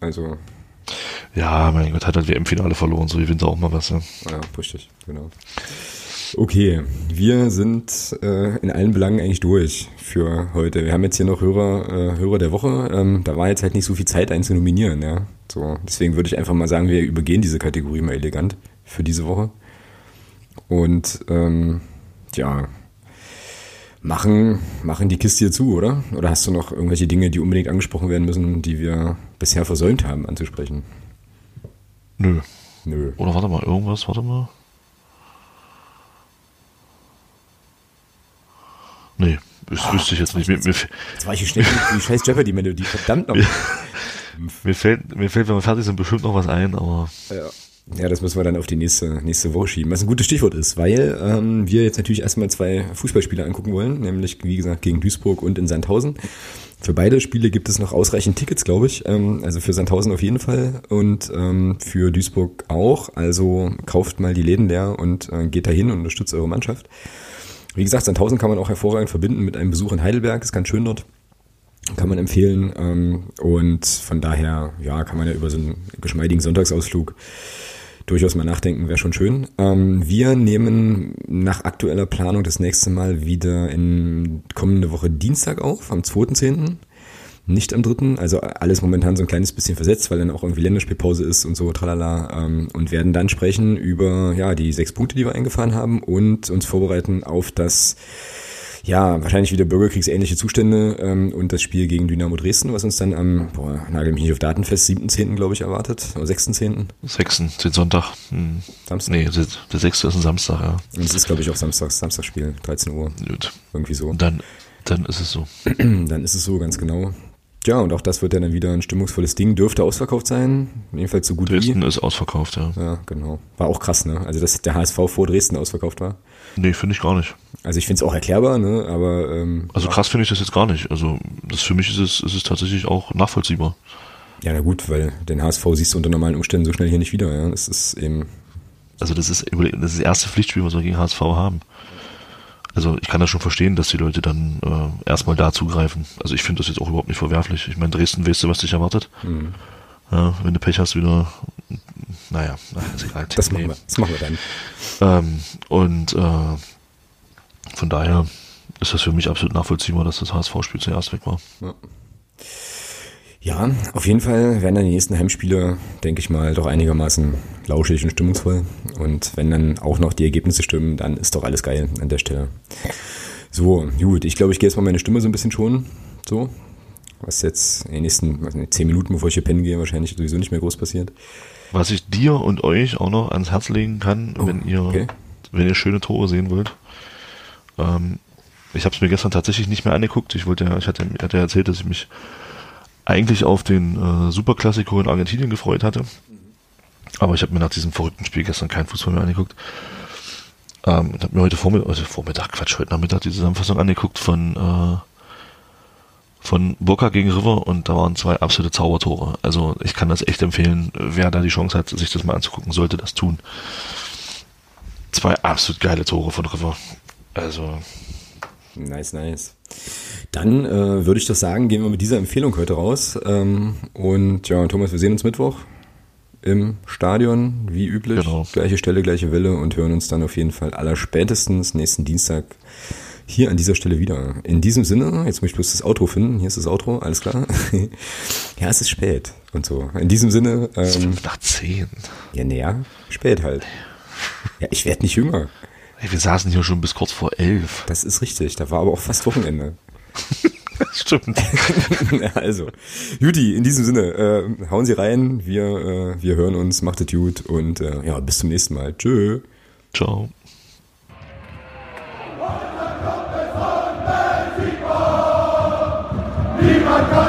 Also. Ja, mein Gott, hat halt WM-Finale verloren, so gewinnt er auch mal was, ja. Ja, richtig, genau. Okay, wir sind äh, in allen Belangen eigentlich durch für heute. Wir haben jetzt hier noch Hörer, äh, Hörer der Woche. Ähm, da war jetzt halt nicht so viel Zeit, einen zu nominieren, ja. So, deswegen würde ich einfach mal sagen, wir übergehen diese Kategorie mal elegant für diese Woche. Und ähm, ja, machen, machen die Kiste hier zu, oder? Oder hast du noch irgendwelche Dinge, die unbedingt angesprochen werden müssen, die wir bisher versäumt haben anzusprechen? Nö. Nö. Oder warte mal, irgendwas, warte mal. Nee, das ah, wüsste ich jetzt nicht. Mir, mir, jetzt war ich hier schnell die scheiß Jeopardy-Melodie, verdammt noch. mir, fällt, mir fällt, wenn wir fertig sind, bestimmt noch was ein, aber. Ja. Ja, das müssen wir dann auf die nächste, nächste Woche schieben, was ein gutes Stichwort ist, weil ähm, wir jetzt natürlich erstmal zwei Fußballspiele angucken wollen, nämlich wie gesagt gegen Duisburg und in Sandhausen. Für beide Spiele gibt es noch ausreichend Tickets, glaube ich. Ähm, also für Sandhausen auf jeden Fall und ähm, für Duisburg auch. Also kauft mal die Läden leer und äh, geht dahin und unterstützt eure Mannschaft. Wie gesagt, Sandhausen kann man auch hervorragend verbinden mit einem Besuch in Heidelberg, ist ganz schön dort. Kann man empfehlen. Ähm, und von daher, ja, kann man ja über so einen geschmeidigen Sonntagsausflug durchaus mal nachdenken, wäre schon schön. Ähm, wir nehmen nach aktueller Planung das nächste Mal wieder in kommende Woche Dienstag auf, am 2.10. Nicht am 3., also alles momentan so ein kleines bisschen versetzt, weil dann auch irgendwie Länderspielpause ist und so, tralala, ähm, und werden dann sprechen über ja die sechs Punkte, die wir eingefahren haben und uns vorbereiten auf das ja, wahrscheinlich wieder bürgerkriegsähnliche Zustände ähm, und das Spiel gegen Dynamo Dresden, was uns dann am, boah, nagel mich nicht auf Datenfest, 7.10. glaube ich erwartet, oder 6.10. 6. den Sonntag. Hm. Samstag? Nee, der 6. ist ein Samstag, ja. Und es ist glaube ich auch Samstags, Samstagsspiel, 13 Uhr. Gut. Irgendwie so. Dann, dann ist es so. dann ist es so, ganz genau. Ja, und auch das wird ja dann wieder ein stimmungsvolles Ding. Dürfte ausverkauft sein. Jedenfalls so gut Dresden wie. ist ausverkauft, ja. Ja, genau. War auch krass, ne? Also, dass der HSV vor Dresden ausverkauft war. Nee, finde ich gar nicht. Also ich finde es auch erklärbar, ne? Aber ähm, also krass finde ich das jetzt gar nicht. Also das für mich ist es, ist es tatsächlich auch nachvollziehbar. Ja, na gut, weil den HSV siehst du unter normalen Umständen so schnell hier nicht wieder. Ja, das ist eben. Also das ist das, ist das erste Pflichtspiel, was wir gegen HSV haben. Also ich kann das schon verstehen, dass die Leute dann äh, erstmal da zugreifen. Also ich finde das jetzt auch überhaupt nicht verwerflich. Ich meine, Dresden weißt du, was dich erwartet. Mhm. Ja, wenn du Pech hast, wieder, naja, ist egal. Das machen wir, das machen wir dann. Ähm, und äh, von daher ist das für mich absolut nachvollziehbar, dass das HSV-Spiel zuerst weg war. Ja. Ja. auf jeden Fall werden dann die nächsten Heimspiele, denke ich mal, doch einigermaßen lauschig und stimmungsvoll. Und wenn dann auch noch die Ergebnisse stimmen, dann ist doch alles geil an der Stelle. So, gut, ich glaube, ich gehe jetzt mal meine Stimme so ein bisschen schonen. So, was jetzt in den nächsten nicht, zehn Minuten, bevor ich hier pennen gehe, wahrscheinlich sowieso nicht mehr groß passiert. Was ich dir und euch auch noch ans Herz legen kann, oh, wenn ihr okay. wenn ihr schöne Tore sehen wollt. Ähm, ich habe es mir gestern tatsächlich nicht mehr angeguckt. Ich wollte ja, ich hatte, hatte erzählt, dass ich mich eigentlich auf den äh, Superklassiko in Argentinien gefreut hatte. Aber ich habe mir nach diesem verrückten Spiel gestern kein Fußball mehr angeguckt. Ähm, und habe mir heute Vormittag, also Vormittag, Quatsch, heute Nachmittag die Zusammenfassung angeguckt von äh, von Boca gegen River und da waren zwei absolute Zaubertore. Also ich kann das echt empfehlen. Wer da die Chance hat, sich das mal anzugucken, sollte das tun. Zwei absolut geile Tore von River. Also. Nice, nice. Dann äh, würde ich doch sagen, gehen wir mit dieser Empfehlung heute raus. Ähm, und ja, Thomas, wir sehen uns Mittwoch im Stadion, wie üblich. Genau. Gleiche Stelle, gleiche Welle und hören uns dann auf jeden Fall aller spätestens nächsten Dienstag hier an dieser Stelle wieder. In diesem Sinne, jetzt muss ich bloß das Outro finden. Hier ist das Outro, alles klar. ja, es ist spät und so. In diesem Sinne. Ähm, es ist nach zehn. Ja, näher, spät halt. Ja, ich werde nicht jünger. Hey, wir saßen hier schon bis kurz vor elf. Das ist richtig, da war aber auch fast Wochenende. Stimmt. also, Juti, in diesem Sinne, äh, hauen Sie rein. Wir, äh, wir hören uns. Macht es gut und äh, ja, bis zum nächsten Mal. Tschö. Ciao. Niemand kann